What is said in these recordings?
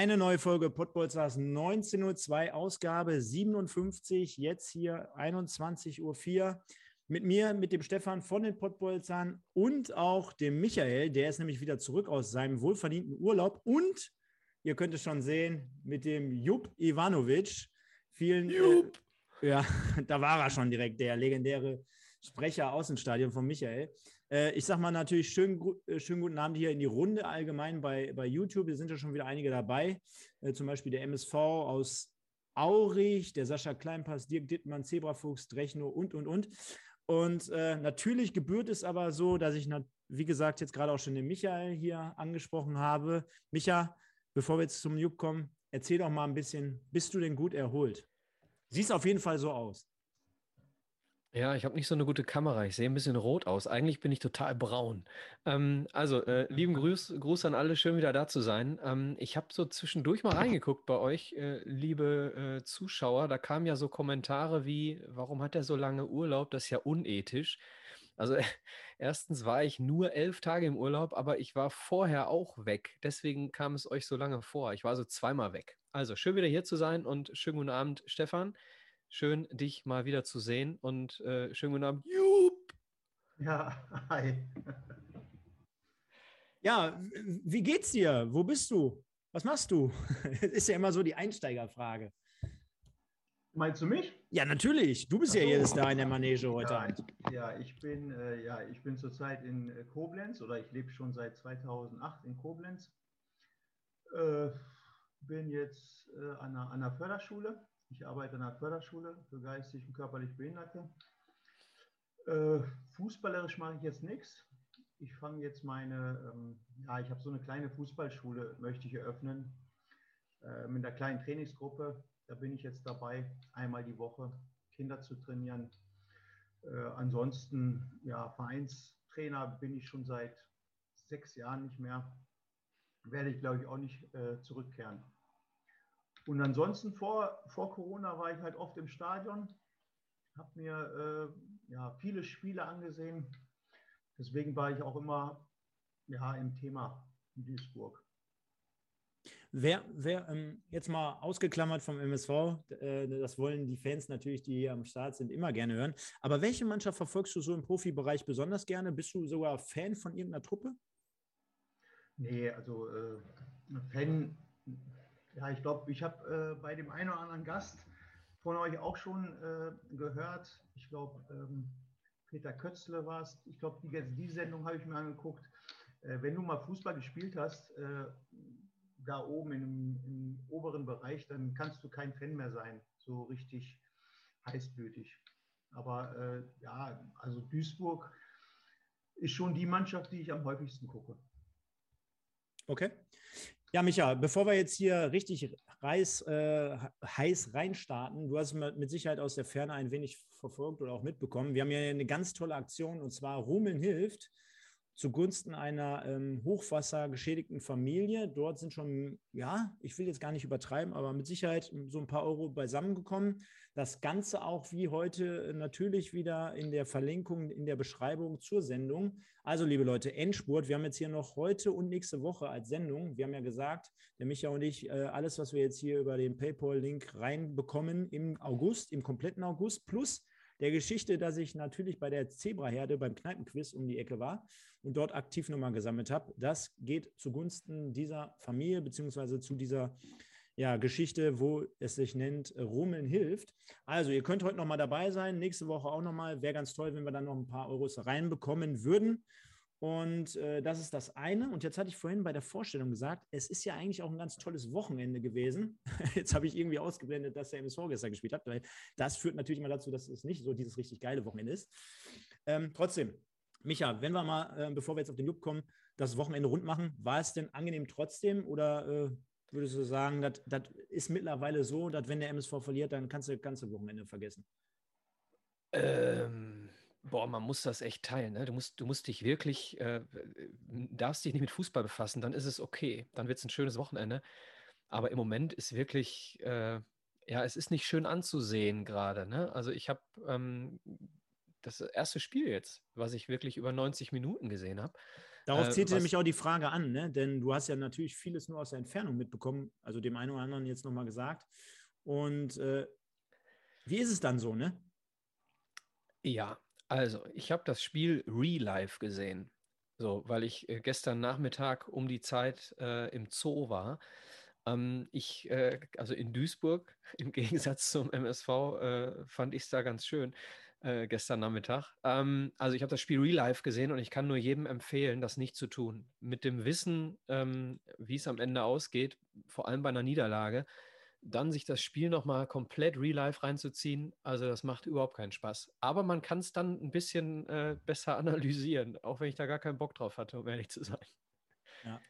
Eine neue Folge Podbolzers 19.02 Ausgabe 57, jetzt hier 21.04 Uhr. Mit mir, mit dem Stefan von den Podbolzern und auch dem Michael, der ist nämlich wieder zurück aus seinem wohlverdienten Urlaub. Und ihr könnt es schon sehen, mit dem Jupp Ivanovic. Vielen Jupp. Äh, ja, da war er schon direkt, der legendäre Sprecher Außenstadion von Michael. Äh, ich sage mal natürlich schönen, äh, schönen guten Abend hier in die Runde allgemein bei, bei YouTube. Wir sind ja schon wieder einige dabei. Äh, zum Beispiel der MSV aus Aurich, der Sascha Kleinpass, Dirk Dittmann, Zebrafuchs, Drechno und, und, und. Und äh, natürlich gebührt es aber so, dass ich, wie gesagt, jetzt gerade auch schon den Michael hier angesprochen habe. Micha, bevor wir jetzt zum Jupp kommen, erzähl doch mal ein bisschen, bist du denn gut erholt? Siehst auf jeden Fall so aus. Ja, ich habe nicht so eine gute Kamera. Ich sehe ein bisschen rot aus. Eigentlich bin ich total braun. Ähm, also, äh, lieben Gruß, Gruß an alle, schön wieder da zu sein. Ähm, ich habe so zwischendurch mal reingeguckt bei euch, äh, liebe äh, Zuschauer. Da kamen ja so Kommentare wie, warum hat er so lange Urlaub? Das ist ja unethisch. Also, erstens war ich nur elf Tage im Urlaub, aber ich war vorher auch weg. Deswegen kam es euch so lange vor. Ich war so zweimal weg. Also, schön wieder hier zu sein und schönen guten Abend, Stefan. Schön, dich mal wieder zu sehen und äh, schönen guten Abend. Jupp! Ja, hi. Ja, wie geht's dir? Wo bist du? Was machst du? ist ja immer so die Einsteigerfrage. Meinst du mich? Ja, natürlich. Du bist so. ja jetzt da in der Manege heute ja, Abend. Ja, ich bin, äh, ja, ich bin zurzeit in äh, Koblenz oder ich lebe schon seit 2008 in Koblenz. Äh, bin jetzt äh, an, einer, an einer Förderschule ich arbeite an einer Förderschule für geistig und körperlich Behinderte. Äh, fußballerisch mache ich jetzt nichts. Ich fange jetzt meine, ähm, ja, ich habe so eine kleine Fußballschule, möchte ich eröffnen, äh, mit einer kleinen Trainingsgruppe. Da bin ich jetzt dabei, einmal die Woche Kinder zu trainieren. Äh, ansonsten, ja, Vereinstrainer bin ich schon seit sechs Jahren nicht mehr. Werde ich, glaube ich, auch nicht äh, zurückkehren. Und ansonsten vor, vor Corona war ich halt oft im Stadion, habe mir äh, ja, viele Spiele angesehen. Deswegen war ich auch immer ja, im Thema in Duisburg. Wer, wer ähm, jetzt mal ausgeklammert vom MSV, äh, das wollen die Fans natürlich, die hier am Start sind, immer gerne hören. Aber welche Mannschaft verfolgst du so im Profibereich besonders gerne? Bist du sogar Fan von irgendeiner Truppe? Nee, also äh, Fan ja, ich glaube, ich habe äh, bei dem einen oder anderen Gast von euch auch schon äh, gehört. Ich glaube, ähm, Peter Kötzle war es. Ich glaube, die, die Sendung habe ich mir angeguckt. Äh, wenn du mal Fußball gespielt hast, äh, da oben im, im, oberen Bereich, dann kannst du kein Fan mehr sein, so richtig heißblütig. Aber äh, ja, also Duisburg ist schon die Mannschaft, die ich am häufigsten gucke. Okay. Ja, Micha, bevor wir jetzt hier richtig reiß, äh, heiß reinstarten, du hast mit Sicherheit aus der Ferne ein wenig verfolgt oder auch mitbekommen. Wir haben ja eine ganz tolle Aktion und zwar Rumeln hilft zugunsten einer ähm, hochwassergeschädigten Familie. Dort sind schon, ja, ich will jetzt gar nicht übertreiben, aber mit Sicherheit so ein paar Euro beisammengekommen. Das Ganze auch wie heute natürlich wieder in der Verlinkung, in der Beschreibung zur Sendung. Also, liebe Leute, Endspurt. Wir haben jetzt hier noch heute und nächste Woche als Sendung. Wir haben ja gesagt, der Micha und ich, äh, alles, was wir jetzt hier über den PayPal-Link reinbekommen im August, im kompletten August, plus der Geschichte, dass ich natürlich bei der Zebraherde beim Kneipenquiz um die Ecke war und dort Aktivnummern gesammelt habe. Das geht zugunsten dieser Familie beziehungsweise zu dieser ja, Geschichte, wo es sich nennt Rummeln hilft. Also ihr könnt heute nochmal dabei sein, nächste Woche auch nochmal. Wäre ganz toll, wenn wir dann noch ein paar Euros reinbekommen würden. Und äh, das ist das eine. Und jetzt hatte ich vorhin bei der Vorstellung gesagt, es ist ja eigentlich auch ein ganz tolles Wochenende gewesen. Jetzt habe ich irgendwie ausgeblendet, dass der MSV gestern gespielt hat, weil das führt natürlich immer dazu, dass es nicht so dieses richtig geile Wochenende ist. Ähm, trotzdem, Micha, wenn wir mal, äh, bevor wir jetzt auf den Loop kommen, das Wochenende rund machen, war es denn angenehm trotzdem oder äh, würdest du sagen, das ist mittlerweile so, dass wenn der MSV verliert, dann kannst du das ganze Wochenende vergessen? Ähm, boah, man muss das echt teilen. Ne? Du, musst, du musst dich wirklich, äh, darfst dich nicht mit Fußball befassen, dann ist es okay. Dann wird es ein schönes Wochenende. Aber im Moment ist wirklich, äh, ja, es ist nicht schön anzusehen gerade. Ne? Also ich habe ähm, das erste Spiel jetzt, was ich wirklich über 90 Minuten gesehen habe. Darauf äh, zählte nämlich auch die Frage an, ne? denn du hast ja natürlich vieles nur aus der Entfernung mitbekommen, also dem einen oder anderen jetzt nochmal gesagt. Und äh, wie ist es dann so, ne? Ja, also ich habe das Spiel Real Life gesehen. So, weil ich äh, gestern Nachmittag um die Zeit äh, im Zoo war. Ähm, ich, äh, also in Duisburg, im Gegensatz zum MSV, äh, fand ich es da ganz schön äh, gestern Nachmittag. Ähm, also ich habe das Spiel Real Life gesehen und ich kann nur jedem empfehlen, das nicht zu tun. Mit dem Wissen, ähm, wie es am Ende ausgeht, vor allem bei einer Niederlage, dann sich das Spiel nochmal komplett Real Life reinzuziehen, also das macht überhaupt keinen Spaß. Aber man kann es dann ein bisschen äh, besser analysieren, auch wenn ich da gar keinen Bock drauf hatte, um ehrlich zu sein. Ja.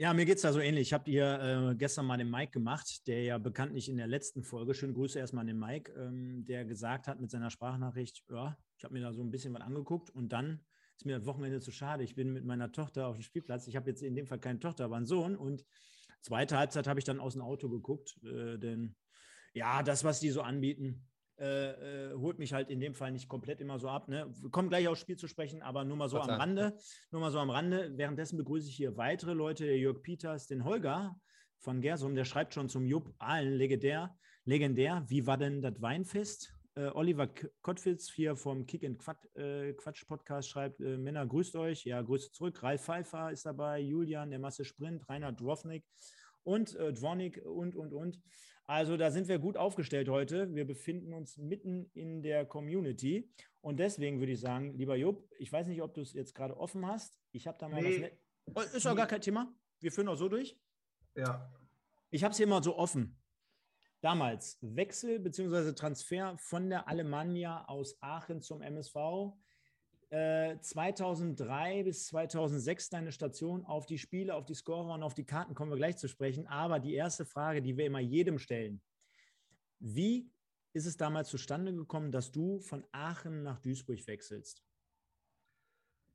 Ja, mir geht es da so ähnlich. Ich habe dir äh, gestern mal den Mike gemacht, der ja bekanntlich in der letzten Folge, schöne Grüße erstmal an den Mike, ähm, der gesagt hat mit seiner Sprachnachricht, ja, ich habe mir da so ein bisschen was angeguckt und dann ist mir das Wochenende zu schade. Ich bin mit meiner Tochter auf dem Spielplatz. Ich habe jetzt in dem Fall keine Tochter, aber einen Sohn und zweite Halbzeit habe ich dann aus dem Auto geguckt, äh, denn ja, das, was die so anbieten, äh, äh, holt mich halt in dem Fall nicht komplett immer so ab. Ne? Wir kommen gleich aufs Spiel zu sprechen, aber nur mal so Gott am Rande. Nur mal so am Rande. Währenddessen begrüße ich hier weitere Leute, der Jörg Peters, den Holger von Gersum, der schreibt schon zum Jupp allen legendär. Legendär, wie war denn das Weinfest? Äh, Oliver Kottwitz hier vom Kick and Quatsch, äh, Quatsch Podcast schreibt: äh, Männer, grüßt euch. Ja, grüße zurück. Ralf Pfeiffer ist dabei, Julian, der Masse Sprint, Rainer Drovnik und äh, Dvornik und, und, und. Also da sind wir gut aufgestellt heute. Wir befinden uns mitten in der Community. Und deswegen würde ich sagen, lieber Jupp, ich weiß nicht, ob du es jetzt gerade offen hast. Ich habe da mal nee. was. Oh, ist doch gar kein Thema. Wir führen auch so durch. Ja. Ich habe es hier mal so offen. Damals Wechsel bzw. Transfer von der Alemannia aus Aachen zum MSV. 2003 äh, bis 2006 deine Station auf die Spiele, auf die Scorer und auf die Karten kommen wir gleich zu sprechen. Aber die erste Frage, die wir immer jedem stellen: Wie ist es damals zustande gekommen, dass du von Aachen nach Duisburg wechselst?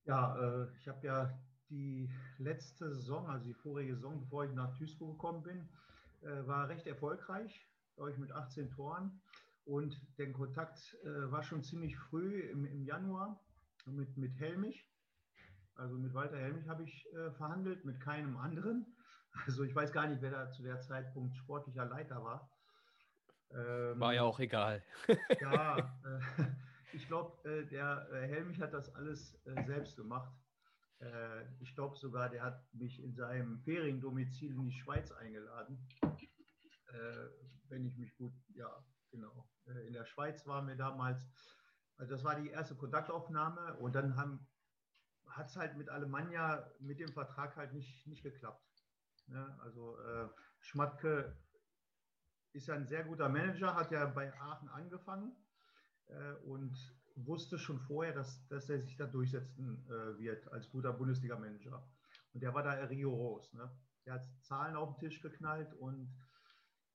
Ja, äh, ich habe ja die letzte Saison, also die vorige Saison, bevor ich nach Duisburg gekommen bin, äh, war recht erfolgreich, glaube ich, mit 18 Toren. Und der Kontakt äh, war schon ziemlich früh im, im Januar mit, mit Helmich. Also mit Walter Helmich habe ich äh, verhandelt, mit keinem anderen. Also ich weiß gar nicht, wer da zu der Zeitpunkt sportlicher Leiter war. Ähm, war ja auch egal. ja, äh, ich glaube, äh, der äh, Helmich hat das alles äh, selbst gemacht. Äh, ich glaube sogar, der hat mich in seinem Feriendomizil in die Schweiz eingeladen. wenn ich mich gut, ja, genau. in der Schweiz waren wir damals also das war die erste Kontaktaufnahme und dann hat es halt mit Alemannia mit dem Vertrag halt nicht, nicht geklappt. Ne? Also äh, Schmatke ist ja ein sehr guter Manager, hat ja bei Aachen angefangen äh, und wusste schon vorher, dass, dass er sich da durchsetzen äh, wird als guter Bundesliga-Manager. Und der war da rigoros. Ne? Der hat Zahlen auf den Tisch geknallt und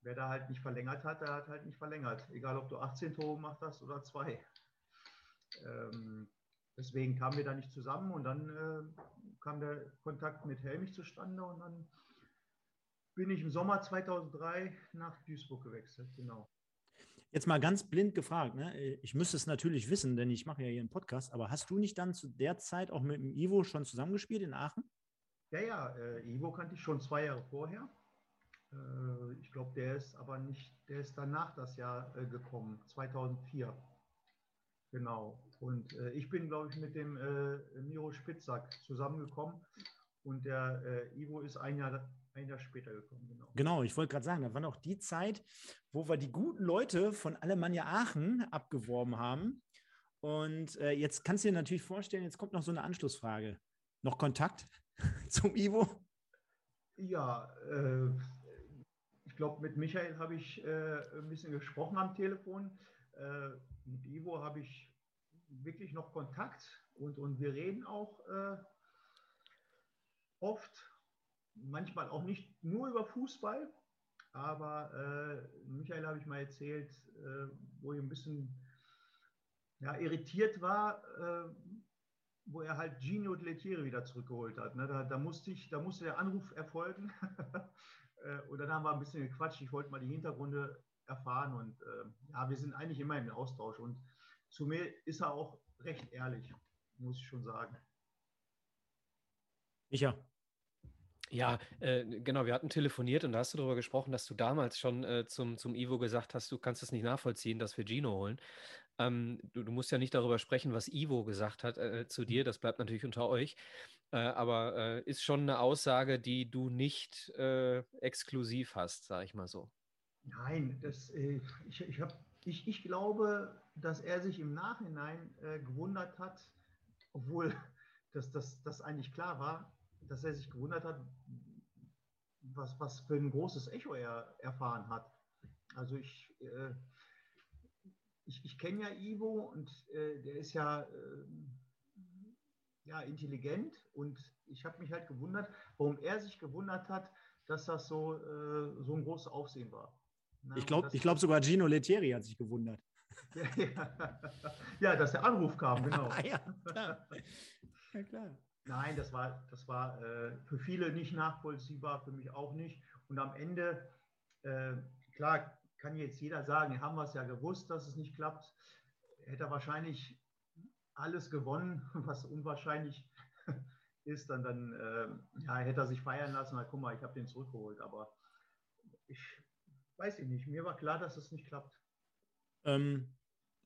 wer da halt nicht verlängert hat, der hat halt nicht verlängert. Egal, ob du 18 Tore gemacht hast oder zwei. Ähm, deswegen kamen wir da nicht zusammen und dann äh, kam der Kontakt mit Helmich zustande und dann bin ich im Sommer 2003 nach Duisburg gewechselt, genau. Jetzt mal ganz blind gefragt, ne? ich müsste es natürlich wissen, denn ich mache ja hier einen Podcast, aber hast du nicht dann zu der Zeit auch mit dem Ivo schon zusammengespielt in Aachen? Ja, ja, äh, Ivo kannte ich schon zwei Jahre vorher. Äh, ich glaube, der ist aber nicht, der ist danach das Jahr äh, gekommen, 2004. Genau. Und äh, ich bin, glaube ich, mit dem äh, Miro Spitzsack zusammengekommen und der äh, Ivo ist ein Jahr, ein Jahr später gekommen. Genau, genau ich wollte gerade sagen, das war noch die Zeit, wo wir die guten Leute von Alemannia Aachen abgeworben haben. Und äh, jetzt kannst du dir natürlich vorstellen, jetzt kommt noch so eine Anschlussfrage. Noch Kontakt zum Ivo? Ja, äh, ich glaube, mit Michael habe ich äh, ein bisschen gesprochen am Telefon mit Ivo habe ich wirklich noch Kontakt und, und wir reden auch äh, oft, manchmal auch nicht nur über Fußball, aber äh, Michael habe ich mal erzählt, äh, wo ich ein bisschen ja, irritiert war, äh, wo er halt Gino Lettieri wieder zurückgeholt hat. Ne? Da, da, musste ich, da musste der Anruf erfolgen. Äh, und dann haben wir ein bisschen gequatscht. Ich wollte mal die Hintergründe erfahren und äh, ja, wir sind eigentlich immer im Austausch. Und zu mir ist er auch recht ehrlich, muss ich schon sagen. Micha. Ja, äh, genau, wir hatten telefoniert und da hast du darüber gesprochen, dass du damals schon äh, zum, zum Ivo gesagt hast, du kannst es nicht nachvollziehen, dass wir Gino holen. Ähm, du, du, musst ja nicht darüber sprechen, was Ivo gesagt hat äh, zu dir, das bleibt natürlich unter euch. Äh, aber äh, ist schon eine Aussage, die du nicht äh, exklusiv hast, sage ich mal so. Nein, das, äh, ich, ich, hab, ich, ich glaube, dass er sich im Nachhinein äh, gewundert hat, obwohl das, das, das eigentlich klar war, dass er sich gewundert hat, was, was für ein großes Echo er erfahren hat. Also ich, äh, ich, ich kenne ja Ivo und äh, der ist ja, äh, ja intelligent und ich habe mich halt gewundert, warum er sich gewundert hat, dass das so, äh, so ein großes Aufsehen war. Na, ich glaube glaub sogar Gino Lettieri hat sich gewundert. ja, dass der Anruf kam, genau. ja, klar. ja, klar. Nein, das war, das war äh, für viele nicht nachvollziehbar, für mich auch nicht. Und am Ende, äh, klar, kann jetzt jeder sagen, haben wir es ja gewusst, dass es nicht klappt. Hätte er wahrscheinlich alles gewonnen, was unwahrscheinlich ist, dann, dann äh, ja, hätte er sich feiern lassen, na, guck mal, ich habe den zurückgeholt. Aber ich weiß ich nicht, mir war klar, dass es nicht klappt. Ähm,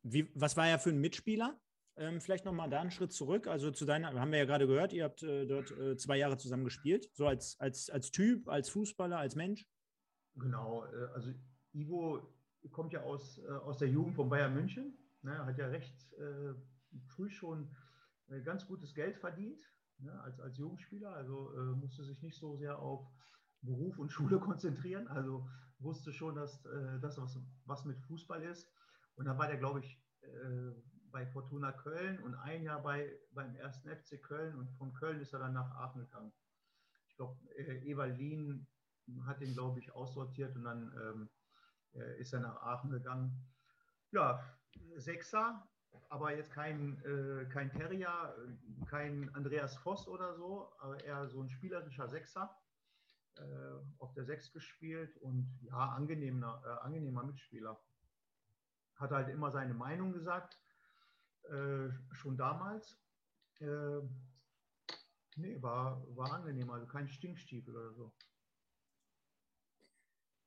wie, was war er für ein Mitspieler? Ähm, vielleicht nochmal da einen Schritt zurück. Also zu deiner, haben wir ja gerade gehört, ihr habt äh, dort äh, zwei Jahre zusammen gespielt. So als, als, als Typ, als Fußballer, als Mensch? Genau, äh, also Ivo kommt ja aus, äh, aus der Jugend von Bayern München. Ne, hat ja recht äh, früh schon äh, ganz gutes Geld verdient ne, als, als Jugendspieler. Also musste sich nicht so sehr auf Beruf und Schule konzentrieren. Also wusste schon, dass das was, was mit Fußball ist. Und dann war der, glaube ich, bei Fortuna Köln und ein Jahr bei, beim ersten FC Köln und von Köln ist er dann nach Aachen gegangen. Ich glaube, äh, Evalin hat ihn, glaube ich, aussortiert und dann ähm, äh, ist er nach Aachen gegangen. Ja, Sechser, aber jetzt kein, äh, kein Terrier, kein Andreas Voss oder so, aber eher so ein spielerischer Sechser äh, auf der Sechs gespielt und ja, angenehmer, äh, angenehmer Mitspieler. Hat halt immer seine Meinung gesagt, äh, schon damals. Äh, nee, war, war angenehm, also kein Stinkstiefel oder so.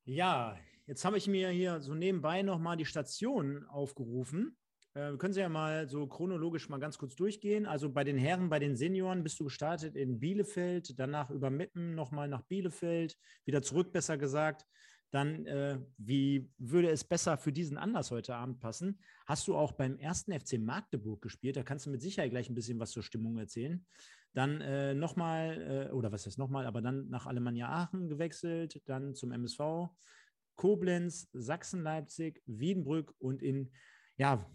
Ja, jetzt habe ich mir hier so nebenbei nochmal die Stationen aufgerufen. Äh, wir können Sie ja mal so chronologisch mal ganz kurz durchgehen. Also bei den Herren, bei den Senioren bist du gestartet in Bielefeld, danach über Meppen nochmal nach Bielefeld, wieder zurück, besser gesagt dann äh, wie würde es besser für diesen Anlass heute Abend passen? Hast du auch beim ersten FC Magdeburg gespielt? Da kannst du mit Sicherheit gleich ein bisschen was zur Stimmung erzählen. Dann äh, nochmal, äh, oder was heißt nochmal, aber dann nach Alemannia Aachen gewechselt, dann zum MSV, Koblenz, Sachsen-Leipzig, Wiedenbrück und in, ja,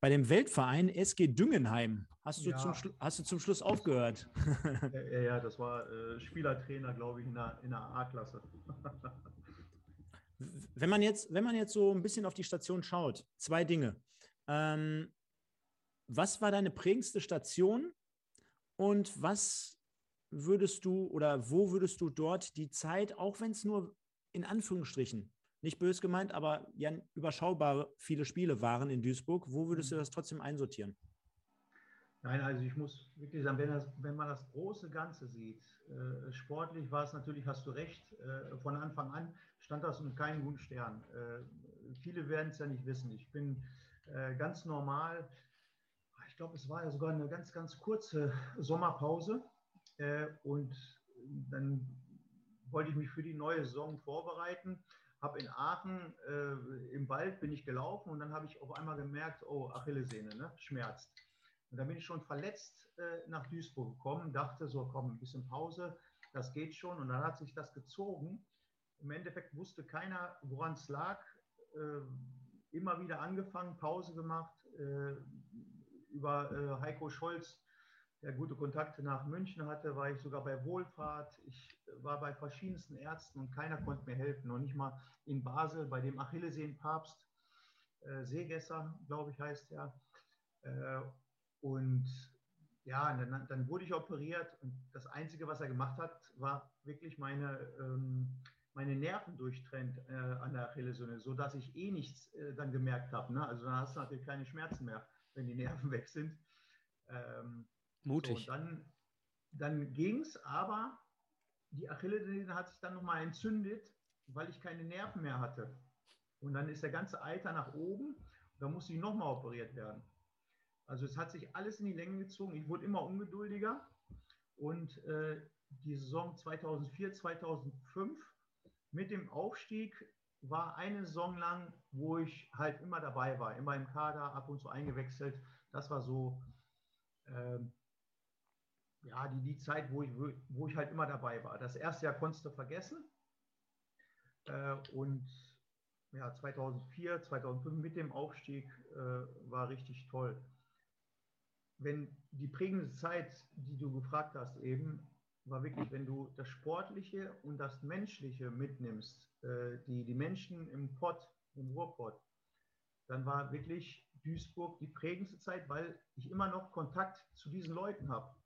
bei dem Weltverein SG Düngenheim. Hast du, ja. zum, hast du zum Schluss aufgehört? ja, ja, das war äh, Spielertrainer, glaube ich, in der, in der A-Klasse. Wenn man jetzt, wenn man jetzt so ein bisschen auf die Station schaut, zwei Dinge. Ähm, was war deine prägendste Station und was würdest du oder wo würdest du dort die Zeit, auch wenn es nur in Anführungsstrichen, nicht bös gemeint, aber ja überschaubar viele Spiele waren in Duisburg, wo würdest du mhm. das trotzdem einsortieren? Nein, also ich muss wirklich sagen, wenn, das, wenn man das große Ganze sieht, äh, sportlich war es natürlich, hast du recht, äh, von Anfang an stand das mit keinem guten Stern. Äh, viele werden es ja nicht wissen. Ich bin äh, ganz normal, ich glaube, es war ja sogar eine ganz, ganz kurze Sommerpause äh, und dann wollte ich mich für die neue Saison vorbereiten. Habe in Aachen äh, im Wald bin ich gelaufen und dann habe ich auf einmal gemerkt, oh, Achillessehne, ne? schmerzt. Und dann bin ich schon verletzt äh, nach Duisburg gekommen, dachte so, komm, ein bisschen Pause, das geht schon. Und dann hat sich das gezogen im Endeffekt wusste keiner, woran es lag. Äh, immer wieder angefangen, Pause gemacht. Äh, über äh, Heiko Scholz, der gute Kontakte nach München hatte, war ich sogar bei Wohlfahrt. Ich war bei verschiedensten Ärzten und keiner konnte mir helfen. Noch nicht mal in Basel bei dem Achillessehnenpapst, äh, Seegesser, glaube ich, heißt er. Äh, und ja, dann, dann, wurde ich operiert und das Einzige, was er gemacht hat, war wirklich meine, ähm, meine Nerven durchtrennt äh, an der Achillessehne, sodass ich eh nichts äh, dann gemerkt habe. Ne? Also dann hast du natürlich keine Schmerzen mehr, wenn die Nerven weg sind. Ähm, Mutig. So, dann dann ging es, aber die Achillessehne hat sich dann nochmal entzündet, weil ich keine Nerven mehr hatte. Und dann ist der ganze Eiter nach oben. Da musste ich nochmal operiert werden. Also es hat sich alles in die Länge gezogen. Ich wurde immer ungeduldiger. Und äh, die Saison 2004, 2005 mit dem Aufstieg war eine Saison lang, wo ich halt immer dabei war, immer im Kader, ab und zu eingewechselt. Das war so äh, ja, die, die Zeit, wo ich, wo ich halt immer dabei war. Das erste Jahr konntest du vergessen. Äh, und ja, 2004, 2005 mit dem Aufstieg äh, war richtig toll. Wenn die prägende Zeit, die du gefragt hast eben, war wirklich, wenn du das Sportliche und das Menschliche mitnimmst, äh, die, die Menschen im Pott, im Ruhrpott, dann war wirklich Duisburg die prägendste Zeit, weil ich immer noch Kontakt zu diesen Leuten habe.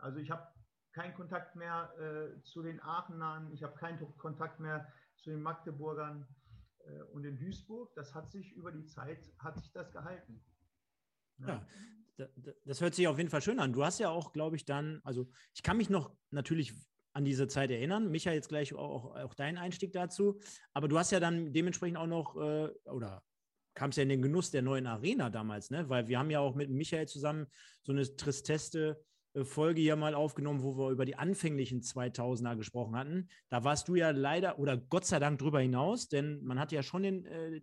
Also ich habe keinen Kontakt mehr äh, zu den Aachenern, ich habe keinen Kontakt mehr zu den Magdeburgern äh, und in Duisburg. Das hat sich über die Zeit, hat sich das gehalten. Ja. ja, das hört sich auf jeden Fall schön an. Du hast ja auch, glaube ich, dann, also ich kann mich noch natürlich an diese Zeit erinnern. Micha, jetzt gleich auch, auch dein Einstieg dazu. Aber du hast ja dann dementsprechend auch noch, äh, oder kam es ja in den Genuss der neuen Arena damals, ne? Weil wir haben ja auch mit Michael zusammen so eine Tristeste Folge hier mal aufgenommen, wo wir über die anfänglichen 2000er gesprochen hatten. Da warst du ja leider oder Gott sei Dank drüber hinaus, denn man hat ja schon den, äh,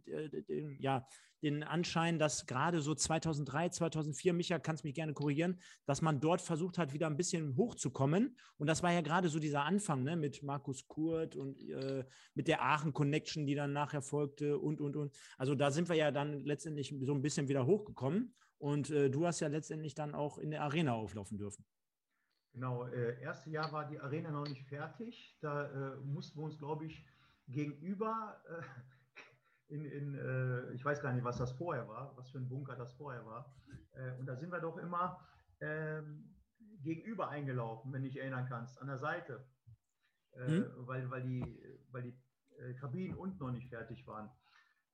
den ja, den Anschein, dass gerade so 2003, 2004, Micha, kannst mich gerne korrigieren, dass man dort versucht hat, wieder ein bisschen hochzukommen. Und das war ja gerade so dieser Anfang ne, mit Markus Kurt und äh, mit der Aachen-Connection, die dann nachher folgte und, und, und. Also da sind wir ja dann letztendlich so ein bisschen wieder hochgekommen. Und äh, du hast ja letztendlich dann auch in der Arena auflaufen dürfen. Genau, äh, erste Jahr war die Arena noch nicht fertig. Da äh, mussten wir uns, glaube ich, gegenüber äh, in, in äh, ich weiß gar nicht, was das vorher war, was für ein Bunker das vorher war. Äh, und da sind wir doch immer ähm, gegenüber eingelaufen, wenn du dich erinnern kannst, an der Seite. Hm? Weil, weil die, weil die Kabinen unten noch nicht fertig waren.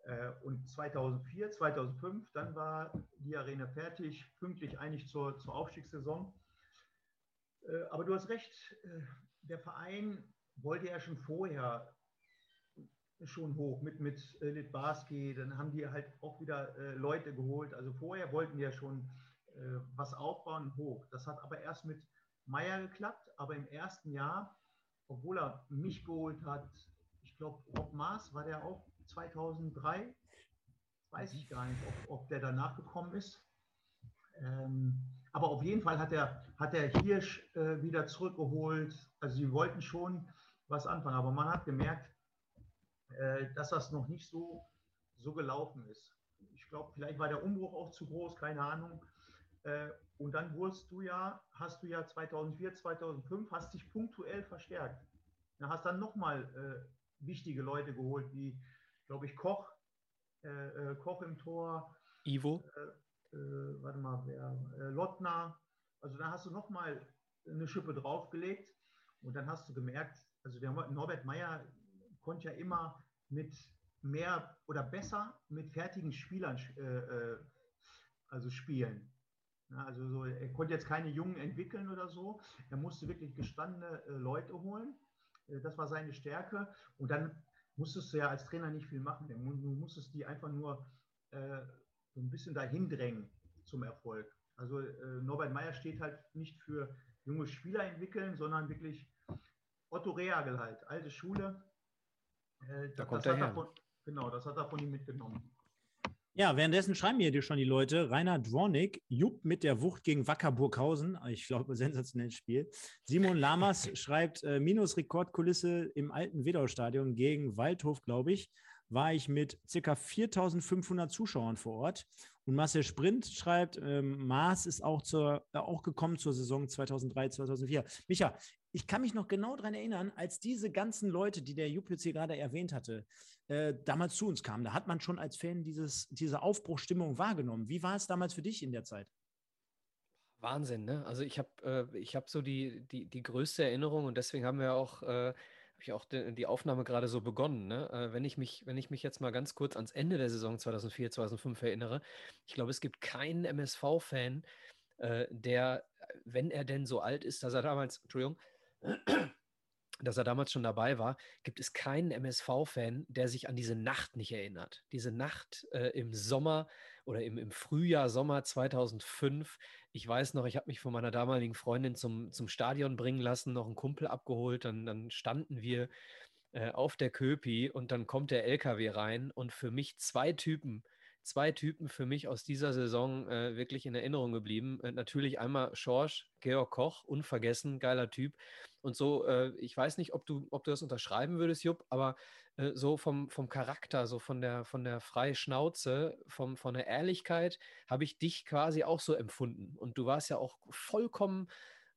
Äh, und 2004, 2005, dann war die Arena fertig, pünktlich eigentlich zur, zur Aufstiegssaison. Äh, aber du hast recht, äh, der Verein wollte ja schon vorher schon hoch mit, mit Litbarski, dann haben die halt auch wieder Leute geholt. Also vorher wollten die ja schon was aufbauen hoch. Das hat aber erst mit Meier geklappt, aber im ersten Jahr, obwohl er mich geholt hat, ich glaube, Rob Maas war der auch 2003. Weiß ich gar nicht, ob, ob der danach gekommen ist. Ähm, aber auf jeden Fall hat er, hat er Hirsch äh, wieder zurückgeholt. Also sie wollten schon was anfangen, aber man hat gemerkt, äh, dass das noch nicht so, so gelaufen ist. Ich glaube, vielleicht war der Umbruch auch zu groß, keine Ahnung. Äh, und dann wurdest du ja, hast du ja 2004, 2005, hast dich punktuell verstärkt. Dann hast dann nochmal äh, wichtige Leute geholt, wie glaube ich, Koch, äh, äh, Koch im Tor. Ivo. Äh, äh, warte mal, wer? Äh, Lottner. Also da hast du nochmal eine Schippe draufgelegt und dann hast du gemerkt, also der Norbert Meyer konnte ja immer mit mehr oder besser mit fertigen Spielern also spielen. Ja, also so, er konnte jetzt keine Jungen entwickeln oder so. Er musste wirklich gestandene Leute holen. Das war seine Stärke. Und dann musstest du ja als Trainer nicht viel machen. Du musstest die einfach nur äh, so ein bisschen dahin drängen zum Erfolg. Also äh, Norbert Meyer steht halt nicht für junge Spieler entwickeln, sondern wirklich Otto Reagel halt, alte Schule. Äh, da kommt er her. Davon, genau, das hat er von ihm mitgenommen. Ja, währenddessen schreiben mir dir schon die Leute. Rainer Dwornik, Jupp mit der Wucht gegen Wacker Burghausen. Ich glaube, sensationelles Spiel. Simon Lamas schreibt, äh, minus Rekordkulisse im alten Wedau-Stadion gegen Waldhof, glaube ich, war ich mit ca. 4500 Zuschauern vor Ort. Und Marcel Sprint schreibt, ähm, Maas ist auch, zur, äh, auch gekommen zur Saison 2003, 2004. Micha, ich kann mich noch genau daran erinnern, als diese ganzen Leute, die der hier gerade erwähnt hatte, äh, damals zu uns kamen. Da hat man schon als Fan dieses, diese Aufbruchstimmung wahrgenommen. Wie war es damals für dich in der Zeit? Wahnsinn, ne? Also ich habe äh, hab so die, die, die größte Erinnerung und deswegen haben wir auch, äh, habe ich auch die, die, Aufnahme gerade so begonnen. Ne? Äh, wenn, ich mich, wenn ich mich jetzt mal ganz kurz ans Ende der Saison 2004, 2005 erinnere, ich glaube, es gibt keinen MSV-Fan, äh, der, wenn er denn so alt ist, dass er damals, Entschuldigung, dass er damals schon dabei war, gibt es keinen MSV-Fan, der sich an diese Nacht nicht erinnert. Diese Nacht äh, im Sommer oder im, im Frühjahr, Sommer 2005. Ich weiß noch, ich habe mich von meiner damaligen Freundin zum, zum Stadion bringen lassen, noch einen Kumpel abgeholt. Dann, dann standen wir äh, auf der Köpi und dann kommt der LKW rein und für mich zwei Typen, zwei Typen für mich aus dieser Saison äh, wirklich in Erinnerung geblieben. Äh, natürlich einmal Schorsch, Georg Koch, unvergessen, geiler Typ. Und so, äh, ich weiß nicht, ob du, ob du das unterschreiben würdest, Jupp, aber äh, so vom, vom Charakter, so von der, von der freien Schnauze, vom, von der Ehrlichkeit, habe ich dich quasi auch so empfunden. Und du warst ja auch vollkommen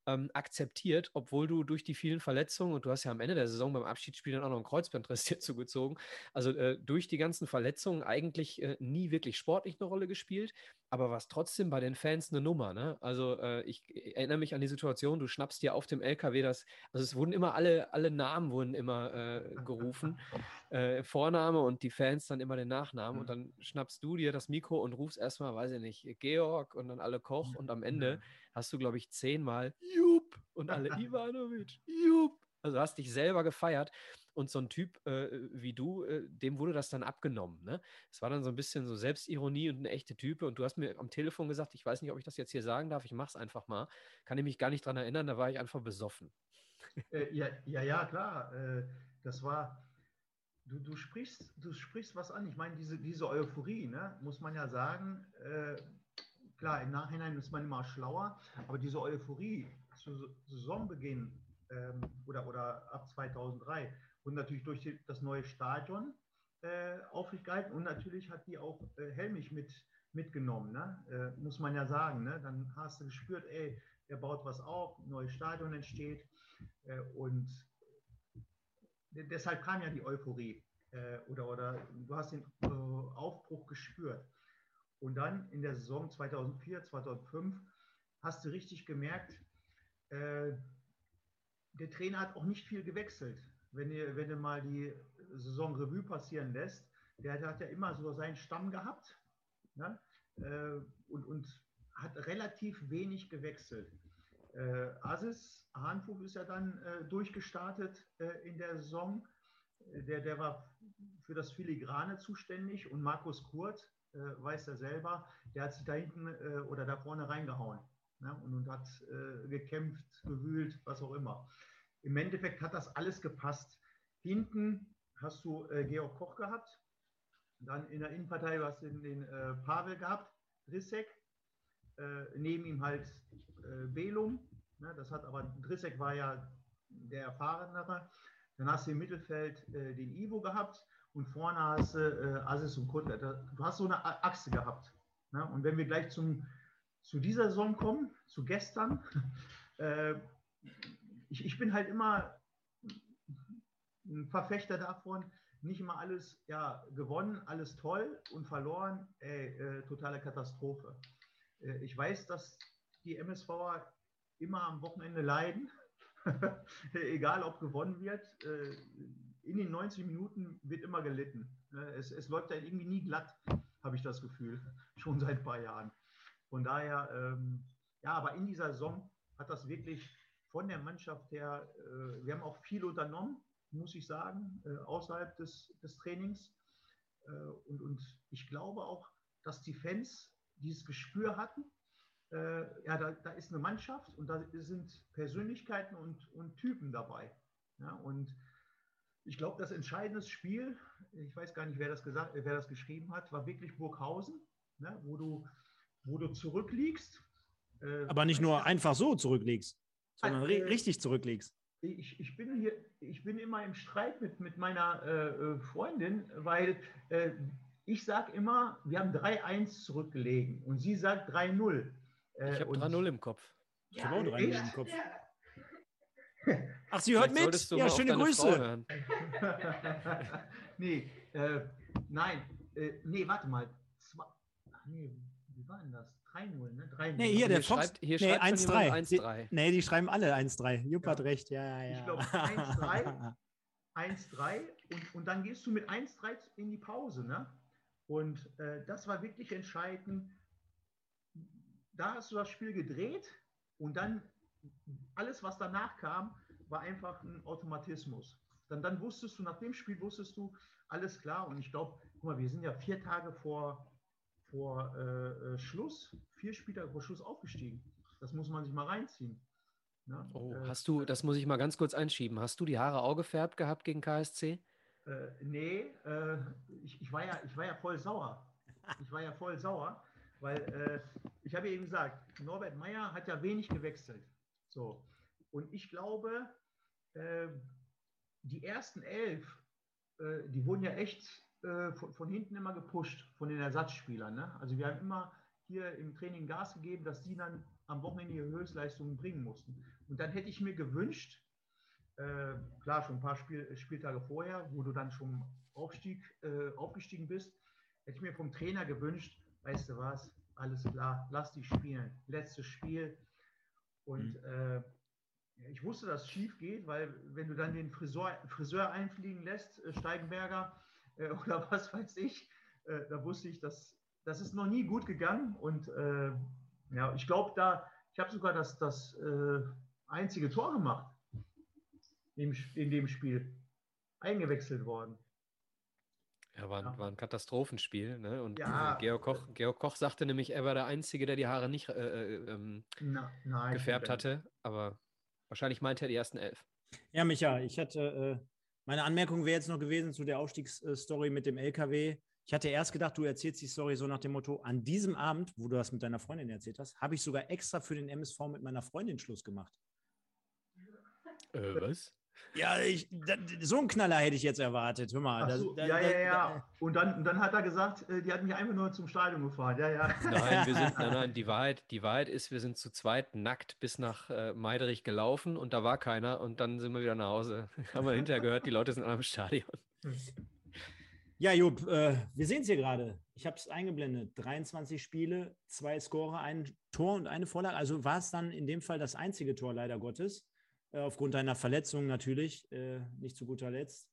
ähm, akzeptiert, obwohl du durch die vielen Verletzungen und du hast ja am Ende der Saison beim Abschiedsspiel dann auch noch einen Kreuzbandriss hier zugezogen, also äh, durch die ganzen Verletzungen eigentlich äh, nie wirklich sportlich eine Rolle gespielt, aber war es trotzdem bei den Fans eine Nummer. Ne? Also äh, ich erinnere mich an die Situation, du schnappst dir auf dem LKW das, also es wurden immer alle, alle Namen wurden immer äh, gerufen, äh, Vorname und die Fans dann immer den Nachnamen und dann schnappst du dir das Mikro und rufst erstmal, weiß ich nicht, Georg und dann alle Koch und am Ende hast du, glaube ich, zehnmal Jupp und alle Ivanovic, Jupp. Also hast dich selber gefeiert. Und so ein Typ äh, wie du, äh, dem wurde das dann abgenommen. Ne? Es war dann so ein bisschen so Selbstironie und eine echte Type. Und du hast mir am Telefon gesagt, ich weiß nicht, ob ich das jetzt hier sagen darf, ich mache es einfach mal. Kann ich mich gar nicht dran erinnern, da war ich einfach besoffen. Äh, ja, ja, ja, klar. Äh, das war, du, du, sprichst, du sprichst was an. Ich meine, diese, diese Euphorie, ne, muss man ja sagen, äh, Klar, im Nachhinein ist man immer schlauer, aber diese Euphorie zu Saisonbeginn ähm, oder, oder ab 2003 und natürlich durch die, das neue Stadion äh, aufgehalten und natürlich hat die auch äh, Helmich mit, mitgenommen, ne? äh, muss man ja sagen. Ne? Dann hast du gespürt, ey, der baut was auf, ein neues Stadion entsteht äh, und deshalb kam ja die Euphorie äh, oder, oder du hast den äh, Aufbruch gespürt. Und dann in der Saison 2004, 2005 hast du richtig gemerkt, äh, der Trainer hat auch nicht viel gewechselt. Wenn du, wenn du mal die Saison Revue passieren lässt, der hat ja immer so seinen Stamm gehabt ne? äh, und, und hat relativ wenig gewechselt. Äh, Asis Hahnfug ist ja dann äh, durchgestartet äh, in der Saison. Der, der war für das Filigrane zuständig und Markus Kurt, äh, weiß er selber, der hat sich da hinten äh, oder da vorne reingehauen ne? und, und, hat äh, gekämpft, gewühlt, was auch immer. Im Endeffekt hat das alles gepasst. Hinten hast du äh, Georg Koch gehabt, dann in der Innenpartei hast du den, den äh, Pavel gehabt, Drissek, äh, neben ihm halt Belum, ne? das hat aber, Drissek war ja der Erfahrenere. Dann hast du im Mittelfeld den Ivo gehabt und vorne hast du äh, Asis und Kutler. Du hast so eine Achse gehabt. Ne? Und wenn wir gleich zum, zu dieser Saison kommen, zu gestern, äh, ich, ich bin halt immer ein Verfechter davon, nicht immer alles ja, gewonnen, alles toll und verloren, ey, äh, totale Katastrophe. Äh, ich weiß, dass die MSVer immer am Wochenende leiden, egal ob gewonnen wird. Äh, in den 90 Minuten wird immer gelitten. Ne? Es, es läuft da irgendwie nie glatt, habe ich das Gefühl, schon seit ein paar Jahren. Von daher, ähm, ja, aber in dieser Saison hat das wirklich von der Mannschaft her, äh, wir haben auch viel unternommen, muss ich sagen, äh, außerhalb des, des Trainings. Äh, und, und ich glaube auch, dass die Fans dieses Gespür hatten, äh, ja, da, da, ist eine Mannschaft und da sind Persönlichkeiten und, und Typen dabei. Ja, und ich glaube, das entscheidende Spiel, ich weiß gar nicht, wer das, gesagt, wer das geschrieben hat, war wirklich Burghausen, ne, wo, du, wo du zurückliegst. Äh, Aber nicht nur einfach so zurückliegst, sondern äh, richtig zurückliegst. Ich, ich, bin hier, ich bin immer im Streit mit, mit meiner äh, äh Freundin, weil äh, ich sage immer, wir haben 3-1 zurückgelegen und sie sagt 3-0. Äh, ich habe 3-0 im Kopf. Ich habe auch 3-0 im Kopf. Ja. Ach, sie hört mit. Ja, schöne Grüße. nee, äh, nein, äh, nee, warte mal. Zwei, ach nee, wie war denn das? 3-0, ne? 3 Nee, hier, der hier Fox. schreibt, hier nee, schreibt schon 1-3. jemand 1-3. Nee, die schreiben alle 1-3. Jupp Ja. hat recht. Ja, ja, ja. Ich glaube 1-3. 1-3 und, und dann gehst du mit 1-3 in die Pause. Ne? Und äh, das war wirklich entscheidend. Da hast du das Spiel gedreht und dann alles, was danach kam, war einfach ein Automatismus. Dann, dann wusstest du, nach dem Spiel wusstest du, alles klar. Und ich glaube, guck mal, wir sind ja vier Tage vor, vor äh, äh, Schluss, vier Spieltage vor Schluss aufgestiegen. Das muss man sich mal reinziehen. Ne? Oh, Äh, hast du, das muss ich mal ganz kurz einschieben. Hast du die Haare auch gefärbt gehabt gegen KSC? Äh, nee, äh, ich, ich, war ja, ich war ja voll sauer. Ich war ja voll sauer, weil äh, ich habe ja eben gesagt, Norbert Meyer hat ja wenig gewechselt. So. Und ich glaube, äh, die ersten elf, äh, die wurden ja echt äh, von, von hinten immer gepusht, von den Ersatzspielern. Ne? Also wir haben immer hier im Training Gas gegeben, dass die dann am Wochenende ihre Höchstleistungen bringen mussten. Und dann hätte ich mir gewünscht, äh, klar, schon ein paar Spiel, Spieltage vorher, wo du dann schon Aufstieg, äh, aufgestiegen bist, hätte ich mir vom Trainer gewünscht, weißt du was, alles klar, lass die spielen. Letztes Spiel. Und äh, ich wusste, dass es schief geht, weil wenn du dann den Friseur, Friseur einfliegen lässt, äh, Steigenberger äh, oder was weiß ich, äh, da wusste ich, dass das ist noch nie gut gegangen. Und äh, ja, ich glaube, da, ich habe sogar das, das äh, einzige Tor gemacht in, in dem Spiel. Eingewechselt worden. Ja, war ein, Ja. war ein Katastrophenspiel. Ne? Und Ja, äh, Georg, Koch, Georg Koch sagte nämlich, er war der Einzige, der die Haare nicht äh, äh, ähm, Na, nein, gefärbt hatte. Aber wahrscheinlich meinte er die ersten elf. Ja, Micha, ich hatte, äh, meine Anmerkung wäre jetzt noch gewesen zu der Aufstiegsstory mit dem LKW. Ich hatte erst gedacht, du erzählst die Story so nach dem Motto, an diesem Abend, wo du das mit deiner Freundin erzählt hast, habe ich sogar extra für den MSV mit meiner Freundin Schluss gemacht. Äh, was? Ja, ich, da, so einen Knaller hätte ich jetzt erwartet. Hör mal. So, da- ja, da- ja, ja. da- Und dann, und dann hat er gesagt, äh, die hat mich einfach nur zum Stadion gefahren. Ja, ja. Nein, wir sind, nein, nein, die Wahrheit, die Wahrheit ist, wir sind zu zweit nackt bis nach äh, Meiderich gelaufen und da war keiner und dann sind wir wieder nach Hause. Haben wir hinterher gehört, die Leute sind alle im Stadion. Ja, Jupp, äh, wir sehen es hier gerade. Ich habe es eingeblendet. 23 Spiele, zwei Scorer, ein Tor und eine Vorlage. Also war es dann in dem Fall das einzige Tor, leider Gottes. Äh, aufgrund deiner Verletzung natürlich, äh, nicht zu guter Letzt.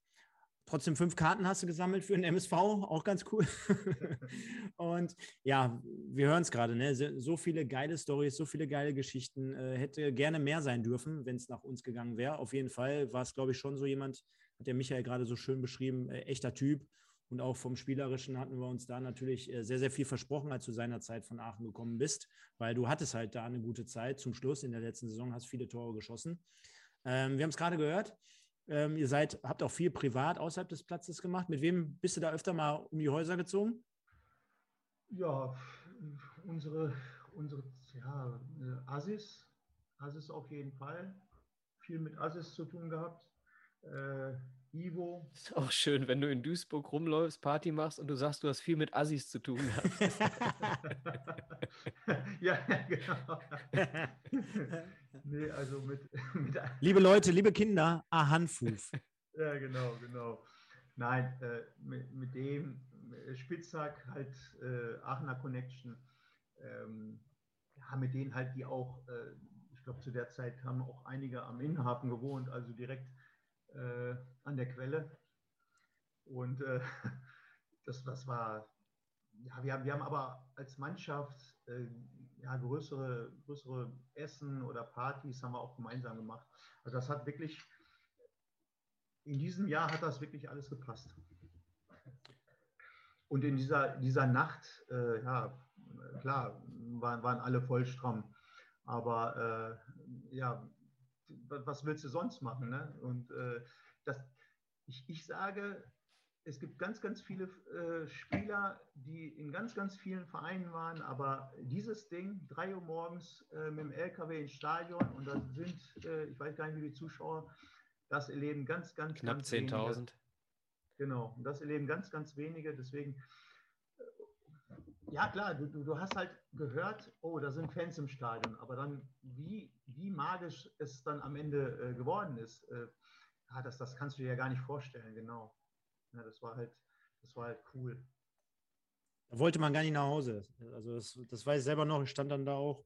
Trotzdem fünf Karten hast du gesammelt für den MSV, auch ganz cool. und ja, wir hören es gerade, ne? so so viele geile Stories, so viele geile Geschichten. Äh, hätte gerne mehr sein dürfen, wenn es nach uns gegangen wäre. Auf jeden Fall war es, glaube ich, schon so jemand, hat der Michael gerade so schön beschrieben, äh, echter Typ. Und auch vom Spielerischen hatten wir uns da natürlich äh, sehr, sehr viel versprochen, als du seinerzeit von Aachen gekommen bist, weil du hattest halt da eine gute Zeit zum Schluss in der letzten Saison, hast viele Tore geschossen. Ähm, wir haben es gerade gehört. Ähm, ihr seid, habt auch viel privat außerhalb des Platzes gemacht. Mit wem bist du da öfter mal um die Häuser gezogen? Ja, unsere, unsere ja, äh, Assis, Assis auf jeden Fall. Viel mit Assis zu tun gehabt. Äh, Ivo. Ist auch schön, wenn du in Duisburg rumläufst, Party machst und du sagst, du hast viel mit Assis zu tun gehabt. ja, genau. nee, also mit, mit liebe Leute, liebe Kinder, Ahanfuf. Ja, genau, genau. Nein, äh, mit, mit dem äh, Spitzhack halt äh, Aachener Connection. Ähm, ja, mit denen halt, die auch, äh, ich glaube, zu der Zeit haben auch einige am Innenhafen gewohnt, also direkt äh, an der Quelle. Und äh, das, das war, ja, wir haben, wir haben aber als Mannschaft äh, ja, größere, größere Essen oder Partys haben wir auch gemeinsam gemacht. Also das hat wirklich in diesem Jahr hat das wirklich alles gepasst. Und in dieser, dieser Nacht, äh, ja, klar, waren, waren alle voll stramm. Aber äh, ja, was willst du sonst machen? Ne? Und äh, das, ich, ich sage, es gibt ganz, ganz viele äh, Spieler, die in ganz, ganz vielen Vereinen waren, aber dieses Ding, 3 Uhr morgens äh, mit dem LKW ins Stadion und da sind, äh, ich weiß gar nicht, wie die Zuschauer, das erleben ganz, ganz, Knapp ganz wenige. 10.000. Genau, und das erleben ganz, ganz wenige. Deswegen, Ja, klar, du, du, hast halt gehört, oh, da sind Fans im Stadion, aber dann, wie, wie magisch es dann am Ende äh, geworden ist, äh, ja, das, das kannst du dir ja gar nicht vorstellen, genau. Ja, das war halt, das war halt cool. Da wollte man gar nicht nach Hause. Also das, das weiß ich selber noch, ich stand dann da auch,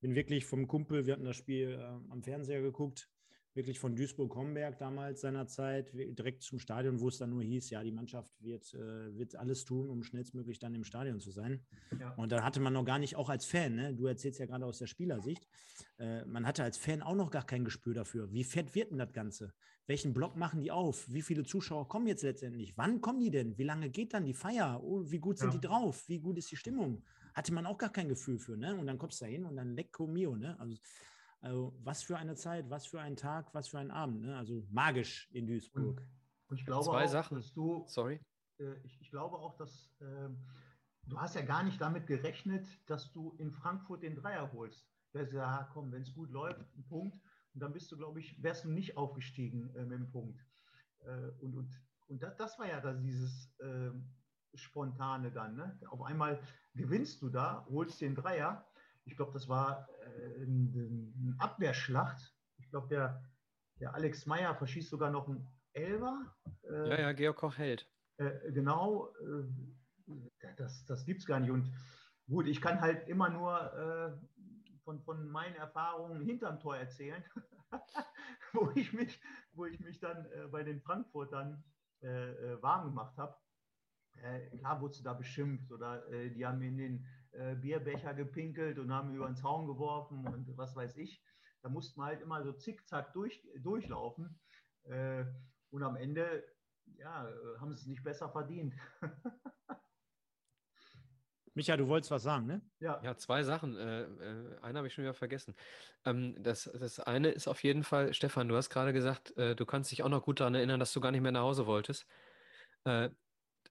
bin wirklich vom Kumpel, wir hatten das Spiel äh, am Fernseher geguckt, wirklich von Duisburg-Homberg damals seinerzeit, direkt zum Stadion, wo es dann nur hieß, ja, die Mannschaft wird, äh, wird alles tun, um schnellstmöglich dann im Stadion zu sein. Ja. Und da hatte man noch gar nicht, auch als Fan, ne? du erzählst ja gerade aus der Spielersicht, äh, man hatte als Fan auch noch gar kein Gespür dafür. Wie fett wird denn das Ganze? Welchen Block machen die auf? Wie viele Zuschauer kommen jetzt letztendlich? Wann kommen die denn? Wie lange geht dann die Feier? Oh, wie gut sind ja. die drauf? Wie gut ist die Stimmung? Hatte man auch gar kein Gefühl für, ne? Und dann kommst du da hin und dann lecco mio, ne? Also also was für eine Zeit, was für ein Tag, was für ein Abend. Ne? Also magisch in Duisburg. Und ich glaube Zwei auch, Sachen. dass du. Sorry. Äh, ich, ich, glaube auch, dass äh, du hast ja gar nicht damit gerechnet, dass du in Frankfurt den Dreier holst. Du hast ja, komm, wenn es gut läuft, ein Punkt. Und dann bist du, glaube ich, wärst du nicht aufgestiegen äh, mit dem Punkt. Äh, und und, und das, das war ja da dieses ähm, Spontane dann. Ne? Auf einmal gewinnst du da, holst den Dreier ich glaube, das war äh, eine Abwehrschlacht. Ich glaube, der, der Alex Meyer verschießt sogar noch einen Elber. Äh, ja, ja, Georg Koch hält. Äh, genau, äh, das, das gibt es gar nicht. Und gut, ich kann halt immer nur äh, von, von meinen Erfahrungen hinterm Tor erzählen, wo, ich mich, wo ich mich dann äh, bei den Frankfurtern warm gemacht habe. klar wurdest du da beschimpft oder die haben in den äh, Bierbecher gepinkelt und haben über den Zaun geworfen und was weiß ich. Da mussten wir halt immer so zickzack durch, durchlaufen. Äh, und am Ende ja, haben sie es nicht besser verdient. Micha, du wolltest was sagen, ne? Ja, ja zwei Sachen. Äh, äh, eine habe ich schon wieder vergessen. Ähm, das, das eine ist auf jeden Fall, Stefan, du hast gerade gesagt, äh, du kannst dich auch noch gut daran erinnern, dass du gar nicht mehr nach Hause wolltest. Äh,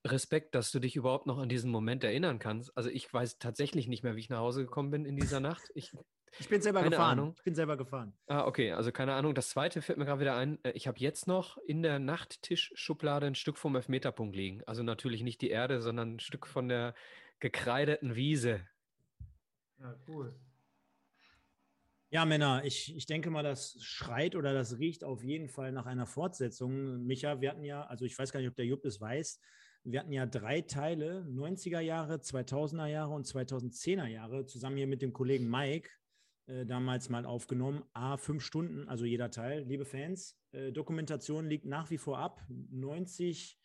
Respekt, dass du dich überhaupt noch an diesen Moment erinnern kannst. Also ich weiß tatsächlich nicht mehr, wie ich nach Hause gekommen bin in dieser Nacht. Ich, ich bin selber gefahren. Ahnung. Ich bin selber gefahren. Ah, okay, also keine Ahnung. Das zweite fällt mir gerade wieder ein. Äh, ich habe jetzt noch in der Nachttischschublade ein Stück vom Elfmeterpunkt liegen. Also natürlich nicht die Erde, sondern ein Stück von der gekreideten Wiese. Ja, cool. Ja, Männer, ich, ich denke mal, das schreit oder das riecht auf jeden Fall nach einer Fortsetzung. Micha, wir hatten ja, also ich weiß gar nicht, ob der Jupp es weiß, wir hatten ja drei Teile, 90er Jahre, 2000er Jahre und 2010er Jahre, zusammen hier mit dem Kollegen Mike äh, damals mal aufgenommen. A, fünf Stunden, also jeder Teil. Liebe Fans, äh, Dokumentation liegt nach wie vor ab. 90,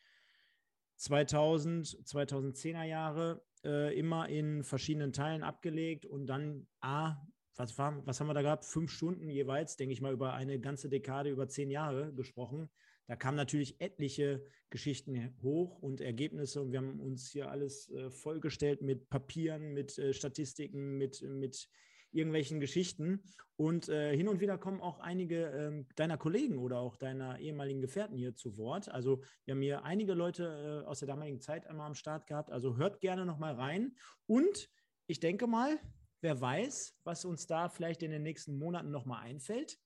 2000, 2010er Jahre, äh, immer in verschiedenen Teilen abgelegt und dann A, was, was haben wir da gehabt? Fünf Stunden jeweils, denke ich mal, über eine ganze Dekade, über zehn Jahre gesprochen. Da kamen natürlich etliche Geschichten hoch und Ergebnisse und wir haben uns hier alles äh, vollgestellt mit Papieren, mit äh, Statistiken, mit, mit irgendwelchen Geschichten. Und äh, hin und wieder kommen auch einige ähm, deiner Kollegen oder auch deiner ehemaligen Gefährten hier zu Wort. Also wir haben hier einige Leute äh, aus der damaligen Zeit einmal am Start gehabt. Also hört gerne nochmal rein. Und ich denke mal, wer weiß, was uns da vielleicht in den nächsten Monaten nochmal einfällt.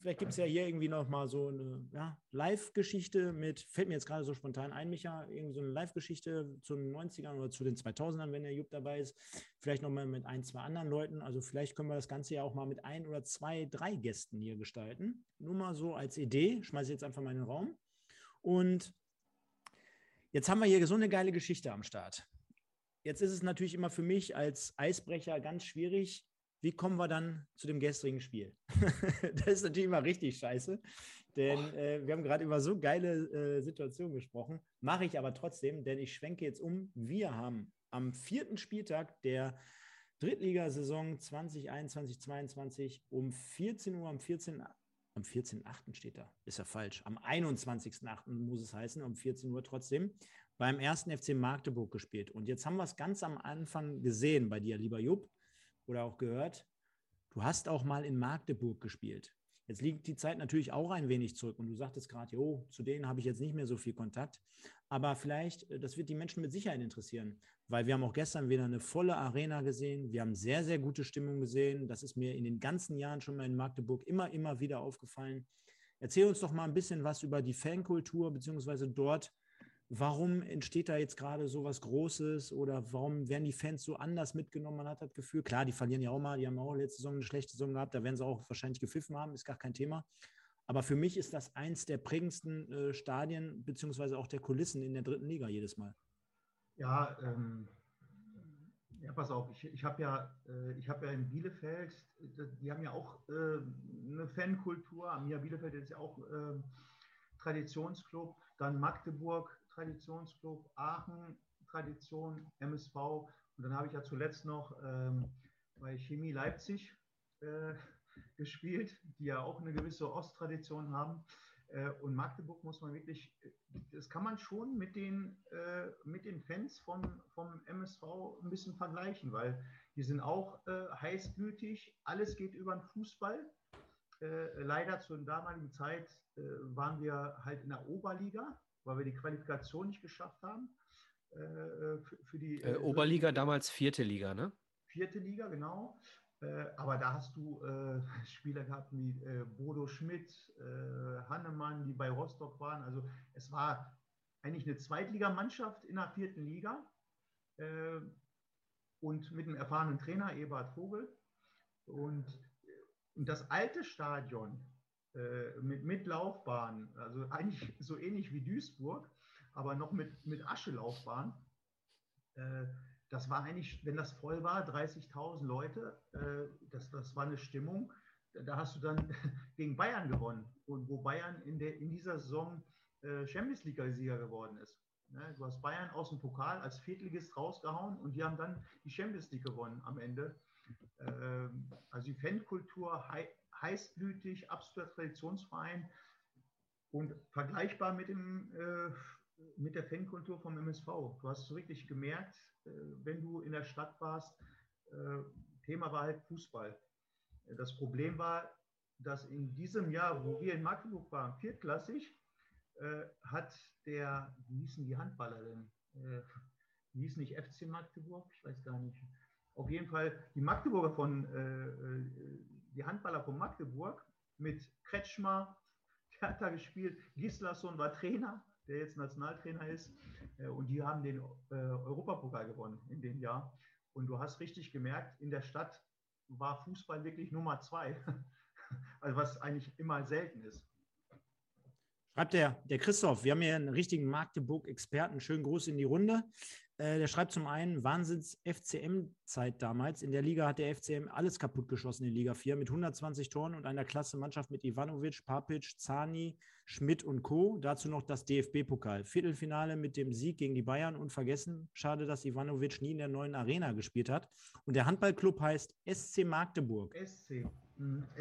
Vielleicht gibt es ja hier irgendwie noch mal so eine ja, Live-Geschichte mit, fällt mir jetzt gerade so spontan ein, Micha, irgendwie so eine Live-Geschichte zu den 90ern oder zu den 2000ern, wenn der Jupp dabei ist. Vielleicht noch mal mit ein, zwei anderen Leuten. Also vielleicht können wir das Ganze ja auch mal mit ein oder zwei, drei Gästen hier gestalten. Nur mal so als Idee. Schmeiße ich jetzt einfach mal in den Raum. Und jetzt haben wir hier so eine geile Geschichte am Start. Jetzt ist es natürlich immer für mich als Eisbrecher ganz schwierig, wie kommen wir dann zu dem gestrigen Spiel? das ist natürlich immer richtig scheiße, denn äh, wir haben gerade über so geile äh, Situationen gesprochen. Mache ich aber trotzdem, denn ich schwenke jetzt um. Wir haben am vierten Spieltag der Drittligasaison 2021, 2022 um 14 Uhr am 14. Am 14.8. steht da, ist ja falsch. Am 21.8. muss es heißen, um 14 Uhr trotzdem, beim ersten FC Magdeburg gespielt. Und jetzt haben wir es ganz am Anfang gesehen bei dir, lieber Jupp oder auch gehört, du hast auch mal in Magdeburg gespielt. Jetzt liegt die Zeit natürlich auch ein wenig zurück und du sagtest gerade, jo, zu denen habe ich jetzt nicht mehr so viel Kontakt. Aber vielleicht, äh, das wird die Menschen mit Sicherheit interessieren, weil wir haben auch gestern wieder eine volle Arena gesehen. Wir haben sehr, sehr gute Stimmung gesehen. Das ist mir in den ganzen Jahren schon mal in Magdeburg immer, immer wieder aufgefallen. Erzähl uns doch mal ein bisschen was über die Fankultur, beziehungsweise dort, Warum entsteht da jetzt gerade so was Großes oder warum werden die Fans so anders mitgenommen? Man hat das Gefühl, klar, die verlieren ja auch mal, die haben auch letzte Saison eine schlechte Saison gehabt, da werden sie auch wahrscheinlich gepfiffen haben, ist gar kein Thema. Aber für mich ist das eins der prägendsten äh, Stadien, beziehungsweise auch der Kulissen in der dritten Liga jedes Mal. Ja, ähm, ja, pass auf, ich, ich habe ja, äh, hab ja in Bielefeld, die haben ja auch äh, eine Fankultur. Amia Bielefeld ist ja auch äh, Traditionsclub. Dann Magdeburg, Traditionsclub, Aachen, Tradition, MSV. Und dann habe ich ja zuletzt noch ähm, bei Chemie Leipzig äh, gespielt, die ja auch eine gewisse Osttradition haben. Äh, und Magdeburg muss man wirklich, das kann man schon mit den, äh, mit den Fans vom, vom MSV ein bisschen vergleichen, weil die sind auch äh, heißblütig, alles geht über den Fußball. leider zur damaligen Zeit waren wir halt in der Oberliga, weil wir die Qualifikation nicht geschafft haben. für die Oberliga damals vierte Liga, ne? Vierte Liga, genau. Äh, aber da hast du äh, Spieler gehabt wie äh, Bodo Schmidt, äh, Hannemann, die bei Rostock waren. Also es war eigentlich eine Zweitligamannschaft in der vierten Liga äh, und mit einem erfahrenen Trainer, Ebert Vogel. Und, und das alte Stadion äh, mit, mit Laufbahn, also eigentlich so ähnlich wie Duisburg, aber noch mit, mit Aschelaufbahn das war eigentlich, wenn das voll war, 30.000 Leute, äh, das, das war eine Stimmung. Da hast du dann gegen Bayern gewonnen, und wo Bayern in, der, in dieser Saison äh, Champions League-Sieger geworden ist. Ne? Du hast Bayern aus dem Pokal als Viertligist rausgehauen und die haben dann die Champions League gewonnen am Ende. Ähm, also die Fankultur heißblütig, absoluter Traditionsverein und vergleichbar mit, dem, äh, mit der Fankultur vom MSV. Du hast es wirklich gemerkt, äh, wenn du in der Stadt warst, äh, Thema war halt Fußball. Das Problem war, dass in diesem Jahr, wo wir in Magdeburg waren, viertklassig, äh, hat der, wie hießen die Handballer denn? Wie hieß nicht FC Magdeburg? Ich weiß gar nicht. Auf jeden Fall die Magdeburger von, die Handballer von Magdeburg mit Kretschmer, der hat da gespielt. Gislason war Trainer, der jetzt Nationaltrainer ist. Äh, und die haben den äh, Europapokal gewonnen in dem Jahr. Und du hast richtig gemerkt, in der Stadt war Fußball wirklich Nummer zwei. also was eigentlich immer selten ist. Schreibt der, der Christoph, wir haben hier einen richtigen Magdeburg-Experten. Schönen Gruß in die Runde. Äh, der schreibt zum einen, Wahnsinns-FCM-Zeit damals. In der Liga hat der FCM alles kaputt geschossen in Liga 4 mit 120 Toren und einer klasse Mannschaft mit Ivanovic, Papic, Zani, Schmidt und Co. Dazu noch das DFB-Pokal. Viertelfinale mit dem Sieg gegen die Bayern und vergessen. Schade, dass Ivanovic nie in der neuen Arena gespielt hat. Und der Handballclub heißt SC Magdeburg. SC.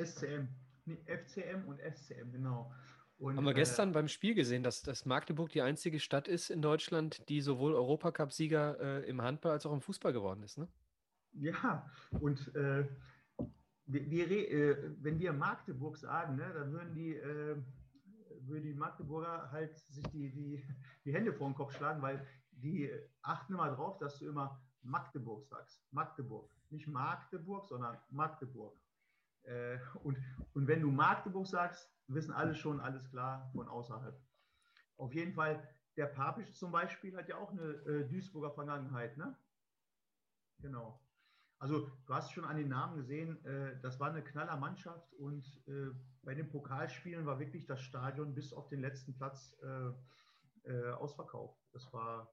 SCM. Nee, FCM und SCM, genau. Und, Haben wir äh, gestern beim Spiel gesehen, dass, dass Magdeburg die einzige Stadt ist in Deutschland, die sowohl Europacup-Sieger äh, im Handball als auch im Fußball geworden ist, ne? Ja, und äh, wir, äh, wenn wir Magdeburg sagen, ne, dann würden die, äh, würden die Magdeburger halt sich die, die, die Hände vor den Kopf schlagen, weil die achten immer drauf, dass du immer Magdeburg sagst. Magdeburg. Nicht Magdeburg, sondern Magdeburg. Äh, und, und wenn du Magdeburg sagst, wissen alle schon, alles klar von außerhalb. Auf jeden Fall, der Papisch zum Beispiel hat ja auch eine äh, Duisburger Vergangenheit, ne? Genau. Also du hast schon an den Namen gesehen, äh, das war eine knaller Mannschaft und äh, bei den Pokalspielen war wirklich das Stadion bis auf den letzten Platz äh, äh, ausverkauft. Das war,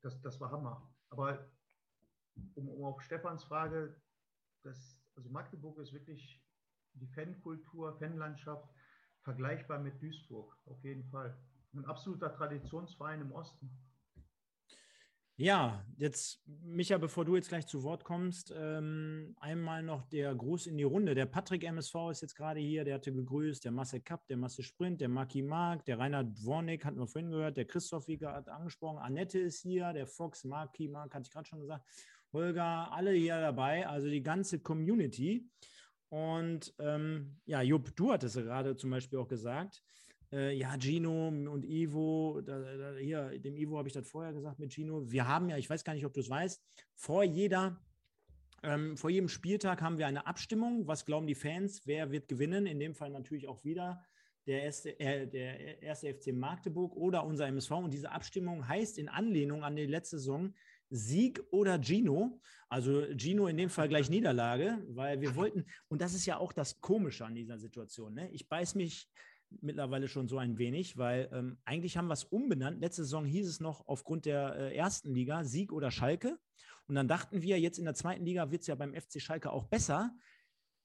das, das war Hammer. Aber um, um auf Stefans Frage, das, also Magdeburg ist wirklich die Fankultur, Fanlandschaft vergleichbar mit Duisburg, auf jeden Fall. Ein absoluter Traditionsverein im Osten. Ja, jetzt, Micha, bevor du jetzt gleich zu Wort kommst, ähm, einmal noch der Gruß in die Runde. Der Patrick MSV ist jetzt gerade hier, der hatte gegrüßt, der Masse Cup, der Masse Sprint, der Maki Mark, der Rainer Dwornik hatten wir vorhin gehört, der Christoph, wie gerade angesprochen, Annette ist hier, der Fox, Maki Mark, hatte ich gerade schon gesagt, Holger, alle hier dabei, also die ganze Community. Und ähm, ja, Jupp, du hattest gerade zum Beispiel auch gesagt, äh, ja, Gino und Ivo, da, da, hier, dem Ivo habe ich das vorher gesagt mit Gino. Wir haben ja, ich weiß gar nicht, ob du es weißt, vor jeder, ähm, vor jedem Spieltag haben wir eine Abstimmung. Was glauben die Fans? Wer wird gewinnen? In dem Fall natürlich auch wieder der erste, äh, der erste FC Magdeburg oder unser MSV. Und diese Abstimmung heißt in Anlehnung an die letzte Saison Sieg oder Gino. Also Gino in dem Fall gleich Niederlage, weil wir wollten, und das ist ja auch das Komische an dieser Situation. Ne? Ich beiß mich mittlerweile schon so ein wenig, weil ähm, eigentlich haben wir es umbenannt. Letzte Saison hieß es noch aufgrund der äh, ersten Liga Sieg oder Schalke. Und dann dachten wir, jetzt in der zweiten Liga wird es ja beim FC Schalke auch besser.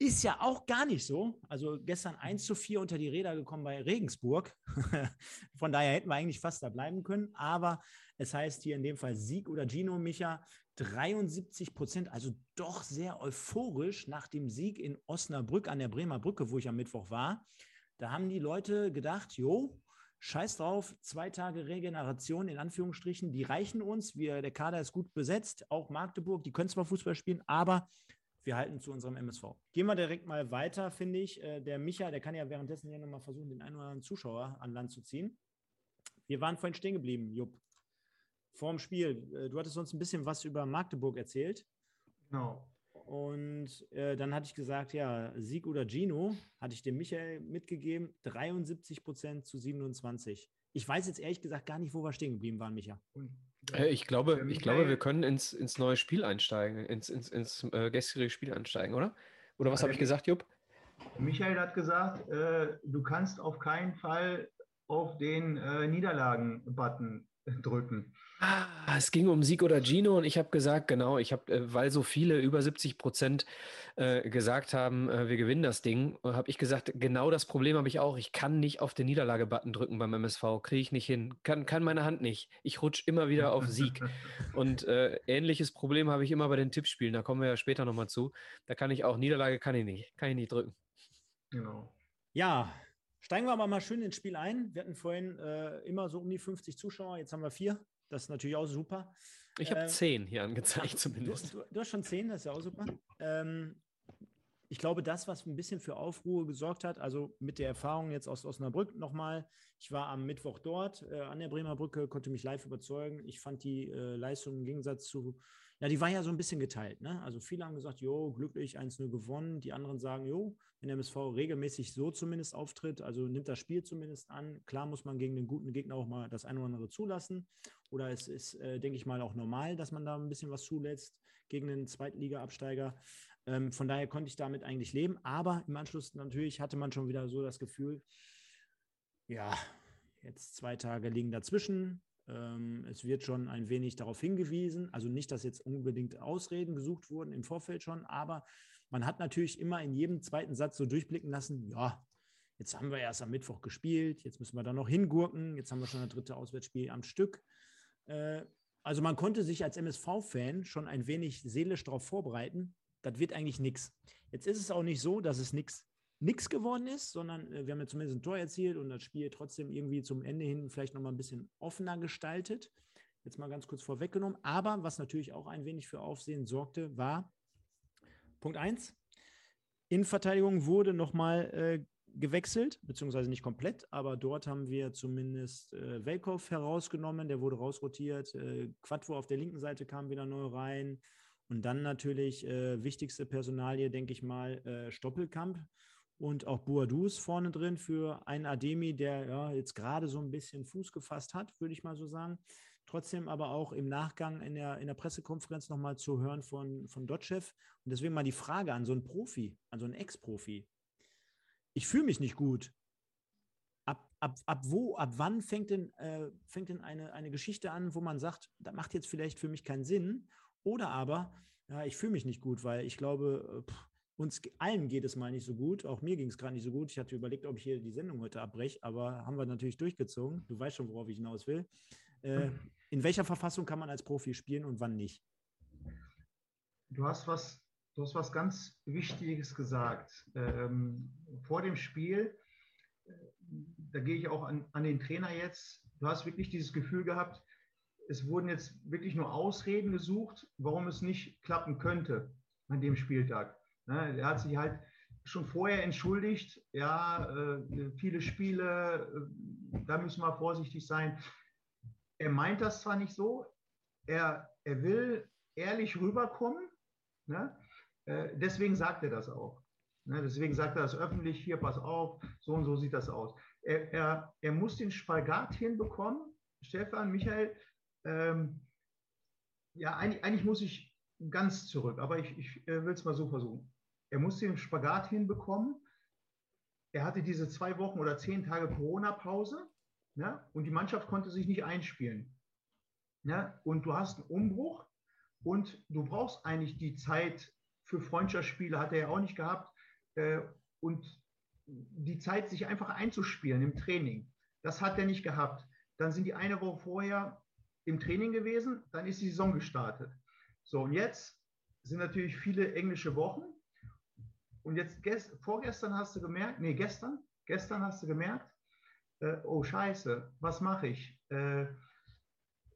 Ist ja auch gar nicht so. Also gestern 1 zu 4 unter die Räder gekommen bei Regensburg. Von daher hätten wir eigentlich fast da bleiben können. Aber es heißt hier in dem Fall Sieg oder Gino Micha. 73 Prozent, also doch sehr euphorisch nach dem Sieg in Osnabrück an der Bremer Brücke, wo ich am Mittwoch war. Da haben die Leute gedacht, jo, scheiß drauf, zwei Tage Regeneration in Anführungsstrichen, die reichen uns. Wir, der Kader ist gut besetzt, auch Magdeburg, die können zwar Fußball spielen, aber wir halten zu unserem MSV. Gehen wir direkt mal weiter, finde ich. Äh, der Micha, der kann ja währenddessen hier nochmal versuchen, den einen oder anderen Zuschauer an Land zu ziehen. Wir waren vorhin stehen geblieben, Jupp. Vorm Spiel. Äh, du hattest uns ein bisschen was über Magdeburg erzählt. Genau. Und äh, dann hatte ich gesagt, ja, Sieg oder Gino, hatte ich dem Michael mitgegeben, 73 Prozent zu 27. Ich weiß jetzt ehrlich gesagt gar nicht, wo wir stehen geblieben waren, Micha. Äh, ich glaube, ich glaube, wir können ins, ins neue Spiel einsteigen, ins, ins, ins äh, gestrige Spiel einsteigen, oder? Oder was habe ich gesagt, Jupp? Michael hat gesagt, äh, du kannst auf keinen Fall auf den äh, Niederlagen-Button drücken. Ah, es ging um Sieg oder Gino und ich habe gesagt, genau, ich habe, äh, weil so viele über 70 Prozent äh, gesagt haben, äh, wir gewinnen das Ding, habe ich gesagt, genau das Problem habe ich auch. Ich kann nicht auf den Niederlage-Button drücken beim MSV, kriege ich nicht hin, kann, kann meine Hand nicht. Ich rutsche immer wieder auf Sieg. und äh, ähnliches Problem habe ich immer bei den Tippspielen, da kommen wir ja später nochmal zu. Da kann ich auch, Niederlage kann ich nicht, kann ich nicht drücken. Genau. Ja, Steigen wir aber mal schön ins Spiel ein. Wir hatten vorhin äh, immer so um die 50 Zuschauer, jetzt haben wir vier. Das ist natürlich auch super. Ich habe äh, zehn hier angezeigt zumindest. Du, du, du, hast schon zehn, das ist ja auch super. Ähm, ich glaube, das, was ein bisschen für Aufruhr gesorgt hat, also mit der Erfahrung jetzt aus Osnabrück nochmal, ich war am Mittwoch dort äh, an der Bremer Brücke, konnte mich live überzeugen. Ich fand die äh, Leistung im Gegensatz zu ja, die war ja so ein bisschen geteilt. Ne? Also viele haben gesagt, jo, glücklich, 1-0 gewonnen. Die anderen sagen, jo, wenn der MSV regelmäßig so zumindest auftritt, also nimmt das Spiel zumindest an. Klar muss man gegen den guten Gegner auch mal das eine oder andere zulassen. Oder es ist, äh, denke ich mal, auch normal, dass man da ein bisschen was zulässt gegen den Zweitliga-Absteiger. Ähm, von daher konnte ich damit eigentlich leben. Aber im Anschluss natürlich hatte man schon wieder so das Gefühl, ja, jetzt zwei Tage liegen dazwischen. Ähm, es wird schon ein wenig darauf hingewiesen, also nicht, dass jetzt unbedingt Ausreden gesucht wurden im Vorfeld schon, aber man hat natürlich immer in jedem zweiten Satz so durchblicken lassen, ja, jetzt haben wir erst am Mittwoch gespielt, jetzt müssen wir da noch hingurken, jetzt haben wir schon das dritte Auswärtsspiel am Stück. Äh, also man konnte sich als MSV-Fan schon ein wenig seelisch darauf vorbereiten, das wird eigentlich nichts. Jetzt ist es auch nicht so, dass es nichts nichts geworden ist, sondern äh, wir haben ja zumindest ein Tor erzielt und das Spiel trotzdem irgendwie zum Ende hin vielleicht nochmal ein bisschen offener gestaltet. Jetzt mal ganz kurz vorweggenommen. Aber was natürlich auch ein wenig für Aufsehen sorgte, war Punkt 1. Innenverteidigung wurde nochmal äh, gewechselt, beziehungsweise nicht komplett, aber dort haben wir zumindest äh, Welkow herausgenommen, der wurde rausrotiert. Äh, Quattro auf der linken Seite kam wieder neu rein. Und dann natürlich äh, wichtigste Personalie, denke ich mal, äh, Stoppelkamp und auch Boadus vorne drin für einen Ademi, der ja, jetzt gerade so ein bisschen Fuß gefasst hat, würde ich mal so sagen. Trotzdem aber auch im Nachgang in der, in der Pressekonferenz nochmal zu hören von, von Dotschew. Und deswegen mal die Frage an so einen Profi, an so einen Ex-Profi. Ich fühle mich nicht gut. Ab, ab, ab wo, ab wann fängt denn, äh, fängt denn eine, eine Geschichte an, wo man sagt, das macht jetzt vielleicht für mich keinen Sinn? Oder aber, ja, ich fühle mich nicht gut, weil ich glaube, äh, pff, uns allen geht es mal nicht so gut. Auch mir ging es gerade nicht so gut. Ich hatte überlegt, ob ich hier die Sendung heute abbreche, aber haben wir natürlich durchgezogen. Du weißt schon, worauf ich hinaus will. Äh, in welcher Verfassung kann man als Profi spielen und wann nicht? Du hast was, du hast was ganz Wichtiges gesagt. Ähm, vor dem Spiel, äh, da gehe ich auch an, an den Trainer jetzt. Du hast wirklich dieses Gefühl gehabt, es wurden jetzt wirklich nur Ausreden gesucht, warum es nicht klappen könnte an dem Spieltag. Ne, er hat sich halt schon vorher entschuldigt, ja, äh, viele Spiele, äh, da müssen wir vorsichtig sein. Er meint das zwar nicht so, er, er will ehrlich rüberkommen, ne? äh, deswegen sagt er das auch. Ne? Deswegen sagt er das öffentlich, hier, pass auf, so und so sieht das aus. Er, er, er muss den Spagat hinbekommen. Stefan, Michael, ähm, ja, eigentlich, eigentlich, muss ich ganz zurück, aber ich, ich äh, will es mal so versuchen. Er muss den Spagat hinbekommen. Er hatte diese zwei Wochen oder zehn Tage Corona-Pause ne? und die Mannschaft konnte sich nicht einspielen. Ne? Und du hast einen Umbruch und du brauchst eigentlich die Zeit für Freundschaftsspiele, hat er ja auch nicht gehabt. Äh, und die Zeit, sich einfach einzuspielen im Training, das hat er nicht gehabt. Dann sind die eine Woche vorher im Training gewesen, dann ist die Saison gestartet. So, und jetzt sind natürlich viele englische Wochen. Und jetzt, gest, vorgestern hast du gemerkt, nee, gestern, gestern hast du gemerkt, äh, oh Scheiße, was mache ich? Äh,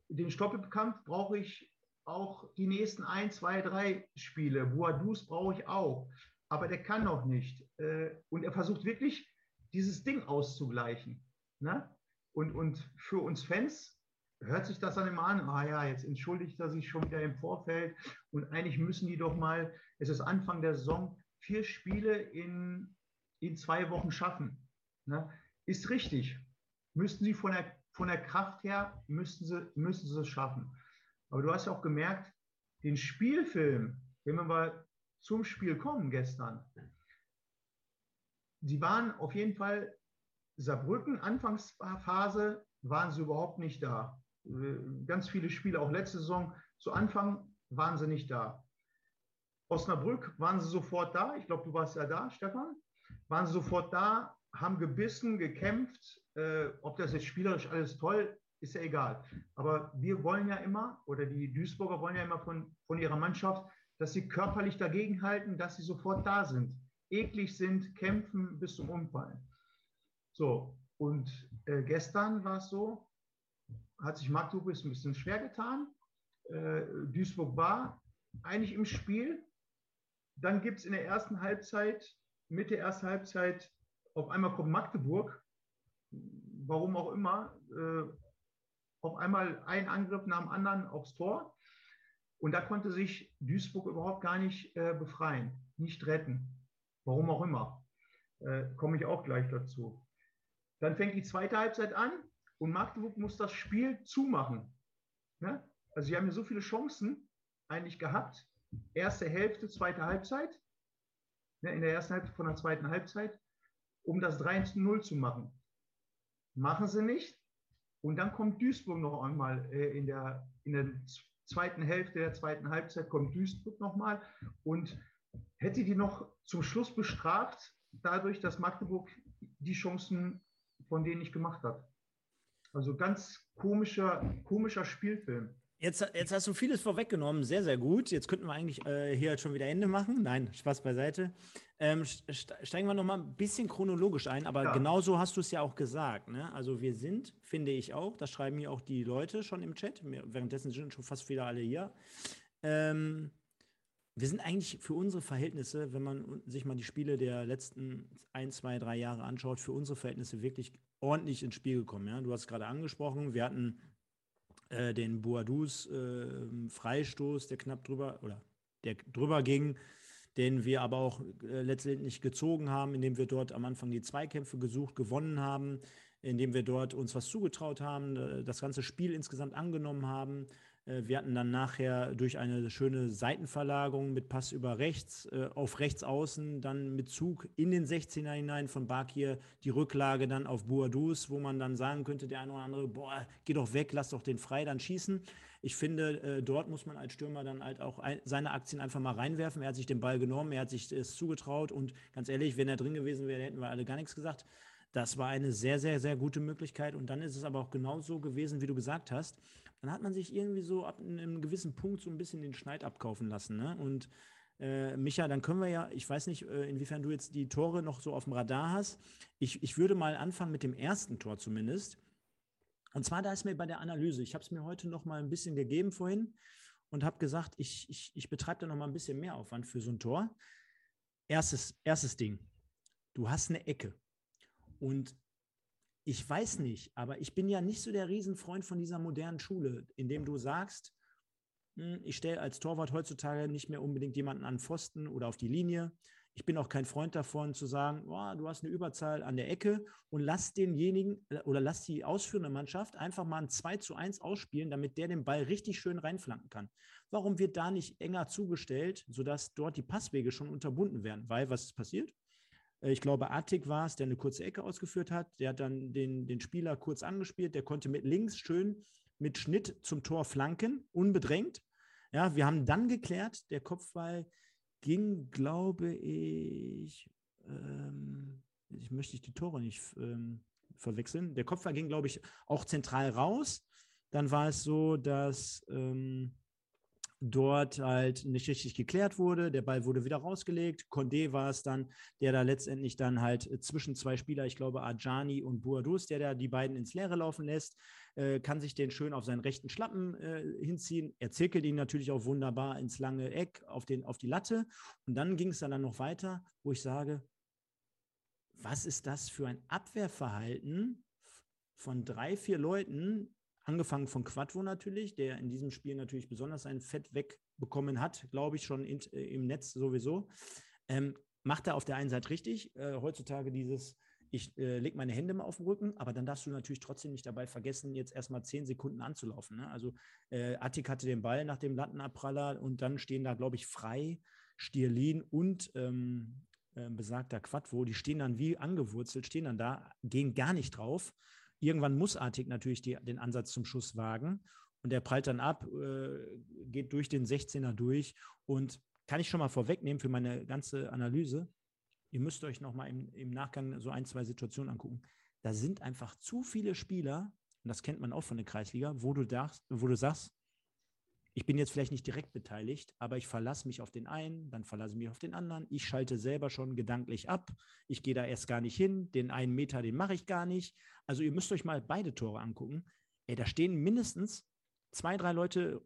den Stoppelkampf brauche ich auch die nächsten ein, zwei, drei Spiele. Boadus brauche ich auch. Aber der kann noch nicht. Äh, und er versucht wirklich, dieses Ding auszugleichen. Ne? Und, und für uns Fans hört sich das dann immer an, ah ja, jetzt entschuldigt er sich schon wieder im Vorfeld und eigentlich müssen die doch mal, es ist Anfang der Saison, vier Spiele in, in zwei Wochen schaffen. Ne? Ist richtig. Müssten sie von der, von der Kraft her, müssten sie, müssten sie es schaffen. Aber du hast ja auch gemerkt, den Spielfilm, wenn wir mal zum Spiel kommen gestern, sie waren auf jeden Fall Saarbrücken, Anfangsphase, waren sie überhaupt nicht da. Äh, ganz viele Spiele, auch letzte Saison, zu Anfang waren sie nicht da. Osnabrück waren sie sofort da. Ich glaube, du warst ja da, Stefan. Waren sie sofort da, haben gebissen, gekämpft. Äh, ob das jetzt spielerisch alles toll ist ja egal. Aber wir wollen ja immer, oder die Duisburger wollen ja immer von, von ihrer Mannschaft, dass sie körperlich dagegenhalten, dass sie sofort da sind, eklig sind, kämpfen bis zum Umfallen. So, und äh, gestern war es so, hat sich Magdeburg ein bisschen schwer getan. Äh, Duisburg war eigentlich im Spiel. Dann gibt es in der ersten Halbzeit, Mitte der ersten Halbzeit, auf einmal kommt Magdeburg, warum auch immer, äh, auf einmal ein Angriff nach dem anderen aufs Tor. Und da konnte sich Duisburg überhaupt gar nicht äh, befreien, nicht retten. Warum auch immer. Äh, komme ich auch gleich dazu. Dann fängt die zweite Halbzeit an. Und Magdeburg muss das Spiel zumachen. Ne? Also sie haben ja so viele Chancen eigentlich gehabt. Erste Hälfte, zweite Halbzeit. Ne? In der ersten Hälfte von der zweiten Halbzeit, um das 3 zu 0 zu machen. Machen sie nicht. Und dann kommt Duisburg noch einmal äh, in, der, in der zweiten Hälfte der zweiten Halbzeit kommt Duisburg nochmal und hätte die noch zum Schluss bestraft, dadurch, dass Magdeburg die Chancen von denen nicht gemacht hat. Also ganz komischer, komischer Spielfilm. Jetzt, jetzt hast du vieles vorweggenommen, sehr, sehr gut. Jetzt könnten wir eigentlich äh, hier schon wieder Ende machen. Nein, Spaß beiseite. Ähm, steigen wir nochmal ein bisschen chronologisch ein, aber ja. genauso hast du es ja auch gesagt. Ne? Also wir sind, finde ich auch, das schreiben hier auch die Leute schon im Chat, währenddessen sind schon fast wieder alle hier. Ähm, wir sind eigentlich für unsere Verhältnisse, wenn man sich mal die Spiele der letzten ein, zwei, drei Jahre anschaut, für unsere Verhältnisse wirklich ordentlich ins Spiel gekommen. Ja? Du hast gerade angesprochen, wir hatten äh, den Boadus äh, Freistoß, der knapp drüber oder der drüber ging, den wir aber auch äh, letztendlich gezogen haben, indem wir dort am Anfang die Zweikämpfe gesucht, gewonnen haben, indem wir dort uns was zugetraut haben, äh, das ganze Spiel insgesamt angenommen haben, wir hatten dann nachher durch eine schöne Seitenverlagerung mit Pass über rechts äh, auf rechts außen, dann mit Zug in den 16er hinein von Bakir die Rücklage dann auf Boadus, wo man dann sagen könnte, der eine oder andere, boah, geh doch weg, lass doch den frei, dann schießen. Ich finde, äh, dort muss man als Stürmer dann halt auch seine Aktien einfach mal reinwerfen. Er hat sich den Ball genommen, er hat sich es zugetraut und ganz ehrlich, wenn er drin gewesen wäre, hätten wir alle gar nichts gesagt. Das war eine sehr, sehr, sehr gute Möglichkeit. Und dann ist es aber auch genauso gewesen, wie du gesagt hast dann hat man sich irgendwie so ab einem gewissen Punkt so ein bisschen den Schneid abkaufen lassen. Ne? Und äh, Micha, dann können wir ja, ich weiß nicht, äh, inwiefern du jetzt die Tore noch so auf dem Radar hast. Ich, ich würde mal anfangen mit dem ersten Tor zumindest. Und zwar, da ist mir bei der Analyse, ich habe es mir heute noch mal ein bisschen gegeben vorhin und habe gesagt, ich, ich, ich betreibe da noch mal ein bisschen mehr Aufwand für so ein Tor. Erstes, erstes Ding, du hast eine Ecke. Und ich weiß nicht, aber ich bin ja nicht so der Riesenfreund von dieser modernen Schule, in dem du sagst, hm, ich stelle als Torwart heutzutage nicht mehr unbedingt jemanden an Pfosten oder auf die Linie. Ich bin auch kein Freund davon zu sagen, oh, du hast eine Überzahl an der Ecke und lass denjenigen äh, oder lass die ausführende Mannschaft einfach mal ein 2 zu 1 ausspielen, damit der den Ball richtig schön reinflanken kann. Warum wird da nicht enger zugestellt, sodass dort die Passwege schon unterbunden werden? Weil, was ist passiert? Äh, ich glaube, Attic war es, der eine kurze Ecke ausgeführt hat. Der hat dann den, den Spieler kurz angespielt. Der konnte mit links schön mit Schnitt zum Tor flanken, unbedrängt. Ja, wir haben dann geklärt, der Kopfball ging, glaube ich, ähm, ich möchte die Tore nicht ähm, verwechseln. Der Kopfball ging, glaube ich, auch zentral raus. Dann war es so, dass ähm, dort halt nicht richtig geklärt wurde. Der Ball wurde wieder rausgelegt. Condé war es dann, der da letztendlich dann halt zwischen zwei Spieler, ich glaube Ajani und Boadus, der da die beiden ins Leere laufen lässt, äh, kann sich den schön auf seinen rechten Schlappen äh, hinziehen. Er zirkelt ihn natürlich auch wunderbar ins lange Eck auf, den, auf die Latte. Und dann ging es dann noch weiter, wo ich sage, was ist das für ein Abwehrverhalten von drei, vier Leuten, Angefangen von Quadvo natürlich, der in diesem Spiel natürlich besonders sein Fett wegbekommen hat, glaube ich, schon in, äh, im Netz sowieso. Ähm, macht er auf der einen Seite richtig. Äh, heutzutage dieses, ich äh, lege meine Hände mal auf den Rücken, aber dann darfst du natürlich trotzdem nicht dabei vergessen, jetzt erstmal zehn Sekunden anzulaufen. Ne? Also äh, Attik hatte den Ball nach dem Lattenabpraller und dann stehen da, glaube ich, frei Stierlin und ähm, äh, besagter Quadvo, die stehen dann wie angewurzelt, stehen dann da, gehen gar nicht drauf Irgendwann muss Artig natürlich die, den Ansatz zum Schuss wagen und der prallt dann ab, äh, geht durch den 16er durch und kann ich schon mal vorwegnehmen für meine ganze Analyse. Ihr müsst euch nochmal im, im Nachgang so ein, zwei Situationen angucken. Da sind einfach zu viele Spieler, und das kennt man auch von der Kreisliga, wo du, darfst, wo du sagst, ich bin jetzt vielleicht nicht direkt beteiligt, aber ich verlasse mich auf den einen, dann verlasse ich mich auf den anderen. Ich schalte selber schon gedanklich ab. Ich gehe da erst gar nicht hin. Den einen Meter, den mache ich gar nicht. Also ihr müsst euch mal beide Tore angucken. Ey, da stehen mindestens zwei, drei Leute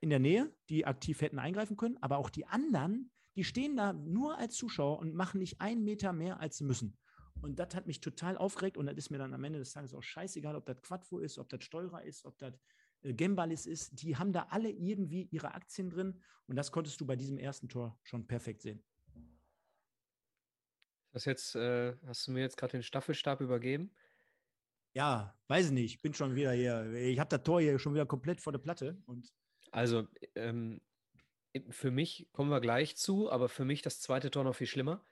in der Nähe, die aktiv hätten eingreifen können, aber auch die anderen, die stehen da nur als Zuschauer und machen nicht einen Meter mehr, als sie müssen. Und das hat mich total aufgeregt und das ist mir dann am Ende des Tages auch scheißegal, ob das Quadvo ist, ob das Steurer ist, ob das Gembalis ist, die haben da alle irgendwie ihre Aktien drin und das konntest du bei diesem ersten Tor schon perfekt sehen. Das jetzt, äh, hast du mir jetzt gerade den Staffelstab übergeben? Ja, weiß ich nicht. Ich bin schon wieder hier. Ich habe das Tor hier schon wieder komplett vor der Platte. Und also, ähm, für mich kommen wir gleich zu, aber für mich das zweite Tor noch viel schlimmer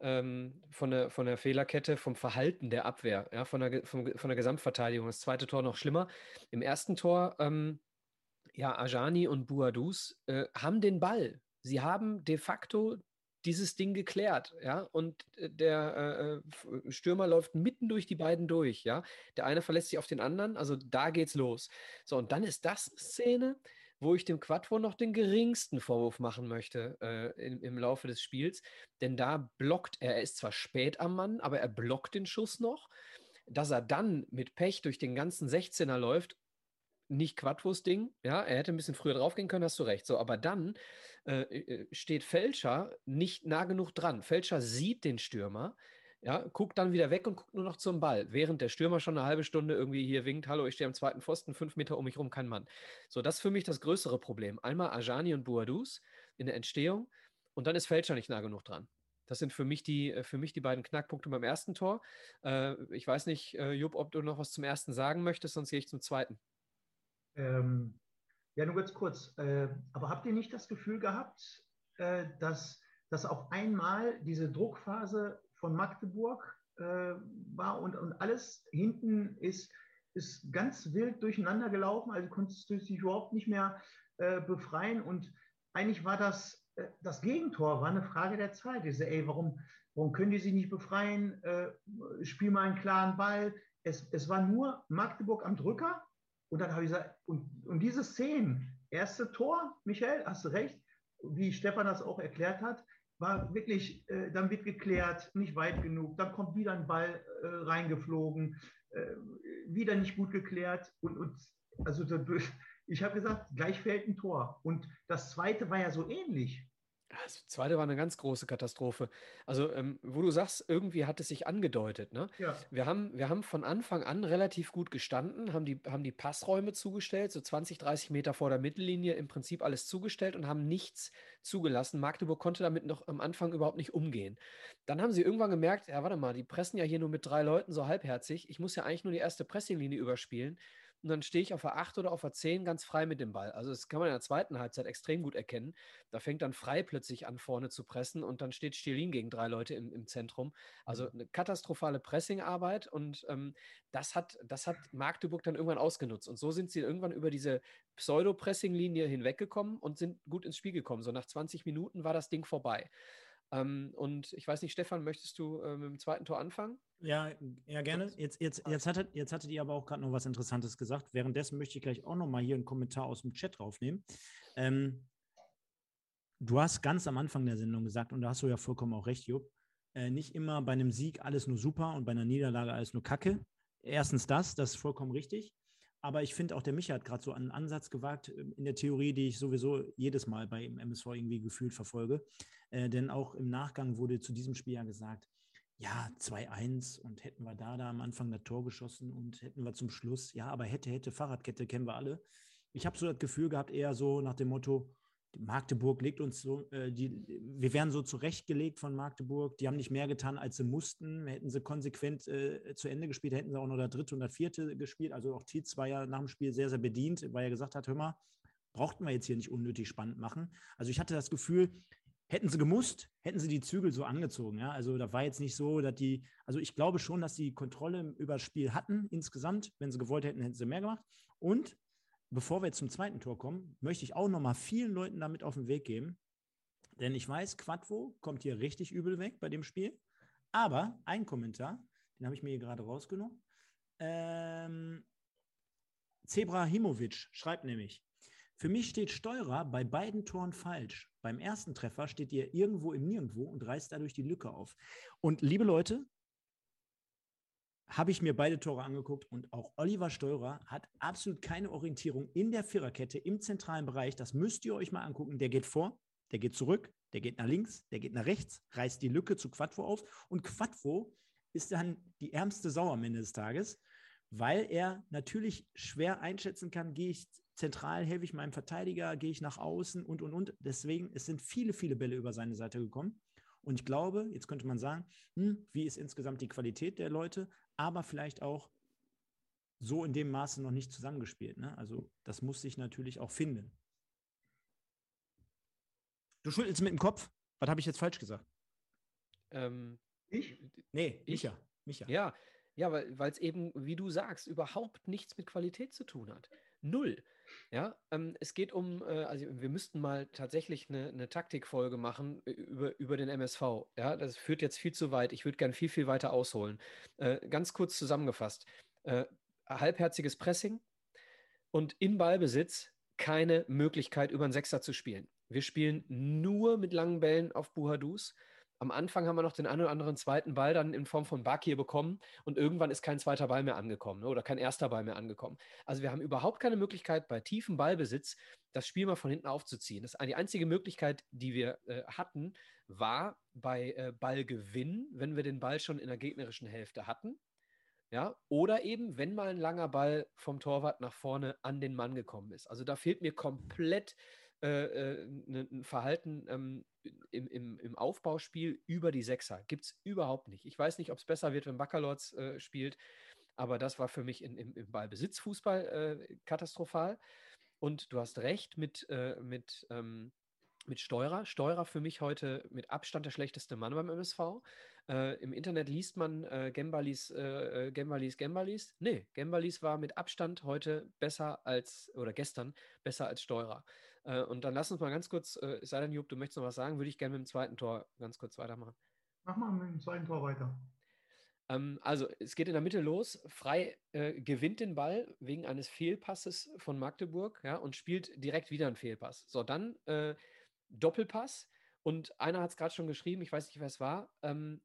ähm, von, der, von der Fehlerkette, vom Verhalten der Abwehr, ja, von, der, vom, von der Gesamtverteidigung. Das zweite Tor noch schlimmer. Im ersten Tor, ähm, ja, Ajani und Buadus äh, haben den Ball. Sie haben de facto dieses Ding geklärt, ja, und äh, der äh, Stürmer läuft mitten durch die beiden durch, ja. Der eine verlässt sich auf den anderen, also da geht's los. So, und dann ist das Szene, wo ich dem Quattro noch den geringsten Vorwurf machen möchte äh, im, im Laufe des Spiels. Denn da blockt er, er ist zwar spät am Mann, aber er blockt den Schuss noch. Dass er dann mit Pech durch den ganzen 16er läuft, nicht Quattros Ding, ja, er hätte ein bisschen früher draufgehen können, hast du recht. So, aber dann äh, äh steht Fälscher nicht nah genug dran. Fälscher sieht den Stürmer, ja, guckt dann wieder weg und guckt nur noch zum Ball, während der Stürmer schon eine halbe Stunde irgendwie hier winkt, hallo, ich stehe am zweiten Pfosten, fünf Meter um mich rum, kein Mann. So, das ist für mich das größere Problem. Einmal Ajani und Boadus in der Entstehung und dann ist Fälscher nicht nah genug dran. Das sind für mich die, äh, für mich die beiden Knackpunkte beim ersten Tor. Äh, ich weiß nicht, äh, Jupp, ob du noch was zum ersten sagen möchtest, sonst gehe ich zum zweiten. Ähm, ja, nur ganz kurz. Aber habt ihr nicht das Gefühl gehabt, dass, dass auf einmal diese Druckphase von Magdeburg äh, war und, und alles hinten ist, ist ganz wild durcheinander gelaufen, also konntest du dich überhaupt nicht mehr äh, befreien und eigentlich war das, äh, das Gegentor war eine Frage der Zeit. Ich sage, ey, warum, warum können die sich nicht befreien? Äh, spiel mal einen klaren Ball. Es, es war nur Magdeburg am Drücker und dann habe ich gesagt, und, und diese Szenen, erste Tor, Michael, hast du recht, wie Stefan das auch erklärt hat, war wirklich, äh, dann wird geklärt, nicht weit genug, dann kommt wieder ein Ball äh, reingeflogen, äh, wieder nicht gut geklärt und, und also ich habe gesagt, gleich fällt ein Tor. Und das zweite war ja so ähnlich. Das zweite war eine ganz große Katastrophe. Also, ähm, wo du sagst, irgendwie hat es sich angedeutet, ne? Ja. Wir haben, wir haben von Anfang an relativ gut gestanden, haben die, haben die Passräume zugestellt, so 20, 30 Meter vor der Mittellinie im Prinzip alles zugestellt und haben nichts zugelassen. Magdeburg konnte damit noch am Anfang überhaupt nicht umgehen. Dann haben sie irgendwann gemerkt, ja, warte mal, die pressen ja hier nur mit drei Leuten so halbherzig. Ich muss ja eigentlich nur die erste Pressinglinie überspielen und dann stehe ich auf der 8 oder auf der 10 ganz frei mit dem Ball. Also das kann man in der zweiten Halbzeit extrem gut erkennen. Da fängt dann frei plötzlich an, vorne zu pressen und dann steht Stilin gegen drei Leute im, im Zentrum. Also mhm. eine katastrophale Pressingarbeit und ähm, das, hat, das hat Magdeburg dann irgendwann ausgenutzt. Und so sind sie irgendwann über diese Pseudo-Pressing-Linie hinweggekommen und sind gut ins Spiel gekommen. So nach 20 Minuten war das Ding vorbei. Ähm, und ich weiß nicht, Stefan, möchtest du äh, mit dem zweiten Tor anfangen? Ja, ja, gerne. Jetzt, jetzt, jetzt, hattet, jetzt hattet ihr aber auch gerade noch was Interessantes gesagt. Währenddessen möchte ich gleich auch noch mal hier einen Kommentar aus dem Chat draufnehmen. Ähm, du hast ganz am Anfang der Sendung gesagt, und da hast du ja vollkommen auch recht, Jupp, äh, nicht immer bei einem Sieg alles nur super und bei einer Niederlage alles nur Kacke. Erstens das, das ist vollkommen richtig. Aber ich finde auch, der Micha hat gerade so einen Ansatz gewagt ähm, in der Theorie, die ich sowieso jedes Mal bei MSV irgendwie gefühlt verfolge. Äh, denn auch im Nachgang wurde zu diesem Spiel ja gesagt, ja, 2-1 und hätten wir da, da am Anfang das Tor geschossen und hätten wir zum Schluss, ja, aber hätte, hätte, Fahrradkette kennen wir alle. Ich habe so das Gefühl gehabt, eher so nach dem Motto, Magdeburg legt uns so, äh, die, wir werden so zurechtgelegt von Magdeburg. Die haben nicht mehr getan, als sie mussten. Hätten sie konsequent äh, zu Ende gespielt, hätten sie auch noch der dritte und der vierte gespielt. Also auch Tietz war ja nach dem Spiel sehr, sehr bedient, weil er gesagt hat, hör mal, brauchten wir jetzt hier nicht unnötig spannend machen. Also ich hatte das Gefühl, hätten sie gemusst, hätten sie die Zügel so angezogen. Ja? Also da war jetzt nicht so, dass die, also ich glaube schon, dass sie Kontrolle über das Spiel hatten insgesamt. Wenn sie gewollt hätten, hätten sie mehr gemacht. Und bevor wir jetzt zum zweiten Tor kommen, möchte ich auch noch mal vielen Leuten damit auf den Weg geben. Denn ich weiß, Quadvo kommt hier richtig übel weg bei dem Spiel. Aber ein Kommentar, den habe ich mir hier gerade rausgenommen. Ähm, Zebrahimovic schreibt nämlich, für mich steht Steurer bei beiden Toren falsch. Beim ersten Treffer steht ihr irgendwo im Nirgendwo und reißt dadurch die Lücke auf. Und liebe Leute, habe ich mir beide Tore angeguckt und auch Oliver Steurer hat absolut keine Orientierung in der Viererkette im zentralen Bereich. Das müsst ihr euch mal angucken. Der geht vor, der geht zurück, der geht nach links, der geht nach rechts, reißt die Lücke zu Quadvo auf und Quadvo ist dann die ärmste Sau am Ende des Tages, weil er natürlich schwer einschätzen kann, gehe ich zentral, helfe ich meinem Verteidiger, gehe ich nach außen und, und, und. Deswegen, es sind viele, viele Bälle über seine Seite gekommen. Und ich glaube, jetzt könnte man sagen, hm, wie ist insgesamt die Qualität der Leute? aber vielleicht auch so in dem Maße noch nicht zusammengespielt. Ne? Also das muss sich natürlich auch finden. Du schüttelst mit dem Kopf. Was habe ich jetzt falsch gesagt? Ähm, ich? Nee, ich? Micha. Micha. Ja, ja weil es eben, wie du sagst, überhaupt nichts mit Qualität zu tun hat. Null. Ja, ähm, es geht um, äh, also wir müssten mal tatsächlich eine, eine Taktikfolge machen über, über den MSV. Ja, das führt jetzt viel zu weit. Ich würde gern viel, viel weiter ausholen. Äh, ganz kurz zusammengefasst. Äh, halbherziges Pressing und in Ballbesitz keine Möglichkeit, über einen Sechser zu spielen. Wir spielen nur mit langen Bällen auf Buhadus am Anfang haben wir noch den einen oder anderen zweiten Ball dann in Form von Bakir bekommen und irgendwann ist kein zweiter Ball mehr angekommen ne, oder kein erster Ball mehr angekommen. Also wir haben überhaupt keine Möglichkeit, bei tiefem Ballbesitz das Spiel mal von hinten aufzuziehen. Das, die einzige Möglichkeit, die wir äh, hatten, war bei äh, Ballgewinn, wenn wir den Ball schon in der gegnerischen Hälfte hatten. Ja, oder eben, wenn mal ein langer Ball vom Torwart nach vorne an den Mann gekommen ist. Also da fehlt mir komplett äh, äh ein Verhalten ähm, im, im, im Aufbauspiel über die Sechser. Gibt es überhaupt nicht. Ich weiß nicht, ob es besser wird, wenn Baccalords äh, spielt, aber das war für mich in, im, im Ballbesitzfußball äh, katastrophal. Und du hast recht mit, äh, mit, ähm, mit Steurer. Steurer für mich heute mit Abstand der schlechteste Mann beim MSV. Äh, Im Internet liest man äh, Gembalis, äh, äh, Gembalis, Gembalis. Nee, Gembalis war mit Abstand heute besser als, oder gestern besser als Steurer. Äh, und dann lass uns mal ganz kurz, äh, sei denn, Jupp, du möchtest noch was sagen, würde ich gerne mit dem zweiten Tor ganz kurz weitermachen. Mach mal mit dem zweiten Tor weiter. Ähm, also, es geht in der Mitte los. Frei äh, gewinnt den Ball wegen eines Fehlpasses von Magdeburg ja, und spielt direkt wieder einen Fehlpass. So, dann äh, Doppelpass. Und einer hat es gerade schon geschrieben, ich weiß nicht, wer es war. Ähm,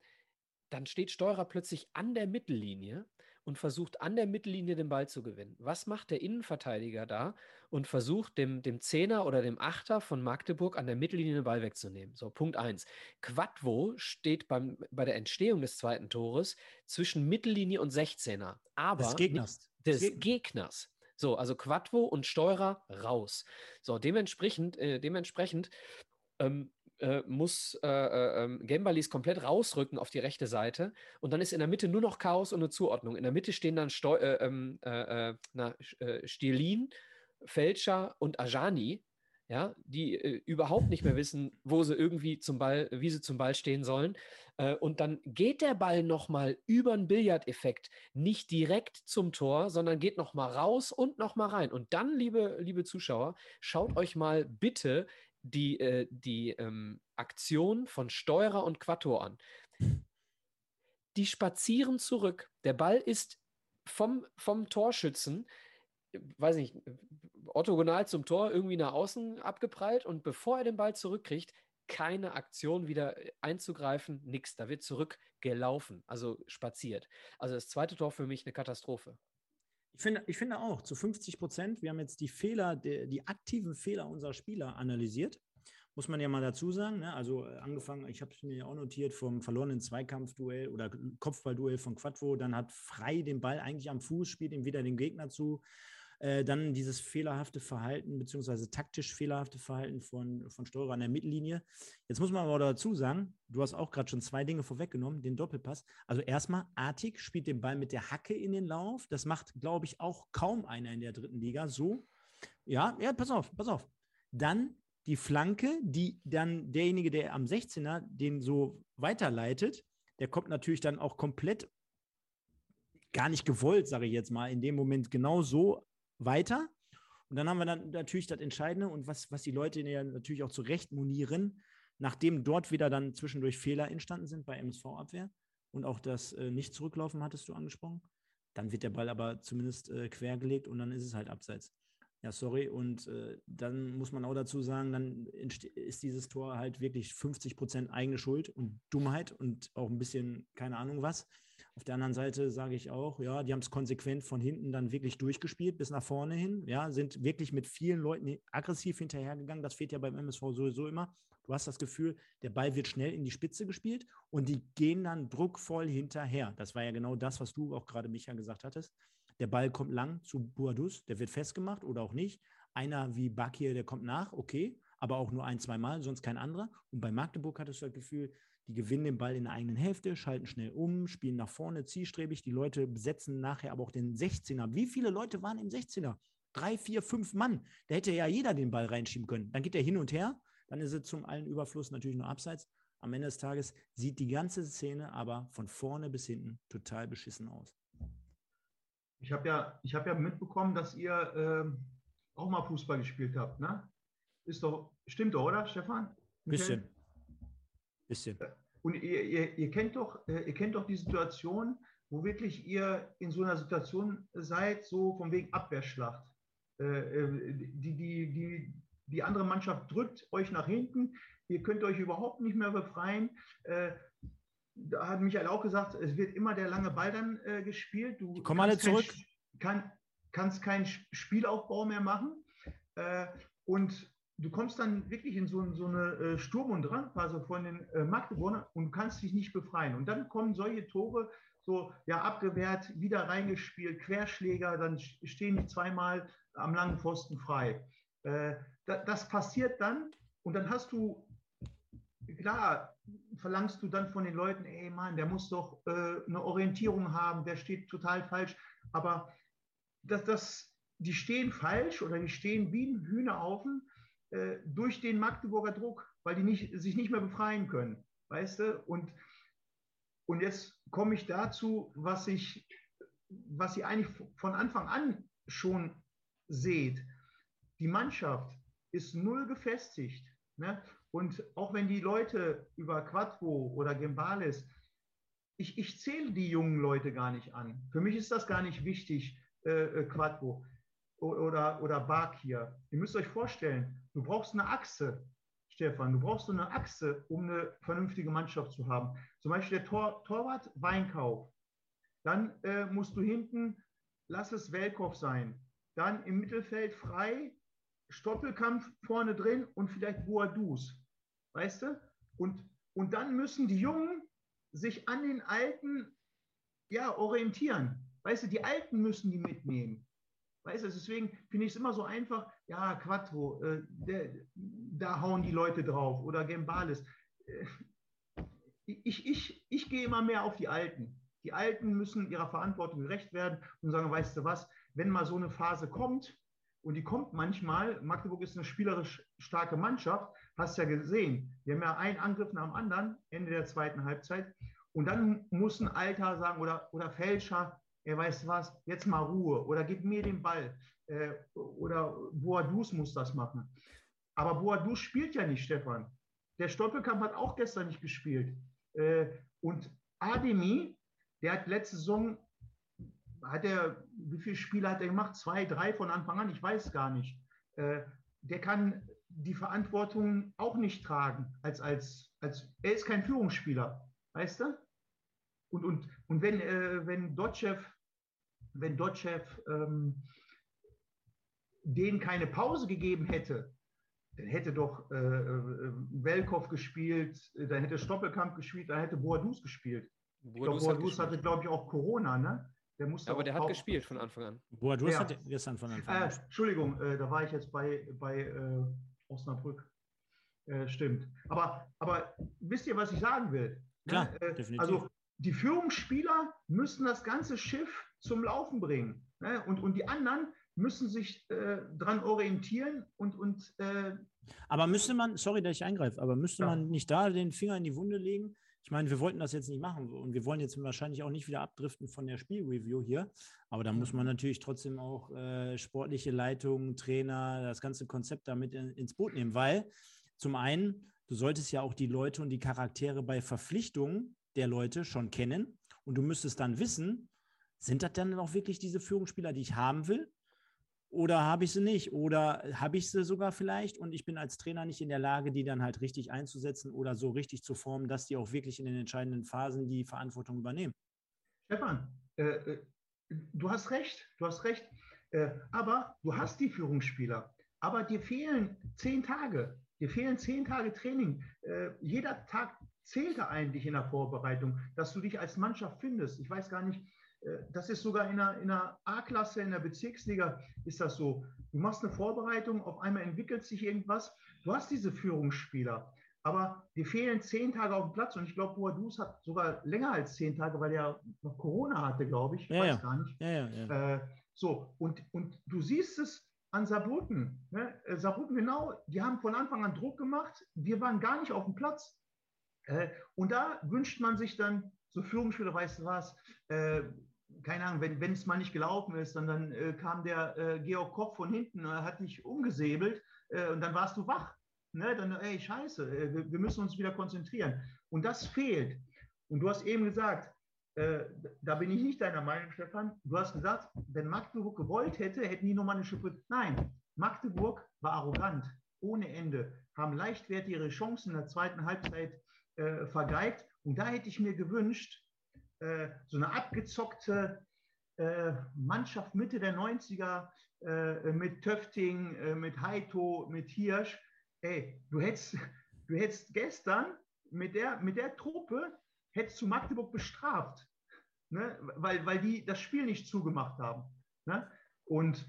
dann steht Steurer plötzlich an der Mittellinie und versucht an der Mittellinie den Ball zu gewinnen. Was macht der Innenverteidiger da und versucht dem, dem Zehner oder dem Achter von Magdeburg an der Mittellinie den Ball wegzunehmen? So, Punkt 1. Quadvo steht beim, bei der Entstehung des zweiten Tores zwischen Mittellinie und 16er. Aber des Gegners. Des Gegners. So, also Quadvo und Steurer raus. So, dementsprechend, äh, dementsprechend ähm, äh, muss äh, äh, ähm, Gembalis komplett rausrücken auf die rechte Seite und dann ist in der Mitte nur noch Chaos und eine Zuordnung. In der Mitte stehen dann Steu äh, ähm, äh, äh na, Stirlin, Fälscher und Ajani, ja, die überhaupt nicht mehr wissen, wo sie irgendwie zum Ball, wie sie zum Ball stehen sollen. und dann geht der Ball nochmal über einen Billardeffekt nicht direkt zum Tor, sondern geht nochmal raus und nochmal rein. Und dann, liebe, liebe Zuschauer, schaut euch mal bitte die, äh, die ähm, Aktion von Steurer und Quattor an. Die spazieren zurück. Der Ball ist vom, vom Torschützen, weiß nicht, orthogonal zum Tor irgendwie nach außen abgeprallt und bevor er den Ball zurückkriegt, keine Aktion wieder einzugreifen, nichts. Da wird zurückgelaufen, also spaziert. Also das zweite Tor für mich eine Katastrophe. Ich finde, ich finde auch, zu 50 Prozent, wir haben jetzt die Fehler, die, die aktiven Fehler unserer Spieler analysiert. Muss man ja mal dazu sagen. Ne? Also äh, angefangen, ich habe es mir ja auch notiert, vom verlorenen Zweikampfduell oder Kopfballduell von Quadvo. Dann hat Frei den Ball eigentlich am Fuß, spielt ihm wieder den Gegner zu. Äh, dann dieses fehlerhafte Verhalten, beziehungsweise taktisch fehlerhafte Verhalten von, von Steurer an der Mittellinie. Jetzt muss man aber dazu sagen, du hast auch gerade schon zwei Dinge vorweggenommen, den Doppelpass. Also erstmal, Artig spielt den Ball mit der Hacke in den Lauf. Das macht, glaube ich, auch kaum einer in der dritten Liga so. Ja, ja, pass auf, pass auf. Dann die Flanke, die dann derjenige, der am 16er den so weiterleitet, der kommt natürlich dann auch komplett gar nicht gewollt, sage ich jetzt mal, in dem Moment genau so weiter. Und dann haben wir dann natürlich das Entscheidende und was, was die Leute ja natürlich auch zu Recht monieren, nachdem dort wieder dann zwischendurch Fehler entstanden sind bei MSV-Abwehr und auch das äh, Nicht-Zurücklaufen hattest du angesprochen, dann wird der Ball aber zumindest äh, quergelegt und dann ist es halt abseits. Ja, sorry. Und äh, dann muss man auch dazu sagen, dann ist dieses Tor halt wirklich 50 Prozent eigene Schuld und Dummheit und auch ein bisschen keine Ahnung was. Auf der anderen Seite sage ich auch, ja, die haben es konsequent von hinten dann wirklich durchgespielt bis nach vorne hin. Ja, sind wirklich mit vielen Leuten aggressiv hinterhergegangen. Das fehlt ja beim MSV sowieso immer. Du hast das Gefühl, der Ball wird schnell in die Spitze gespielt und die gehen dann druckvoll hinterher. Das war ja genau das, was du auch gerade, Micha, gesagt hattest. Der Ball kommt lang zu Boadus, der wird festgemacht oder auch nicht. Einer wie Bakir, der kommt nach, okay, aber auch nur ein, zwei Mal, sonst kein anderer. Und bei Magdeburg hattest du das Gefühl, die gewinnen den Ball in der eigenen Hälfte, schalten schnell um, spielen nach vorne zielstrebig. Die Leute besetzen nachher aber auch den 16er. Wie viele Leute waren im 16er? Drei, vier, fünf Mann. Da hätte ja jeder den Ball reinschieben können. Dann geht er hin und her. Dann ist es zum allen Überfluss natürlich nur abseits. Am Ende des Tages sieht die ganze Szene aber von vorne bis hinten total beschissen aus. Ich habe ja, hab ja mitbekommen, dass ihr äh, auch mal Fußball gespielt habt, ne? Ist doch, stimmt doch, oder, Stefan? Bisschen. Bisschen. Und ihr, ihr, ihr, kennt doch, äh, ihr kennt doch die Situation, wo wirklich ihr in so einer Situation seid, so von wegen Abwehrschlacht. Äh, äh, die, die, die, die andere Mannschaft drückt euch nach hinten, ihr könnt euch überhaupt nicht mehr befreien. Da hat Michael auch gesagt, es wird immer der lange Ball dann gespielt. Du Komm alle zurück. Kein, kann, kannst keinen Spielaufbau mehr machen. Und du kommst dann wirklich in so, so eine äh, Sturm- und Drangphase von den äh, Magdeburgern und kannst dich nicht befreien. Und dann kommen solche Tore, so ja abgewehrt, wieder reingespielt, Querschläger, dann stehen die zweimal am langen Pfosten frei. Äh, da, das passiert dann und dann hast du, klar, verlangst du dann von den Leuten, ey Mann, der muss doch äh, eine Orientierung haben, der steht total falsch. Aber das, das, die stehen falsch oder die stehen wie ein Hühnerhaufen äh, durch den Magdeburger Druck, weil die nicht, sich nicht mehr befreien können. Weißt du? Und, und jetzt komme ich dazu, was ich, was ihr eigentlich von Anfang an schon seht. Die Mannschaft ist null gefestigt. Ne? Und auch wenn die Leute über Quattro oder Gembales, ich, ich zähle die jungen Leute gar nicht an. Für mich ist das gar nicht wichtig, äh, äh Quattro oder, oder Bakir. Ihr müsst euch vorstellen, du brauchst eine Achse, Stefan, du brauchst so eine Achse, um eine vernünftige Mannschaft zu haben. Zum Beispiel der Tor, Torwart Weinkauf. Dann äh, musst du hinten, lass es Welkow sein. Dann im Mittelfeld frei, Stoppelkampf vorne drin und vielleicht Boadus. Weißt du? Und, und dann müssen die Jungen sich an den Alten ja, orientieren. Weißt du, die Alten müssen die mitnehmen. Weißt du, deswegen finde ich es immer so einfach, ja, Quattro, äh, der, da hauen die Leute drauf oder Gembalis. Äh, ich, ich, ich gehe immer mehr auf die Alten. Die Alten müssen ihrer Verantwortung gerecht werden und sagen, weißt du was, wenn mal so eine Phase kommt, und die kommt manchmal, Magdeburg ist eine spielerisch starke Mannschaft, hast ja gesehen, wir haben ja einen Angriff nach dem anderen, Ende der zweiten Halbzeit, und dann muss ein Alter sagen oder, oder Fälscher, er weiß was, jetzt mal Ruhe oder gib mir den Ball äh, oder Boadus muss das machen. Aber Boadus spielt ja nicht, Stefan. Der Stoppelkamp hat auch gestern nicht gespielt. Äh, und Ademi, der hat letzte Saison, hat er, wie viele Spiele hat er gemacht? Zwei, drei von Anfang an? Ich weiß gar nicht. Äh, der kann die Verantwortung auch nicht tragen. Als, als, als, er ist kein Führungsspieler, weißt du? Und, und, und wenn, äh, wenn Dotschew, wenn ähm, denen keine Pause gegeben hätte, dann hätte doch äh, äh Welkow gespielt, dann hätte Stoppelkamp gespielt, dann hätte Boadus gespielt. Boadus, glaub, Boadus hat hatte, glaube ich, auch Corona, ne? Der musste Aber der hat gespielt von Anfang an. Boadus ja. hat gestern von Anfang an. Äh, Entschuldigung, äh, da war ich jetzt bei, bei äh, Osnabrück. Äh, stimmt. Aber, aber wisst ihr, was ich sagen will? Klar, ne? definitiv. Also die Führungsspieler müssen das ganze Schiff zum Laufen bringen. Ne? Und, und die anderen müssen sich äh, dran orientieren und. und äh, aber müsste man, sorry, dass ich eingreife, aber müsste ja. man nicht da den Finger in die Wunde legen? Ich meine, wir wollten das jetzt nicht machen und wir wollen jetzt wahrscheinlich auch nicht wieder abdriften von der Spielreview hier. Aber da muss man natürlich trotzdem auch äh, sportliche Leitung, Trainer, das ganze Konzept damit in, ins Boot nehmen, weil zum einen, du solltest ja auch die Leute und die Charaktere bei Verpflichtungen der Leute schon kennen und du müsstest dann wissen, sind das dann auch wirklich diese Führungsspieler, die ich haben will? Oder habe ich sie nicht? Oder habe ich sie sogar vielleicht und ich bin als Trainer nicht in der Lage, die dann halt richtig einzusetzen oder so richtig zu formen, dass die auch wirklich in den entscheidenden Phasen die Verantwortung übernehmen? Stefan, äh, äh du hast recht, du hast recht. Äh, aber du hast die Führungsspieler. Aber dir fehlen zehn Tage. Dir fehlen zehn Tage Training. Äh, jeder Tag zählte eigentlich in der Vorbereitung, dass du dich als Mannschaft findest. Ich weiß gar nicht, äh, das ist sogar in der, in der A-Klasse, in der Bezirksliga ist das so. Du machst eine Vorbereitung, auf einmal entwickelt sich irgendwas. Du hast diese Führungsspieler, aber dir fehlen zehn Tage auf dem Platz und ich glaube, Boadus hat sogar länger als zehn Tage, weil er noch Corona hatte, glaube ich. Ich ja, weiß ja. gar nicht. Ja, äh, so, und, und du siehst es an Saarbrücken. Ne? Äh, Saarbrücken, genau, die haben von Anfang an Druck gemacht. Wir waren gar nicht auf dem Platz. Äh, und da wünscht man sich dann so Führungsspieler, weißt du was, äh, keine Ahnung, wenn, es mal nicht gelaufen ist, dann, dann äh, kam der äh, Georg Koch von hinten, äh, hat dich umgesäbelt und dann warst du wach. Ne? Dann, ey, scheiße, äh, wir, wir, müssen uns wieder konzentrieren. Und das fehlt. Und du hast eben gesagt, da bin ich nicht deiner Meinung, Stefan. Du hast gesagt, wenn Magdeburg gewollt hätte, hätten die nochmal eine Schippe. Nein, Magdeburg war arrogant, ohne Ende, haben leichtwert ihre Chancen in der zweiten Halbzeit vergeigt. Und da hätte ich mir gewünscht, äh, so eine abgezockte äh, Mannschaft Mitte der 90er äh, mit Töfting, äh, mit Heito, mit Hirsch. Ey, du hättest, du hättest gestern mit der, mit der Truppe hättest du Magdeburg bestraft, ne? weil, weil die das Spiel nicht zugemacht haben. Ne? Und,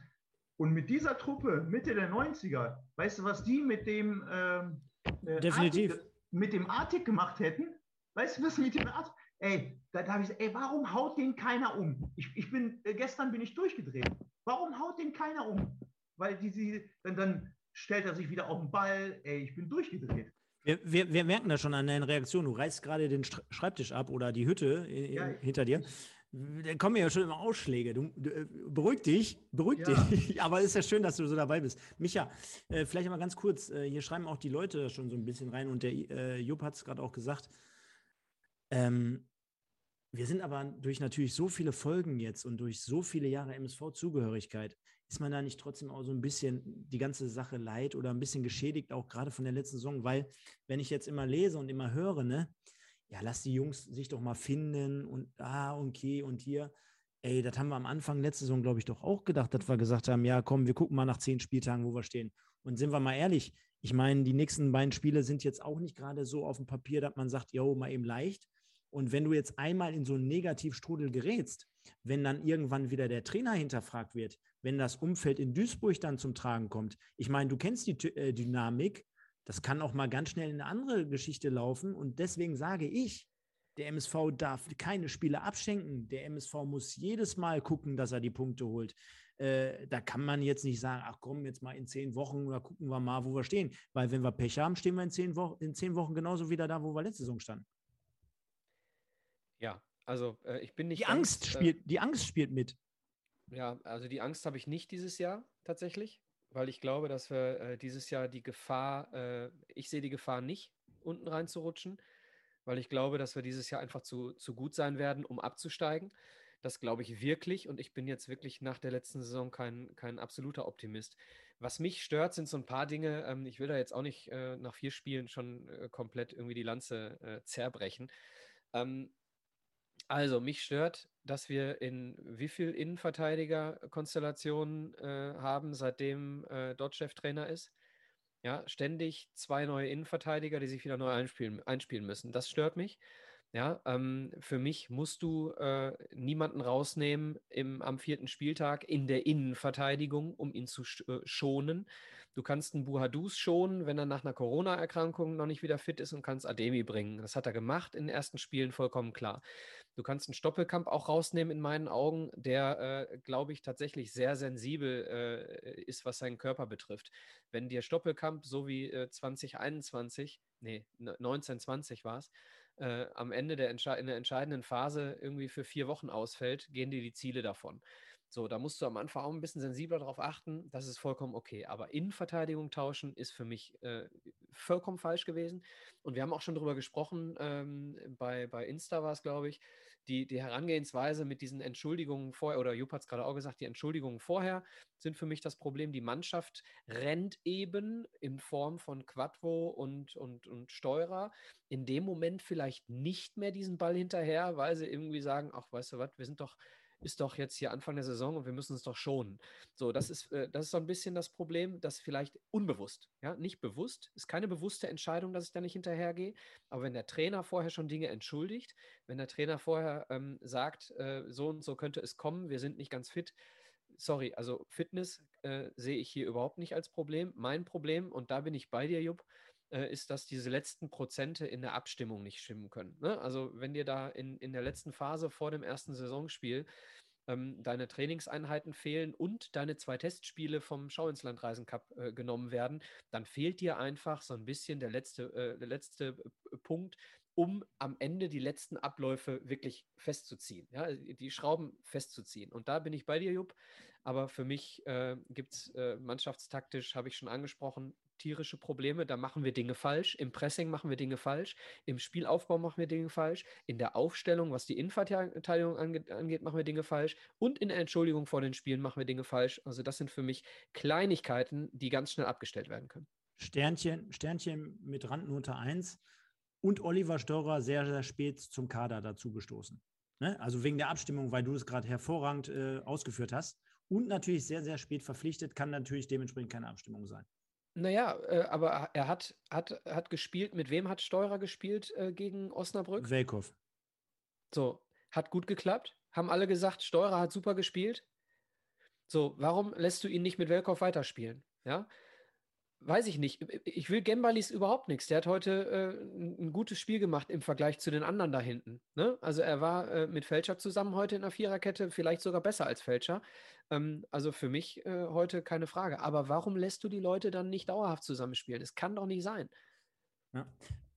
und mit dieser Truppe Mitte der 90er, weißt du, was die mit dem ähm, äh, Definitiv. Artig, mit dem Artig gemacht hätten? Weißt du, was mit dem Artig? Ey, da, da habe ich gesagt, ey, warum haut den keiner um? Ich, ich bin, äh, gestern bin ich durchgedreht. Warum haut den keiner um? Weil die, dann, dann stellt er sich wieder auf den Ball. Ey, ich bin durchgedreht. Wir, wir, wir merken das schon an deinen Reaktionen. Du reißt gerade den Schreibtisch ab oder die Hütte in, ja, hinter dir. Da kommen ja schon immer Ausschläge. Du, du, äh, beruhig dich, beruhig ja. dich. Aber es ist ja schön, dass du so dabei bist. Micha, äh, vielleicht mal ganz kurz. Äh, hier schreiben auch die Leute schon so ein bisschen rein und der äh, Jupp hat es gerade auch gesagt. Ähm, wir sind aber durch natürlich so viele Folgen jetzt und durch so viele Jahre MSV-Zugehörigkeit, ist man da nicht trotzdem auch so ein bisschen die ganze Sache leid oder ein bisschen geschädigt, auch gerade von der letzten Saison, weil wenn ich jetzt immer lese und immer höre, ne, ja, lass die Jungs sich doch mal finden und ah, okay, und hier. Ey, das haben wir am Anfang letzte Saison, glaube ich, doch auch gedacht, dass wir gesagt haben, ja, komm, wir gucken mal nach zehn Spieltagen, wo wir stehen. Und sind wir mal ehrlich, ich meine, die nächsten beiden Spiele sind jetzt auch nicht gerade so auf dem Papier, dass man sagt, jo, mal eben leicht. Und wenn du jetzt einmal in so einen Negativstrudel gerätst, wenn dann irgendwann wieder der Trainer hinterfragt wird, wenn das Umfeld in Duisburg dann zum Tragen kommt, ich meine, du kennst die äh, Dynamik, das kann auch mal ganz schnell in eine andere Geschichte laufen. Und deswegen sage ich, der MSV darf keine Spiele abschenken. Der MSV muss jedes Mal gucken, dass er die Punkte holt. Äh, da kann man jetzt nicht sagen, ach komm, jetzt mal in zehn Wochen oder gucken wir mal, wo wir stehen. Weil wenn wir Pech haben, stehen wir in zehn, Wo in zehn Wochen genauso wieder da, wo wir letzte Saison standen. Ja, also äh, ich bin nicht. Die Angst, ganz, äh, spielt, die Angst spielt mit. Ja, also die Angst habe ich nicht dieses Jahr tatsächlich weil ich glaube, dass wir äh, dieses Jahr die Gefahr, äh, ich sehe die Gefahr nicht, unten reinzurutschen, weil ich glaube, dass wir dieses Jahr einfach zu, zu gut sein werden, um abzusteigen. Das glaube ich wirklich und ich bin jetzt wirklich nach der letzten Saison kein, kein absoluter Optimist. Was mich stört, sind so ein paar Dinge. Ähm, ich will da jetzt auch nicht äh, nach vier Spielen schon äh, komplett irgendwie die Lanze äh, zerbrechen. Ähm, also, mich stört, dass wir in wie viel Innenverteidiger-Konstellationen äh, haben, seitdem äh, dort Cheftrainer ist. Ja, ständig zwei neue Innenverteidiger, die sich wieder neu einspielen, einspielen müssen. Das stört mich. Ja, ähm, für mich musst du äh, niemanden rausnehmen im, am vierten Spieltag in der Innenverteidigung, um ihn zu äh, schonen. Du kannst einen Buhadus schonen, wenn er nach einer Corona-Erkrankung noch nicht wieder fit ist und kannst Ademi bringen. Das hat er gemacht in den ersten Spielen, vollkommen klar. Du kannst einen Stoppelkamp auch rausnehmen in meinen Augen, der, äh, glaube ich, tatsächlich sehr sensibel äh, ist, was seinen Körper betrifft. Wenn dir Stoppelkamp so wie äh, 2021, nee, 1920 war es, am Ende der, in der entscheidenden Phase irgendwie für vier Wochen ausfällt, gehen dir die Ziele davon. So, da musst du am Anfang auch ein bisschen sensibler darauf achten. Das ist vollkommen okay. Aber Innenverteidigung tauschen ist für mich äh, vollkommen falsch gewesen. Und wir haben auch schon darüber gesprochen, ähm, bei, bei Insta war es, glaube ich, die, die Herangehensweise mit diesen Entschuldigungen vorher, oder Jupp hat es gerade auch gesagt, die Entschuldigungen vorher sind für mich das Problem. Die Mannschaft rennt eben in Form von Quattro und, und, und Steurer in dem Moment vielleicht nicht mehr diesen Ball hinterher, weil sie irgendwie sagen, ach, weißt du was, wir sind doch ist doch jetzt hier Anfang der Saison und wir müssen uns doch schonen. So, das ist, äh, das ist so ein bisschen das Problem, dass vielleicht unbewusst, ja, nicht bewusst, ist keine bewusste Entscheidung, dass ich da nicht hinterhergehe, aber wenn der Trainer vorher schon Dinge entschuldigt, wenn der Trainer vorher ähm, sagt, äh, so und so könnte es kommen, wir sind nicht ganz fit, sorry, also Fitness äh, sehe ich hier überhaupt nicht als Problem. Mein Problem, und da bin ich bei dir, Jupp, äh, ist, dass diese letzten Prozente in der Abstimmung nicht stimmen können. Ne? Also wenn dir da in, in der letzten Phase vor dem ersten Saisonspiel ähm, deine Trainingseinheiten fehlen und deine zwei Testspiele vom Schau ins Landreisen Cup äh, genommen werden, dann fehlt dir einfach so ein bisschen der letzte, äh, der letzte äh, Punkt, um am Ende die letzten Abläufe wirklich festzuziehen, ja, die Schrauben festzuziehen. Und da bin ich bei dir, Jupp. Aber für mich äh, gibt es äh, mannschaftstaktisch, habe ich schon angesprochen, tierische Probleme. Da machen wir Dinge falsch. Im Pressing machen wir Dinge falsch. Im Spielaufbau machen wir Dinge falsch. In der Aufstellung, was die Innenverteidigung ange angeht, machen wir Dinge falsch. Und in der Entschuldigung vor den Spielen machen wir Dinge falsch. Also das sind für mich Kleinigkeiten, die ganz schnell abgestellt werden können. Sternchen, Sternchen mit Randnote 1 und Oliver Storer sehr, sehr spät zum Kader dazu gestoßen. Ne? Also wegen der Abstimmung, weil du es gerade hervorragend äh, ausgeführt hast. Und natürlich sehr, sehr spät verpflichtet, kann natürlich dementsprechend keine Abstimmung sein. Naja, äh, aber er hat, hat, hat gespielt. Mit wem hat Steurer gespielt äh, gegen Osnabrück? Welkow. So, hat gut geklappt. Haben alle gesagt, Steurer hat super gespielt. So, warum lässt du ihn nicht mit Welkow weiterspielen? Ja, weiß ich nicht. Ich will Gembalis überhaupt nichts. Der hat heute äh, ein gutes Spiel gemacht im Vergleich zu den anderen da hinten. Ne? Also er war äh, mit Fälscher zusammen heute in der Viererkette, vielleicht sogar besser als Fälscher. Ähm, also für mich äh, heute keine Frage. Aber warum lässt du die Leute dann nicht dauerhaft zusammenspielen? Es kann doch nicht sein. Ja.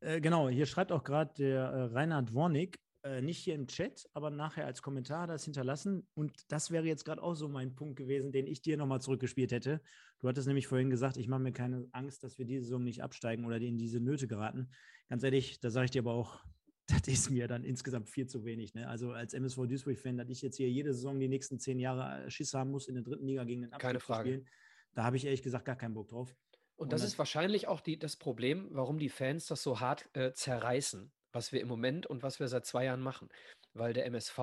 Äh, genau, hier schreibt auch gerade der äh, Reinhard Wornig, äh, nicht hier im Chat, aber nachher als Kommentar das hinterlassen. Und das wäre jetzt gerade auch so mein Punkt gewesen, den ich dir nochmal zurückgespielt hätte. Du hattest nämlich vorhin gesagt, ich mache mir keine Angst, dass wir diese Saison nicht absteigen oder in diese Nöte geraten. Ganz ehrlich, da sage ich dir aber auch, das ist mir dann insgesamt viel zu wenig. Ne? Also als MSV Duisburg-Fan, dass ich jetzt hier jede Saison die nächsten zehn Jahre äh, Schiss haben muss, in der dritten Liga gegen den Abstieg Keine Frage. zu spielen, da habe ich ehrlich gesagt gar keinen Bock drauf. Und das, Und das ist wahrscheinlich auch die, das Problem, warum die Fans das so hart äh, zerreißen was wir im Moment und was wir seit zwei Jahren machen, weil der MSV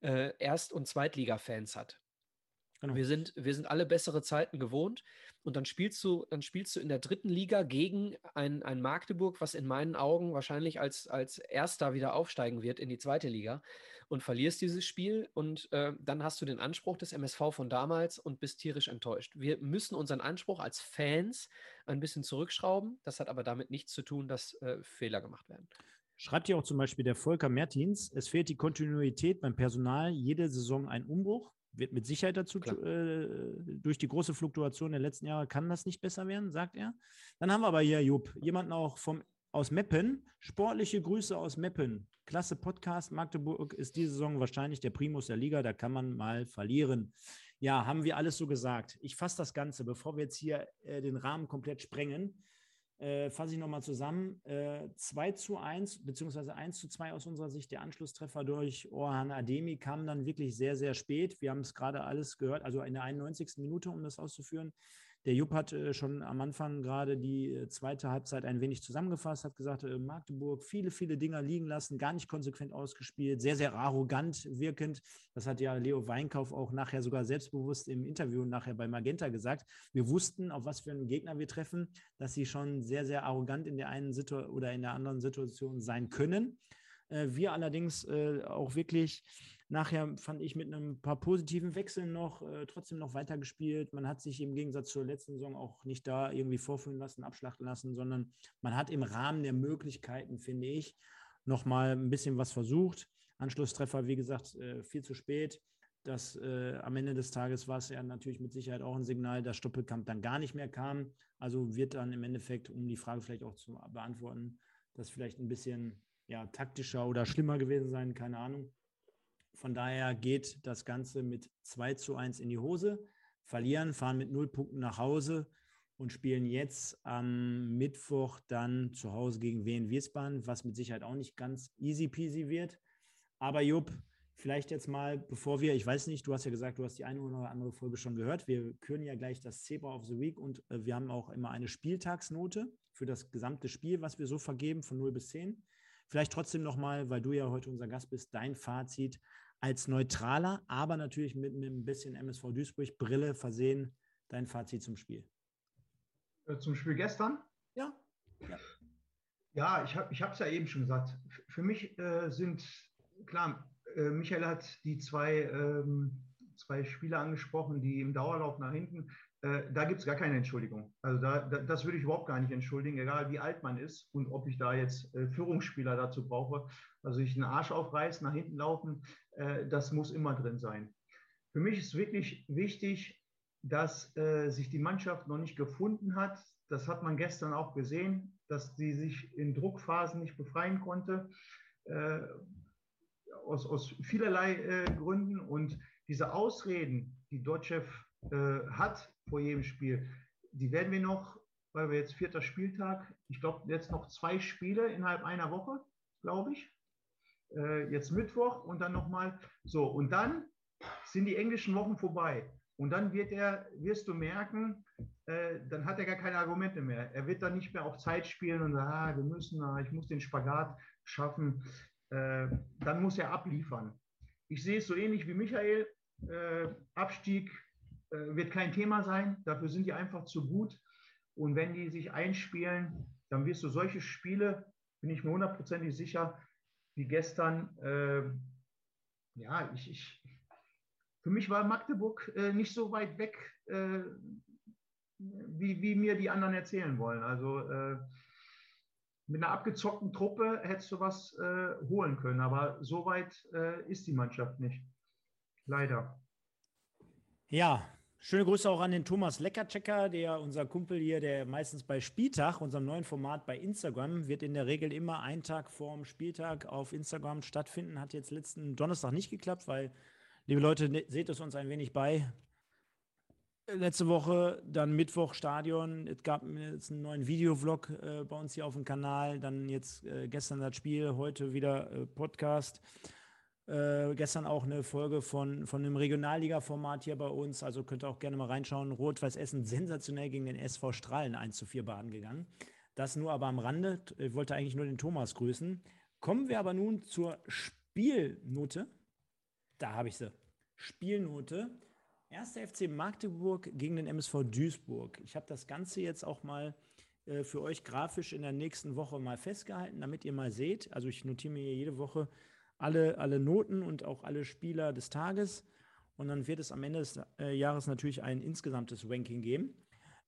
äh, Erst- und Zweitliga-Fans hat. Genau. Wir sind, wir sind alle bessere Zeiten gewohnt. Und dann spielst du, dann spielst du in der dritten Liga gegen ein, ein Magdeburg, was in meinen Augen wahrscheinlich als, als Erster wieder aufsteigen wird in die zweite Liga und verlierst dieses Spiel. Und äh, dann hast du den Anspruch des MSV von damals und bist tierisch enttäuscht. Wir müssen unseren Anspruch als Fans ein bisschen zurückschrauben. Das hat aber damit nichts zu tun, dass äh, Fehler gemacht werden. Schreibt ja auch zum Beispiel der Volker Mertins, es fehlt die Kontinuität beim Personal, jede Saison ein Umbruch wird mit Sicherheit dazu, äh, durch die große Fluktuation der letzten Jahre kann das nicht besser werden, sagt er. Dann haben wir aber hier, Jupp, jemanden auch vom, aus Meppen. Sportliche Grüße aus Meppen. Klasse Podcast. Magdeburg ist diese Saison wahrscheinlich der Primus der Liga. Da kann man mal verlieren. Ja, haben wir alles so gesagt. Ich fasse das Ganze, bevor wir jetzt hier äh, den Rahmen komplett sprengen. Äh, fasse ich nochmal zusammen. Äh, 2 zu 1, beziehungsweise 1 zu 2 aus unserer Sicht. Der Anschlusstreffer durch Orhan Ademi kam dann wirklich sehr, sehr spät. Wir haben es gerade alles gehört, also in der 91. Minute, um das auszuführen. Der Jupp hat äh, schon am Anfang gerade die äh, zweite Halbzeit ein wenig zusammengefasst, hat gesagt, äh, Magdeburg viele, viele Dinger liegen lassen, gar nicht konsequent ausgespielt, sehr, sehr arrogant wirkend. Das hat ja Leo Weinkauf auch nachher sogar selbstbewusst im Interview nachher bei Magenta gesagt. Wir wussten, auf was für einen Gegner wir treffen, dass sie schon sehr, sehr arrogant in der einen Situation oder in der anderen Situation sein können. Wir allerdings auch wirklich Nachher fand ich mit einem paar positiven Wechseln noch äh, trotzdem noch weitergespielt. Man hat sich im Gegensatz zur letzten Saison auch nicht da irgendwie vorführen lassen, abschlachten lassen, sondern man hat im Rahmen der Möglichkeiten, finde ich, noch mal ein bisschen was versucht. Anschlusstreffer, wie gesagt, äh, viel zu spät. Das äh, am Ende des Tages war es ja natürlich mit Sicherheit auch ein Signal, dass Stoppelkamp dann gar nicht mehr kam. Also wird dann im Endeffekt, um die Frage vielleicht auch zu beantworten, das vielleicht ein bisschen ja, taktischer oder schlimmer gewesen sein, keine Ahnung. Von daher geht das Ganze mit 2 zu 1 in die Hose, verlieren, fahren mit 0 Punkten nach Hause und spielen jetzt am Mittwoch dann zu Hause gegen Wien Wiesbaden, was mit Sicherheit auch nicht ganz easy peasy wird. Aber Jupp, vielleicht jetzt mal, bevor wir, ich weiß nicht, du hast ja gesagt, du hast die eine oder andere Folge schon gehört. Wir küren ja gleich das Zebra of the Week und äh, wir haben auch immer eine Spieltagsnote für das gesamte Spiel, was wir so vergeben von 0 bis 10. Vielleicht trotzdem nochmal, weil du ja heute unser Gast bist, dein Fazit als neutraler, aber natürlich mit, mit ein bisschen MSV Duisburg Brille versehen, dein Fazit zum Spiel. Äh, zum Spiel gestern? Ja. Ja, ja ich habe es ja eben schon gesagt. Für mich äh, sind, klar, äh, Michael hat die zwei, ähm, zwei Spieler angesprochen, die im Dauerlauf nach hinten äh, da gibt es gar keine Entschuldigung. Also da, da, das würde ich überhaupt gar nicht entschuldigen, egal wie alt man ist und ob ich da jetzt äh, Führungsspieler dazu brauche. Also ich einen Arsch aufreißen, nach hinten laufen, äh, das muss immer drin sein. Für mich ist wirklich wichtig, dass äh, sich die Mannschaft noch nicht gefunden hat. Das hat man gestern auch gesehen, dass sie sich in Druckphasen nicht befreien konnte, äh, aus, aus vielerlei Gründen. Und diese Ausreden, die Dotchev hat, vor jedem Spiel. Die werden wir noch, weil wir jetzt vierter Spieltag, ich glaube jetzt noch zwei Spiele innerhalb einer Woche, glaube ich. Äh, jetzt Mittwoch und dann nochmal. So, und dann sind die englischen Wochen vorbei. Und dann wird er, wirst du merken, äh, dann hat er gar keine Argumente mehr. Er wird dann nicht mehr auf Zeit spielen und sagen, ah, wir müssen, ah, ich muss den Spagat schaffen. Äh, dann muss er abliefern. Ich sehe es so ähnlich wie Michael. Äh, Abstieg äh, wird kein Thema sein. Dafür sind die einfach zu gut. Und wenn die sich einspielen, dann wirst du solche Spiele, bin ich mir hundertprozentig sicher, wie gestern. Äh, ja, ich, ich, für mich war Magdeburg äh, nicht so weit weg, äh, wie, wie mir die anderen erzählen wollen. Also äh, mit einer abgezockten Truppe hättest du was äh, holen können, aber so weit ist die Mannschaft nicht. Leider. Ja, Schöne Grüße auch an den Thomas Leckerchecker, der unser Kumpel hier, der meistens bei Spieltag, unserem neuen Format bei Instagram, wird in der Regel immer einen Tag vorm Spieltag auf Instagram stattfinden. Hat jetzt letzten Donnerstag nicht geklappt, weil, liebe Leute, ne, seht es uns ein wenig bei. Letzte Woche, dann Mittwoch Stadion. Es gab jetzt einen neuen Videovlog äh, bei uns hier auf dem Kanal. Dann jetzt äh, gestern das Spiel, heute wieder äh, Podcast. Äh, gestern auch eine Folge von, von einem Regionalliga-Format hier bei uns. Also könnt ihr auch gerne mal reinschauen. Rot-Weiß Essen sensationell gegen den SV Strahlen 1 zu 4 baden gegangen. Das nur aber am Rande. Ich wollte eigentlich nur den Thomas grüßen. Kommen wir aber nun zur Spielnote. Da habe ich sie. Spielnote. 1. FC Magdeburg gegen den MSV Duisburg. Ich habe das Ganze jetzt auch mal äh, für euch grafisch in der nächsten Woche mal festgehalten, damit ihr mal seht. Also ich notiere mir jede Woche alle, alle Noten und auch alle Spieler des Tages. Und dann wird es am Ende des äh, Jahres natürlich ein insgesamtes Ranking geben.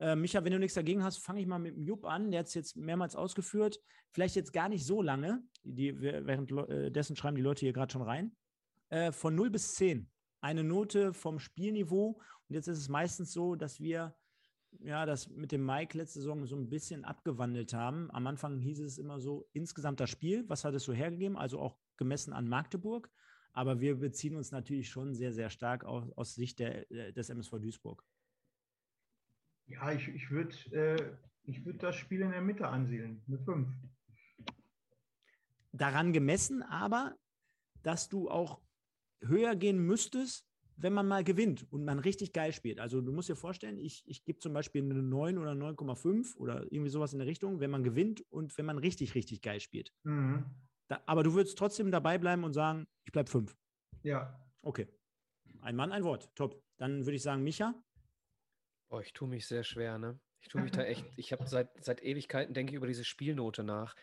Äh, Micha, wenn du nichts dagegen hast, fange ich mal mit dem Jupp an. Der hat es jetzt mehrmals ausgeführt. Vielleicht jetzt gar nicht so lange. Die, währenddessen äh, schreiben die Leute hier gerade schon rein. Äh, von 0 bis 10. Eine Note vom Spielniveau. Und jetzt ist es meistens so, dass wir ja, das mit dem Mike letzte Saison so ein bisschen abgewandelt haben. Am Anfang hieß es immer so, insgesamt das Spiel, was hat es so hergegeben? Also auch gemessen an Magdeburg. Aber wir beziehen uns natürlich schon sehr, sehr stark aus, aus Sicht der, äh, des MSV Duisburg. Ja, ich, ich würde äh, würd das Spiel in der Mitte ansiedeln, eine 5. Daran gemessen aber, dass du auch höher gehen müsstest, wenn man mal gewinnt und man richtig geil spielt. Also du musst dir vorstellen, ich, ich gebe zum Beispiel eine 9 oder 9,5 oder irgendwie sowas in der Richtung, wenn man gewinnt und wenn man richtig, richtig geil spielt. Mhm. Da, aber du würdest trotzdem dabei bleiben und sagen, ich bleibe 5. Ja. Okay. Ein Mann, ein Wort. Top. Dann würde ich sagen, Micha. Boah, ich tue mich sehr schwer, ne? Ich tue mich da echt, ich habe seit, seit Ewigkeiten denke ich über diese Spielnote nach.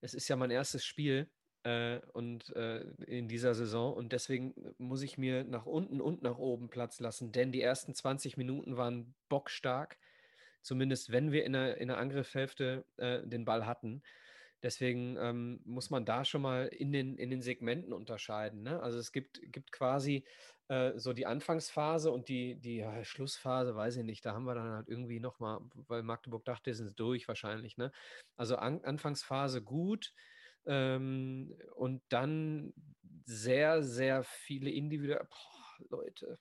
Es ist ja mein erstes Spiel äh, und äh, in dieser Saison und deswegen muss ich mir nach unten und nach oben Platz lassen, denn die ersten 20 Minuten waren bockstark, zumindest wenn wir in der, in der Angriffshälfte äh, den Ball hatten. Deswegen ähm, muss man da schon mal in den, in den Segmenten unterscheiden. Ne? Also es gibt, gibt quasi äh, so die Anfangsphase und die, die ja, Schlussphase, weiß ich nicht, da haben wir dann halt irgendwie nochmal, weil Magdeburg dachte, sind durch wahrscheinlich. Ne? Also an, Anfangsphase gut, ähm, und dann sehr, sehr viele individuelle. Leute,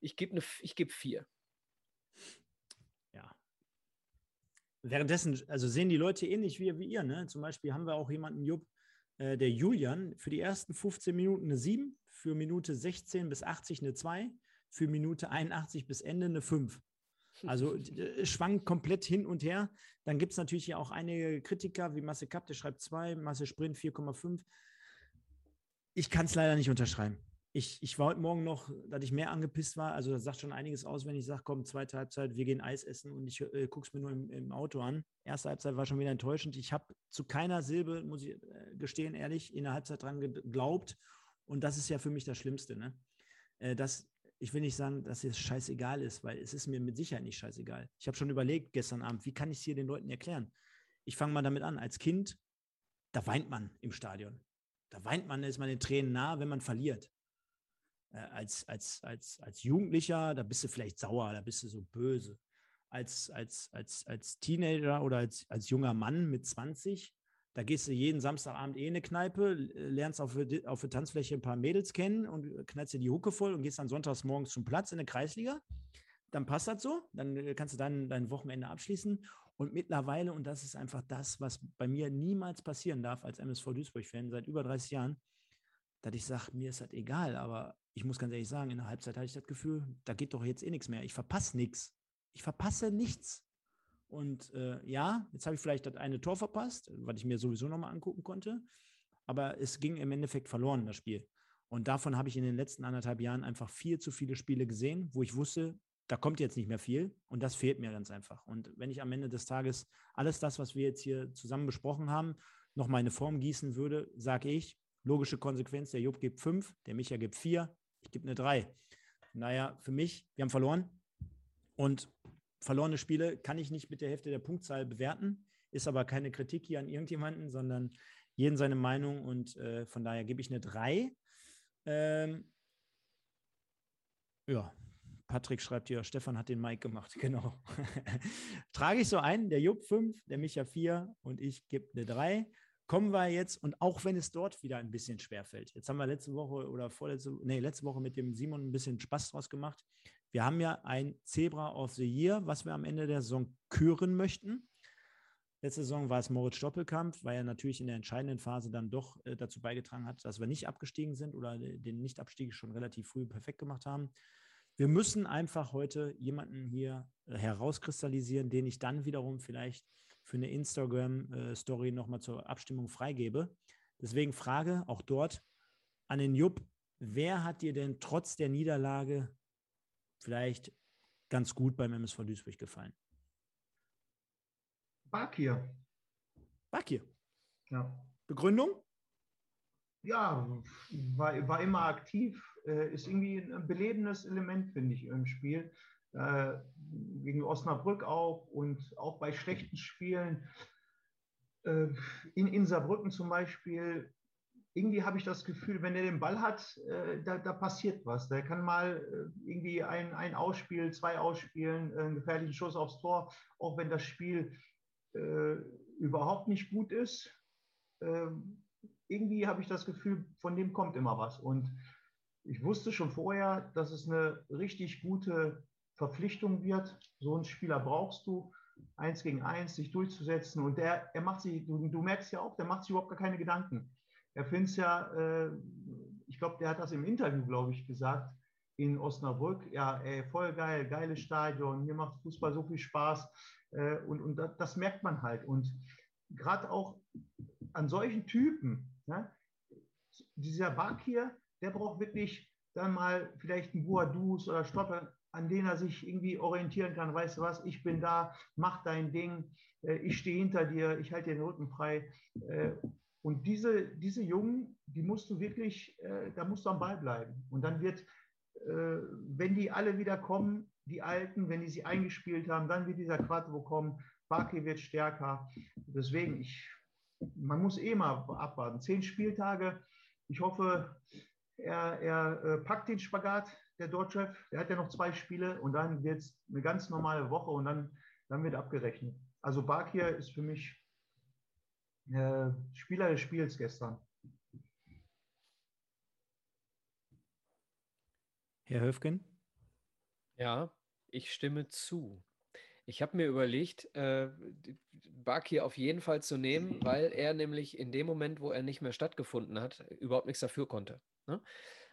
ich gebe ne, geb vier. Ja. Währenddessen, also sehen die Leute ähnlich wie, wie ihr. Ne? Zum Beispiel haben wir auch jemanden, Jupp, äh, der Julian, für die ersten 15 Minuten eine 7, für Minute 16 bis 80 eine 2, für Minute 81 bis Ende eine 5. Also schwankt komplett hin und her. Dann gibt es natürlich hier auch einige Kritiker, wie Masse Kapp, der schreibt 2, Masse Sprint 4,5. Ich kann es leider nicht unterschreiben. Ich, ich war heute Morgen noch, dass ich mehr angepisst war. Also das sagt schon einiges aus, wenn ich sage, komm, zweite Halbzeit, wir gehen Eis essen und ich äh, gucke es mir nur im, im, Auto an. Erste Halbzeit war schon wieder enttäuschend. Ich habe zu keiner Silbe, muss ich äh, gestehen, ehrlich, in der Halbzeit dran geglaubt. Und das ist ja für mich das Schlimmste. Ne? Äh, dass ich will nicht sagen, dass es scheißegal ist, weil es ist mir mit Sicherheit nicht scheißegal. Ich habe schon überlegt gestern Abend, wie kann ich es hier den Leuten erklären? Ich fange mal damit an. Als Kind, da weint man im Stadion. Da weint man, da ist man den Tränen nah, wenn man verliert. Äh, als, als, als, als Jugendlicher, da bist du vielleicht sauer, da bist du so böse. Als, als, als, als Teenager oder als, als junger Mann mit 20, da gehst du jeden Samstagabend eh in eine Kneipe, lernst auf, auf der Tanzfläche ein paar Mädels kennen und knallst dir die Hucke voll und gehst dann sonntags morgens zum Platz in der Kreisliga. Dann passt das so, dann äh, kannst du dann dein Wochenende abschließen. Und mittlerweile, und das ist einfach das, was bei mir niemals passieren darf als MSV Duisburg-Fan seit über 30 Jahren, dass ich sage, mir ist das egal, aber ich muss ganz ehrlich sagen, in der Halbzeit hatte ich das Gefühl, da geht doch jetzt eh nichts mehr. Ich verpasse nichts. Ich verpasse nichts. Und äh, ja, jetzt habe ich vielleicht das eine Tor verpasst, was ich mir sowieso nochmal angucken konnte. Aber es ging im Endeffekt verloren, das Spiel. Und davon habe ich in den letzten anderthalb Jahren einfach viel zu viele Spiele gesehen, wo ich wusste, da kommt jetzt nicht mehr viel. Und das fehlt mir ganz einfach. Und wenn ich am Ende des Tages alles das, was wir jetzt hier zusammen besprochen haben, noch mal eine Form gießen würde, sage ich, logische Konsequenz, der Job gibt fünf, der Micha gibt vier, ich gebe eine drei. Naja, für mich, wir haben verloren. Und verlorene Spiele kann ich nicht mit der Hälfte der Punktzahl bewerten, ist aber keine Kritik hier an irgendjemanden, sondern jeden seine Meinung und äh, von daher gebe ich eine 3. Ähm, ja, Patrick schreibt hier, Stefan hat den Mike gemacht, genau. Trage ich so ein, der Jupp 5, der Micha 4 und ich gebe eine 3. Kommen wir jetzt, und auch wenn es dort wieder ein bisschen schwerfällt, jetzt haben wir letzte Woche oder vorletzte, nee, letzte Woche mit dem Simon ein bisschen Spaß draus gemacht. Wir haben ja ein Zebra of the Year, was wir am Ende der Saison küren möchten. Letzte Saison war es Moritz Stoppelkampf, weil er natürlich in der entscheidenden Phase dann doch äh, dazu beigetragen hat, dass wir nicht abgestiegen sind oder den Nichtabstieg schon relativ früh perfekt gemacht haben. Wir müssen einfach heute jemanden hier äh, herauskristallisieren, den ich dann wiederum vielleicht für eine Instagram-Story nochmal zur Abstimmung freigebe. Deswegen Frage auch dort an den Jupp, wer hat dir denn trotz der Niederlage vielleicht ganz gut beim MSV Duisburg gefallen? Bakir. Bakir. Ja. Begründung? Ja, war, war immer aktiv, äh, ist irgendwie ein belebendes Element, finde ich, im Spiel. Äh, gegen Osnabrück auch und auch bei schlechten Spielen. Äh, in, in Saarbrücken zum Beispiel, irgendwie habe ich das Gefühl, wenn er den Ball hat, äh, da, da, passiert was. Der kann mal irgendwie ein, ein Ausspiel, zwei ausspielen, einen gefährlichen Schuss aufs Tor, auch wenn das Spiel überhaupt nicht gut ist. Ähm, irgendwie habe ich das Gefühl, von dem kommt immer was. Und ich wusste schon vorher, dass es eine richtig gute Verpflichtung wird. So einen Spieler brauchst du, eins gegen eins, sich durchzusetzen. Und der, er macht sich, du, du merkst ja auch, der macht sich überhaupt gar keine Gedanken. Er findet es ja, äh, ich glaube, der hat das im Interview, glaube ich, gesagt, in Osnabrück. Ja, ey, voll geil, geiles Stadion, mir macht Fußball so viel Spaß. Äh, und und das, das merkt man halt. Und gerade auch an solchen Typen, ne, dieser Bakir, der braucht wirklich dann mal vielleicht einen Boadus oder Stoppe, an denen er sich irgendwie orientieren kann. Weißt du was, ich bin da, mach dein Ding, äh, ich stehe hinter dir, ich halte dir den Rücken frei. Äh, und diese, diese Jungen, die musst du wirklich, äh, da musst du am Ball bleiben. Und dann wird, wenn die alle wieder kommen, die Alten, wenn die sie eingespielt haben, dann wird dieser Quattro kommen, Baki wird stärker. Deswegen, ich, man muss eh mal abwarten. Zehn Spieltage. Ich hoffe, er, er packt den Spagat, der Dortchef. Er hat ja noch zwei Spiele und dann wird es eine ganz normale Woche und dann, dann wird abgerechnet. Also Bakir ist für mich äh, Spieler des Spiels gestern. Herr Höfgen? Ja, ich stimme zu. Ich habe mir überlegt, äh, Baki auf jeden Fall zu nehmen, weil er nämlich in dem Moment, wo er nicht mehr stattgefunden hat, überhaupt nichts dafür konnte. Ne?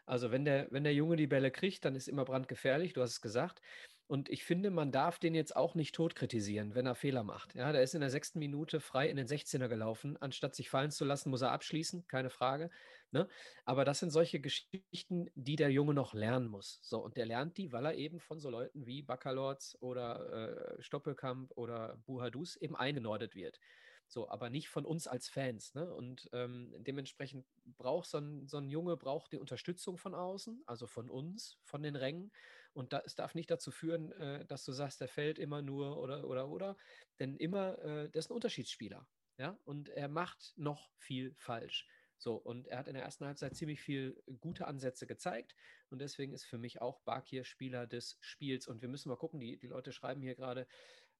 Also wenn der, wenn der Junge die Bälle kriegt, dann ist immer brandgefährlich, du hast es gesagt. Und ich finde, man darf den jetzt auch nicht tot kritisieren, wenn er Fehler macht. Ja, der ist in der sechsten Minute frei in den 16er gelaufen. Anstatt sich fallen zu lassen, muss er abschließen, keine Frage. Ne? Aber das sind solche Geschichten, die der Junge noch lernen muss. So, und der lernt die, weil er eben von so Leuten wie Baccalords oder äh, Stoppelkamp oder Buhadus eben eingenordet wird. So, aber nicht von uns als Fans. Ne? Und ähm, dementsprechend braucht so ein, so ein Junge braucht die Unterstützung von außen, also von uns, von den Rängen. Und da, es darf nicht dazu führen, äh, dass du sagst, der fällt immer nur oder oder oder. Denn immer, äh, der ist ein Unterschiedsspieler. Ja, und er macht noch viel falsch. So, und er hat in der ersten Halbzeit ziemlich viel gute Ansätze gezeigt. Und deswegen ist für mich auch Bakir Spieler des Spiels. Und wir müssen mal gucken, die, die Leute schreiben hier gerade,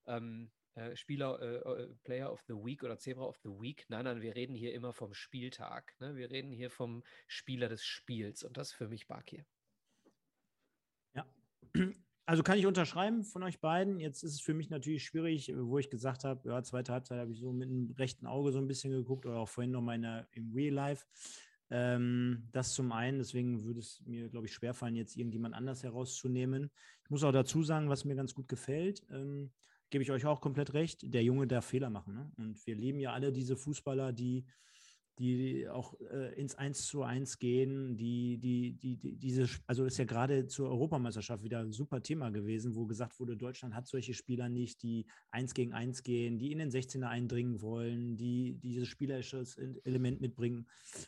ähm, äh, Spieler, äh, äh, Player of the Week oder Zebra of the Week. Nein, nein, wir reden hier immer vom Spieltag. Ne? Wir reden hier vom Spieler des Spiels und das für mich Bakir. Ja. Also kann ich unterschreiben von euch beiden. Jetzt ist es für mich natürlich schwierig, wo ich gesagt habe, ja, zweite Halbzeit habe ich so mit dem rechten Auge so ein bisschen geguckt oder auch vorhin noch mal in der, im Real Life. Ähm, das zum einen, deswegen würde es mir, glaube ich, schwerfallen, jetzt irgendjemand anders herauszunehmen. Ich muss auch dazu sagen, was mir ganz gut gefällt. Ähm, gebe ich euch auch komplett recht, der Junge darf Fehler machen. Ne? Und wir lieben ja alle diese Fußballer, die die auch äh, ins 1 zu 1 gehen, die, die, die, die, diese, also ist ja gerade zur Europameisterschaft wieder ein super Thema gewesen, wo gesagt wurde, Deutschland hat solche Spieler nicht, die 1 gegen 1 gehen, die in den 16er eindringen wollen, die, die dieses spielerische Element mitbringen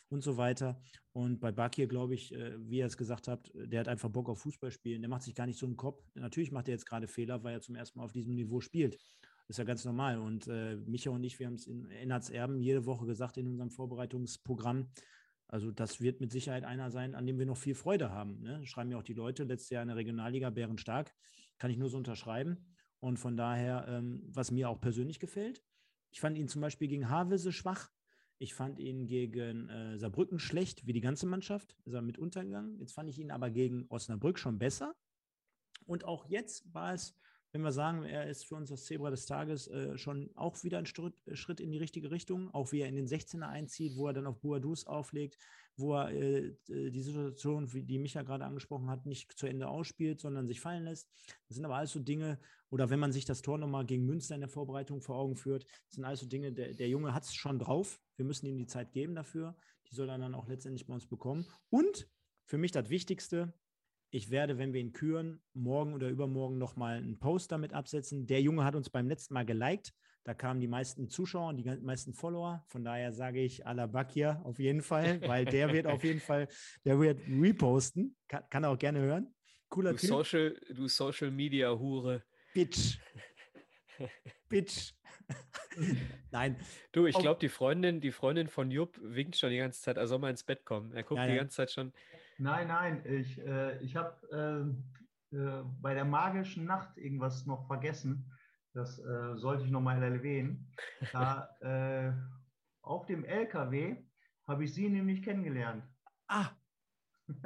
und so weiter. Und bei Bakir, glaube ich, äh, wie ihr es gesagt habt, der hat einfach Bock auf Fußball spielen. Der macht sich gar nicht so einen Kopf. Natürlich macht er jetzt gerade Fehler, weil er zum ersten Mal auf diesem Niveau spielt. Das ist ja ganz normal. Und äh, Micha und ich, wir haben es in Ennards Erben jede Woche gesagt in unserem Vorbereitungsprogramm. Also das wird mit Sicherheit einer sein, an dem wir noch viel Freude haben. Ne? Schreiben ja auch die Leute, letztes Jahr in der Regionalliga bärenstark. Kann ich nur so unterschreiben. Und von daher, ähm, was mir auch persönlich gefällt, ich fand ihn zum Beispiel gegen Havelse schwach. Ich fand ihn gegen äh, Saarbrücken schlecht, wie die ganze Mannschaft. Ist er mit untergegangen. Jetzt fand ich ihn aber gegen Osnabrück schon besser. Und auch jetzt war es wenn wir sagen, er ist für uns das Zebra des Tages äh, schon auch wieder ein Schritt, äh, Schritt, in die richtige Richtung, auch wie er in den 16er einzieht, wo er dann auf Boadus auflegt, wo er äh, äh, die Situation, wie die Micha gerade angesprochen hat, nicht zu Ende ausspielt, sondern sich fallen lässt. Das sind aber alles so Dinge, oder wenn man sich das Tor nochmal gegen Münster in der Vorbereitung vor Augen führt, das sind alles so Dinge, der, der Junge hat es schon drauf. Wir müssen ihm die Zeit geben dafür. Die soll er dann auch letztendlich bei uns bekommen. Und für mich das Wichtigste, ich werde, wenn wir ihn küren, morgen oder übermorgen nochmal einen Post damit absetzen. Der Junge hat uns beim letzten Mal geliked. Da kamen die meisten Zuschauer und die meisten Follower. Von daher sage ich Alabakir auf jeden Fall, weil der wird auf jeden Fall, der wird reposten. Kann, kann er auch gerne hören. Cooler du Typ. Social, du Social Media Hure. Bitch. Bitch. Nein. Du, ich glaube, die Freundin, die Freundin von Jupp winkt schon die ganze Zeit, er soll mal ins Bett kommen. Er guckt ja, die ganze Zeit schon. Nein, nein, ich, äh, ich habe äh, äh, bei der magischen Nacht irgendwas noch vergessen. Das äh, sollte ich nochmal erwähnen. Da, äh, auf dem LKW habe ich sie nämlich kennengelernt. Ah.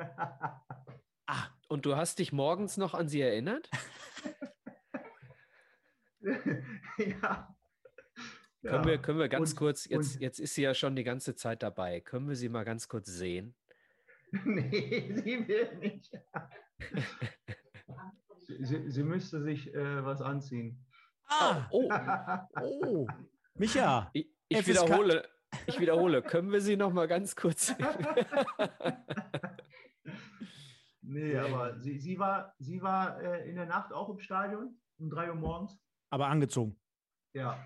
ah. Und du hast dich morgens noch an sie erinnert? ja. Können, ja. wir, können wir ganz und, kurz, jetzt, jetzt ist sie ja schon die ganze Zeit dabei, können wir sie mal ganz kurz sehen? nee, sie will nicht. sie, sie, müsste sich äh, was anziehen. Ah, oh, oh. Micha. Ich, ich wiederhole, ich wiederhole, können wir sie noch mal ganz kurz Nee, aber sie, sie war, sie war äh, in der Nacht auch im Stadion um 3 Uhr morgens. Aber angezogen. Ja.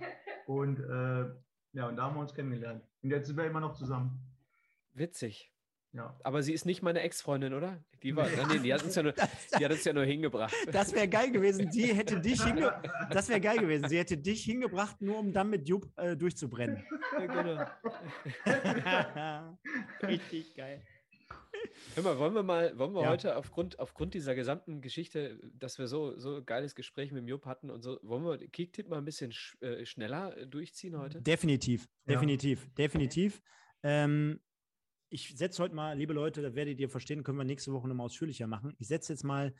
Und äh, ja, und da haben wir uns kennengelernt. Und jetzt sind wir immer noch zusammen. Witzig. Ja. Aber sie ist nicht meine Ex-Freundin, oder? Die war, nee, die hat uns ja nur, die hat uns ja nur hingebracht. Das wäre geil gewesen. Die hätte dich hinge das wäre geil gewesen. Sie hätte dich hingebracht, nur um dann mit Jupp äh, durchzubrennen. Ja, genau. Richtig geil. Hör mal, wollen wir mal, wollen wir ja. heute aufgrund, aufgrund dieser gesamten Geschichte, dass wir so, so geiles Gespräch mit Jupp hatten und so, wollen wir Kicktipp mal ein bisschen sch äh, schneller durchziehen heute? Definitiv, definitiv, definitiv. Ähm, ich setze heute mal, liebe Leute, da werdet ihr verstehen, können wir nächste Woche nochmal ausführlicher machen. Ich setze jetzt mal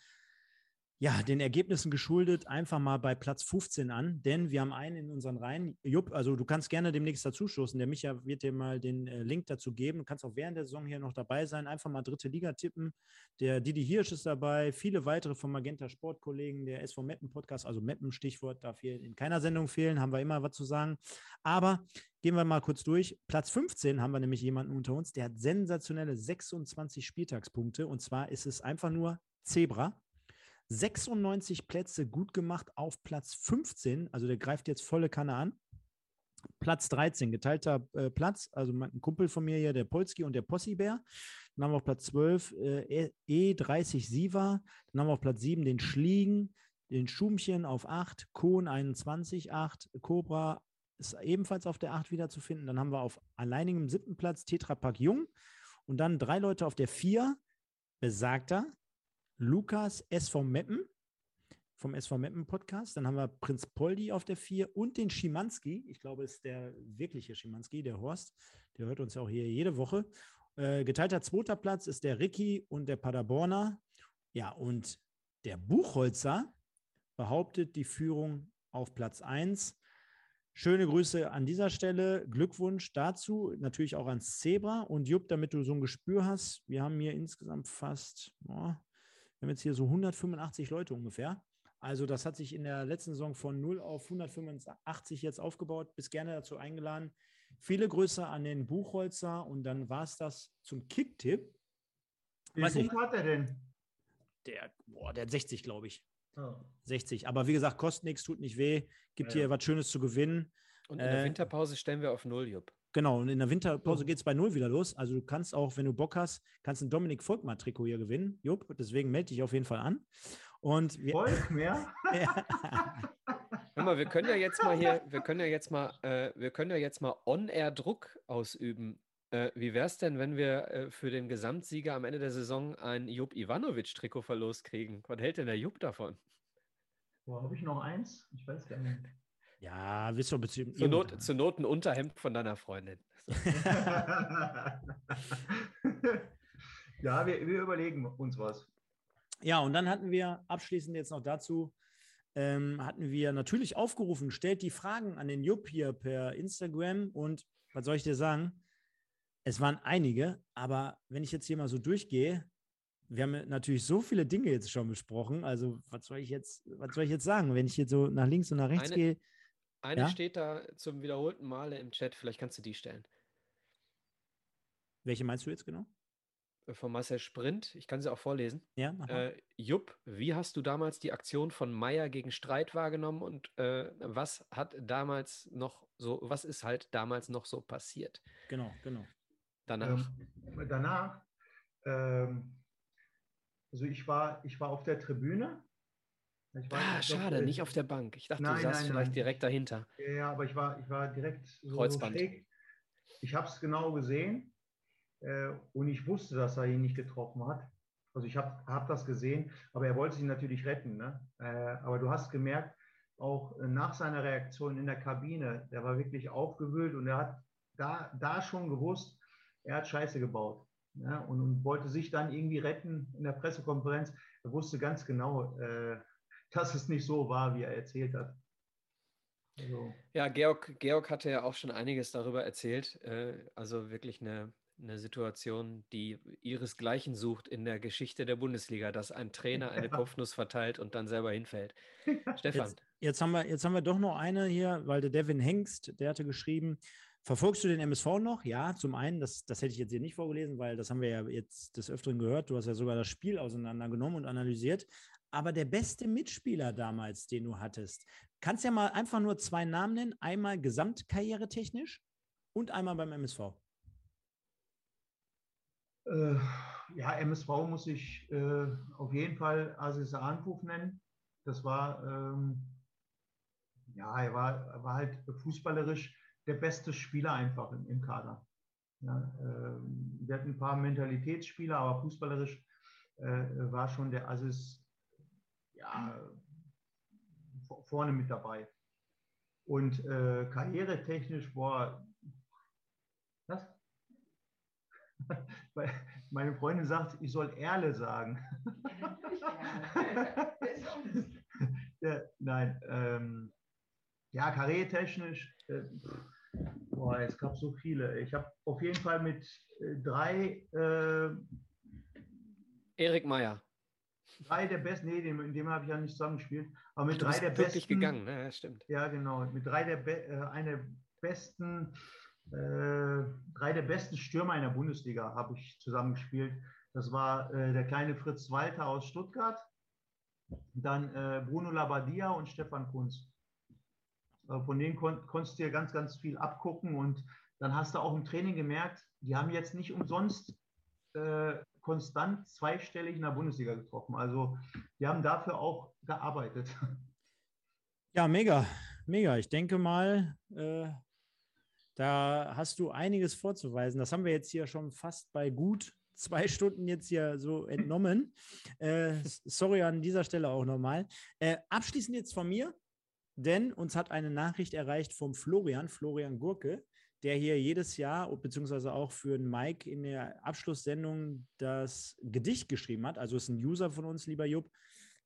ja, den Ergebnissen geschuldet einfach mal bei Platz 15 an, denn wir haben einen in unseren Reihen. Jupp, also du kannst gerne demnächst dazu stoßen. Der Micha wird dir mal den äh, Link dazu geben. Du kannst auch während der Saison hier noch dabei sein. Einfach mal dritte Liga tippen. Der Didi Hirsch ist dabei, viele weitere vom Magenta Sportkollegen, der SV Meppen Podcast, also Meppen Stichwort darf hier in keiner Sendung fehlen, haben wir immer was zu sagen. Aber gehen wir mal kurz durch. Platz 15 haben wir nämlich jemanden unter uns, der hat sensationelle 26 Spieltagspunkte und zwar ist es einfach nur Zebra. 96 Plätze gut gemacht auf Platz 15. Also der greift jetzt volle Kanne an. Platz 13, geteilter äh, Platz. Also ein Kumpel von mir hier, der Polski und der Possibär. Dann haben wir auf Platz 12 äh, E30 Siva. Dann haben wir auf Platz 7 den Schliegen, den Schumchen auf 8, Kohn 21, 8, Cobra ist ebenfalls auf der 8 wiederzufinden. Dann haben wir auf alleinigem siebten Platz Tetrapack Jung. Und dann drei Leute auf der 4, besagter Lukas SV Meppen vom SV Meppen Podcast. Dann haben wir Prinz Poldi auf der 4 und den Schimanski. Ich glaube, es ist der wirkliche Schimanski, der Horst. Der hört uns ja auch hier jede Woche. Äh, geteilter zweiter Platz ist der Ricky und der Paderborner. Ja, und der Buchholzer behauptet die Führung auf Platz 1. Schöne Grüße an dieser Stelle. Glückwunsch dazu. Natürlich auch ans Zebra. Und Jupp, damit du so ein Gespür hast, wir haben hier insgesamt fast oh, wir haben jetzt hier so 185 Leute ungefähr. Also das hat sich in der letzten Saison von 0 auf 185 jetzt aufgebaut. Bist gerne dazu eingeladen. Viele Grüße an den Buchholzer und dann war es das zum Kicktipp. Wie viel hat er denn? Der, boah, der hat 60, glaube ich. Oh. 60. Aber wie gesagt, kostet nichts, tut nicht weh. Gibt ja. hier was Schönes zu gewinnen. Und in der äh, Winterpause stellen wir auf Null, Jupp. Genau, und in der Winterpause geht es bei Null wieder los. Also du kannst auch, wenn du Bock hast, kannst ein Dominik Volkmar-Trikot hier gewinnen. Jupp, deswegen melde dich auf jeden Fall an. Und wir, Volkmar? Hör mal, wir können ja jetzt mal hier, wir können ja jetzt mal, äh, wir können ja jetzt mal On-Air Druck ausüben. Äh, wie wäre es denn, wenn wir äh, für den Gesamtsieger am Ende der Saison ein Jupp Ivanovic-Trikot verlost kriegen? Was hält denn der Jupp davon? Boah, habe ich noch eins? Ich weiß gar nicht. Ja, wisst ihr, beziehungsweise. Zur Not, zur Not ein Unterhemd von deiner Freundin. ja, wir, wir überlegen uns was. Ja, und dann hatten wir abschließend jetzt noch dazu ähm, hatten wir natürlich aufgerufen, stellt die Fragen an den Jupp hier per Instagram und was soll ich dir sagen? Es waren einige, aber wenn ich jetzt hier mal so durchgehe, wir haben natürlich so viele Dinge jetzt schon besprochen. Also, was soll ich jetzt, was soll ich jetzt sagen, wenn ich jetzt so nach links und nach rechts Eine- gehe? Eine Ja? steht da zum wiederholten Male im Chat, vielleicht kannst du die stellen. Welche meinst du jetzt genau? Äh, Von Marcel Sprint, ich kann sie auch vorlesen. Ja, mach mal. Äh, Jupp, wie hast du damals die Aktion von Meier gegen Streit wahrgenommen und äh, was hat damals noch so, was ist halt damals noch so passiert? genau, genau. Danach. Ähm, danach, ähm, also ich war, ich war auf der Tribüne. Ah, schade, äh, nicht auf der Bank. Ich dachte, Nein, du saßt nein, vielleicht nein. direkt dahinter. Ja, aber ich war, ich war direkt so, so Kreuzband. schräg. Ich habe es genau gesehen äh, und ich wusste, dass er ihn nicht getroffen hat. Also ich habe hab das gesehen, aber er wollte sich natürlich retten. Ne? Äh, aber du hast gemerkt, auch äh, nach seiner Reaktion in der Kabine, der war wirklich aufgewühlt und er hat da, da schon gewusst, er hat Scheiße gebaut. Ne? Und, und wollte sich dann irgendwie retten in der Pressekonferenz. Er wusste ganz genau, äh, dass es nicht so war, wie er erzählt hat. Also, Ja, Georg, Georg hatte ja auch schon einiges darüber erzählt. Äh, also wirklich eine, eine Situation, die ihresgleichen sucht in der Geschichte der Bundesliga, dass ein Trainer eine Kopfnuss verteilt und dann selber hinfällt. Stefan, Jetzt, jetzt, haben wir, jetzt haben wir doch noch eine hier, weil der Devin Hengst, der hatte geschrieben, verfolgst du den MSV noch? Ja, zum einen, das, das hätte ich jetzt hier nicht vorgelesen, weil das haben wir ja jetzt des Öfteren gehört. Du hast ja sogar das Spiel auseinandergenommen und analysiert. Aber der beste Mitspieler damals, den du hattest, kannst ja mal einfach nur zwei Namen nennen. Einmal gesamtkarrieretechnisch und einmal beim MSV. Äh, ja, MSV muss ich äh, auf jeden Fall Aziz Anruf nennen. Das war, ähm, ja, er war, er war halt fußballerisch der beste Spieler einfach im, im Kader. Ja, ähm, wir hatten ein paar Mentalitätsspieler, aber fußballerisch äh, war schon der Aziz ja, vorne mit dabei. Und äh, karrieretechnisch, was? Weil Meine Freundin sagt, ich soll Erle sagen. ja, nein, ähm, ja, karrieretechnisch, äh, boah, es gab so viele. Ich habe auf jeden Fall mit äh, drei, äh, Erik Meyer. Drei der besten, nee, in dem habe ich ja nicht zusammengespielt, aber mit Du drei der wirklich besten. gegangen, ne? Ja, stimmt. Ja, genau. Mit drei der, be äh, eine besten, äh, drei der besten Stürmer in der Bundesliga habe ich zusammengespielt. Das war äh, der kleine Fritz Walter aus Stuttgart, dann äh, Bruno Labbadia und Stefan Kunz. Äh, von denen kon konntest du dir ganz, ganz viel abgucken und dann hast du auch im Training gemerkt, die haben jetzt nicht umsonst äh, konstant zweistellig in der Bundesliga getroffen. Also die haben dafür auch gearbeitet. Ja, mega, mega. Ich denke mal, äh, da hast du einiges vorzuweisen. Das haben wir jetzt hier schon fast bei gut zwei Stunden jetzt hier so entnommen. Äh, sorry an dieser Stelle auch nochmal. Äh, abschließend jetzt von mir, denn uns hat eine Nachricht erreicht vom Florian, Florian Gurke, der hier jedes Jahr, beziehungsweise auch für den Mike in der Abschlusssendung das Gedicht geschrieben hat. Also ist ein User von uns, lieber Jupp,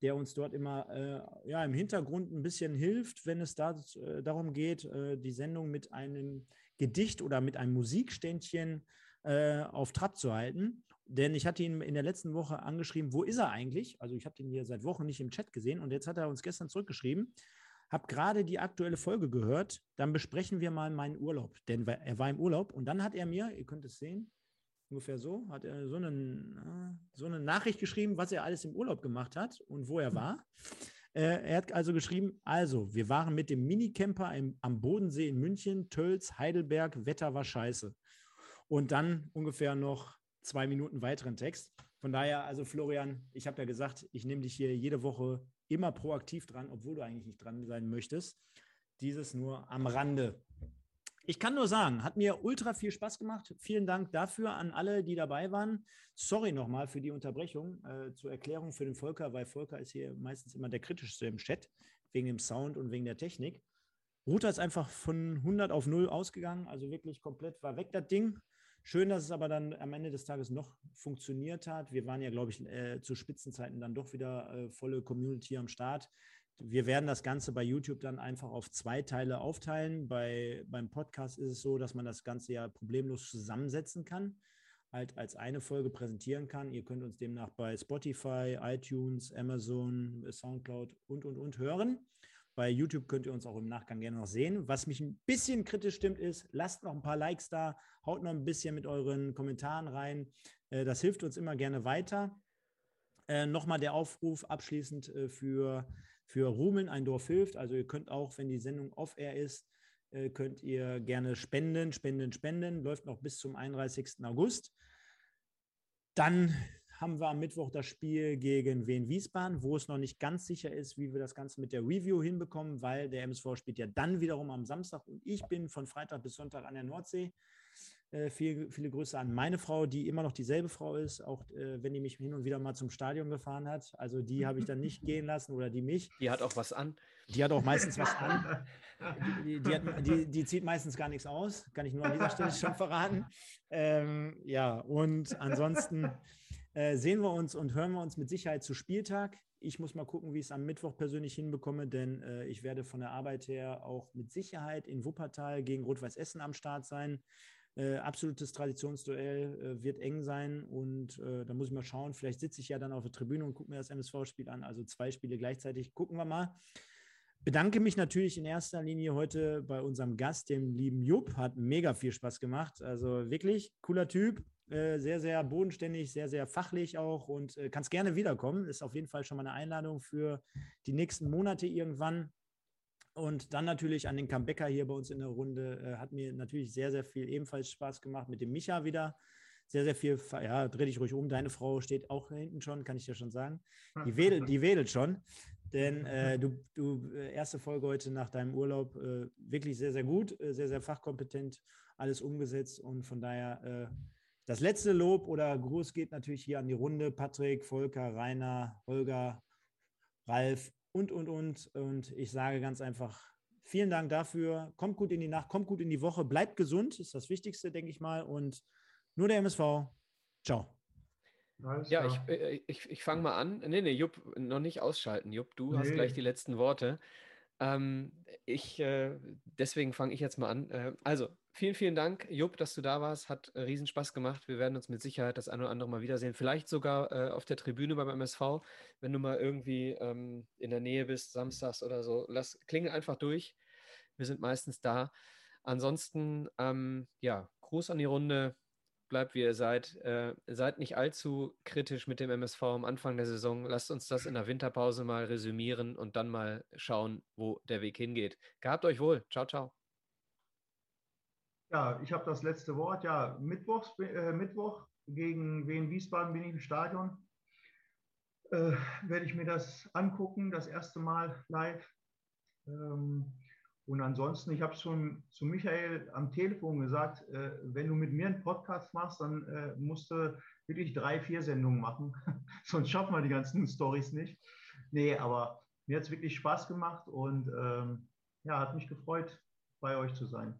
der uns dort immer äh, ja, im Hintergrund ein bisschen hilft, wenn es da, äh, darum geht, äh, die Sendung mit einem Gedicht oder mit einem Musikständchen äh, auf Trab zu halten. Denn ich hatte ihn in der letzten Woche angeschrieben, wo ist er eigentlich? Also ich habe den hier seit Wochen nicht im Chat gesehen und jetzt hat er uns gestern zurückgeschrieben. Hab gerade die aktuelle Folge gehört, dann besprechen wir mal meinen Urlaub. Denn er war im Urlaub und dann hat er mir, ihr könnt es sehen, ungefähr so, hat er so, einen, äh, so eine Nachricht geschrieben, was er alles im Urlaub gemacht hat und wo er war. Äh, er hat also geschrieben, also, wir waren mit dem Minicamper im, am Bodensee in München, Tölz, Heidelberg, Wetter war scheiße. Und dann ungefähr noch zwei Minuten weiteren Text. Von daher, also Florian, ich habe ja gesagt, ich nehme dich hier jede Woche immer proaktiv dran, obwohl du eigentlich nicht dran sein möchtest. Dieses nur am Rande. Ich kann nur sagen, hat mir ultra viel Spaß gemacht. Vielen Dank dafür an alle, die dabei waren. Sorry nochmal für die Unterbrechung. Äh, zur Erklärung für den Volker, weil Volker ist hier meistens immer der kritischste im Chat, wegen dem Sound und wegen der Technik. Router ist einfach von 100 auf 0 ausgegangen, also wirklich komplett war weg das Ding. Schön, dass es aber dann am Ende des Tages noch funktioniert hat. Wir waren ja, glaube ich, äh, zu Spitzenzeiten dann doch wieder äh, volle Community am Start. wir werden das Ganze bei YouTube dann einfach auf zwei Teile aufteilen. Bei, beim Podcast ist es so, dass man das Ganze ja problemlos zusammensetzen kann, halt als eine Folge präsentieren kann. Ihr könnt uns demnach bei Spotify, iTunes, Amazon, Soundcloud und, und, und hören. Bei YouTube könnt ihr uns auch im Nachgang gerne noch sehen. Was mich ein bisschen kritisch stimmt, ist, lasst noch ein paar Likes da, haut noch ein bisschen mit euren Kommentaren rein. Äh, das hilft uns immer gerne weiter. Äh, Nochmal der Aufruf abschließend äh, für, für Rumeln, ein Dorf hilft. Also ihr könnt auch, wenn die Sendung off-air ist, könnt ihr gerne spenden, spenden, spenden. Läuft noch bis zum 31. August. Dann haben wir am Mittwoch das Spiel gegen Wien Wiesbaden, wo es noch nicht ganz sicher ist, wie wir das Ganze mit der Review hinbekommen, weil der MSV spielt ja dann wiederum am Samstag und ich bin von Freitag bis Sonntag an der Nordsee. Äh, viel, viele Grüße an meine Frau, die immer noch dieselbe Frau ist, auch äh, wenn die mich hin und wieder mal zum Stadion gefahren hat. Also die habe ich dann nicht gehen lassen oder die mich. Die hat auch was an. Die hat auch meistens was an. Die, die, hat, die, die, zieht meistens gar nichts aus, kann ich nur an dieser Stelle schon verraten. Ähm, ja, und ansonsten äh, sehen wir uns und hören wir uns mit Sicherheit zu Spieltag. Ich muss mal gucken, wie ich es am Mittwoch persönlich hinbekomme, denn äh, ich werde von der Arbeit her auch mit Sicherheit in Wuppertal gegen Rot-Weiß Essen am Start sein. Äh, absolutes Traditionsduell äh, wird eng sein und äh, da muss ich mal schauen. Vielleicht sitze ich ja dann auf der Tribüne und gucke mir das MSV-Spiel an. Also zwei Spiele gleichzeitig. Gucken wir mal. Bedanke mich natürlich in erster Linie heute bei unserem Gast, dem lieben Jupp. Hat mega viel Spaß gemacht. Also wirklich cooler Typ. Äh, sehr, sehr bodenständig, sehr, sehr fachlich auch und äh, kannst gerne wiederkommen. Ist auf jeden Fall schon mal eine Einladung für die nächsten Monate irgendwann. Und dann natürlich an den Comebacker hier bei uns in der Runde. Äh, hat mir natürlich sehr, sehr viel ebenfalls Spaß gemacht mit dem Micha wieder. Sehr, sehr viel, ja, dreh dich ruhig um. Deine Frau steht auch hinten schon, kann ich dir schon sagen. Die wedelt, die wedelt schon. Denn äh, du, du, äh, erste Folge heute nach deinem Urlaub, äh, wirklich sehr, sehr gut, äh, sehr, sehr fachkompetent, alles umgesetzt. Und von daher, das letzte Lob oder Gruß geht natürlich hier an die Runde. Patrick, Volker, Rainer, Holger, Ralf und, und, und. Und ich sage ganz einfach, vielen Dank dafür. Kommt gut in die Nacht, kommt gut in die Woche, bleibt gesund, ist das Wichtigste, denke ich mal. Und nur der MSV. Ciao. ja, ich, äh, ich, ich fange mal an. Nee, nee, Jupp, noch nicht ausschalten. Jupp, du nee. hast gleich die letzten Worte. Ähm, ich, äh, deswegen fange ich jetzt mal an. Äh, also, vielen, vielen Dank, Jupp, dass du da warst. Hat äh, riesen Spaß gemacht. Wir werden uns mit Sicherheit das eine oder andere mal wiedersehen. Vielleicht sogar äh, auf der Tribüne beim MSV, wenn du mal irgendwie ähm, in der Nähe bist, samstags oder so. Lass, klingel einfach durch. Wir sind meistens da. Ansonsten, ähm, ja, Gruß an die Runde bleibt, wie ihr seid. Äh, seid nicht allzu kritisch mit dem MSV am Anfang der Saison. Lasst uns das in der Winterpause mal resümieren und dann mal schauen, wo der Weg hingeht. Gehabt euch wohl. Ciao, ciao. Ja, ich habe das letzte Wort. Ja, Mittwochs, äh, Mittwoch gegen Wien Wiesbaden bin ich im Stadion. Äh, werde ich mir das angucken, das erste Mal live. Ähm, und ansonsten, ich habe schon zu Michael am Telefon gesagt, äh, wenn du mit mir einen Podcast machst, dann äh, musst du wirklich drei, vier Sendungen machen. Sonst schaffen wir die ganzen Stories nicht. Nee, aber mir hat es wirklich Spaß gemacht und ähm, ja, hat mich gefreut, bei euch zu sein.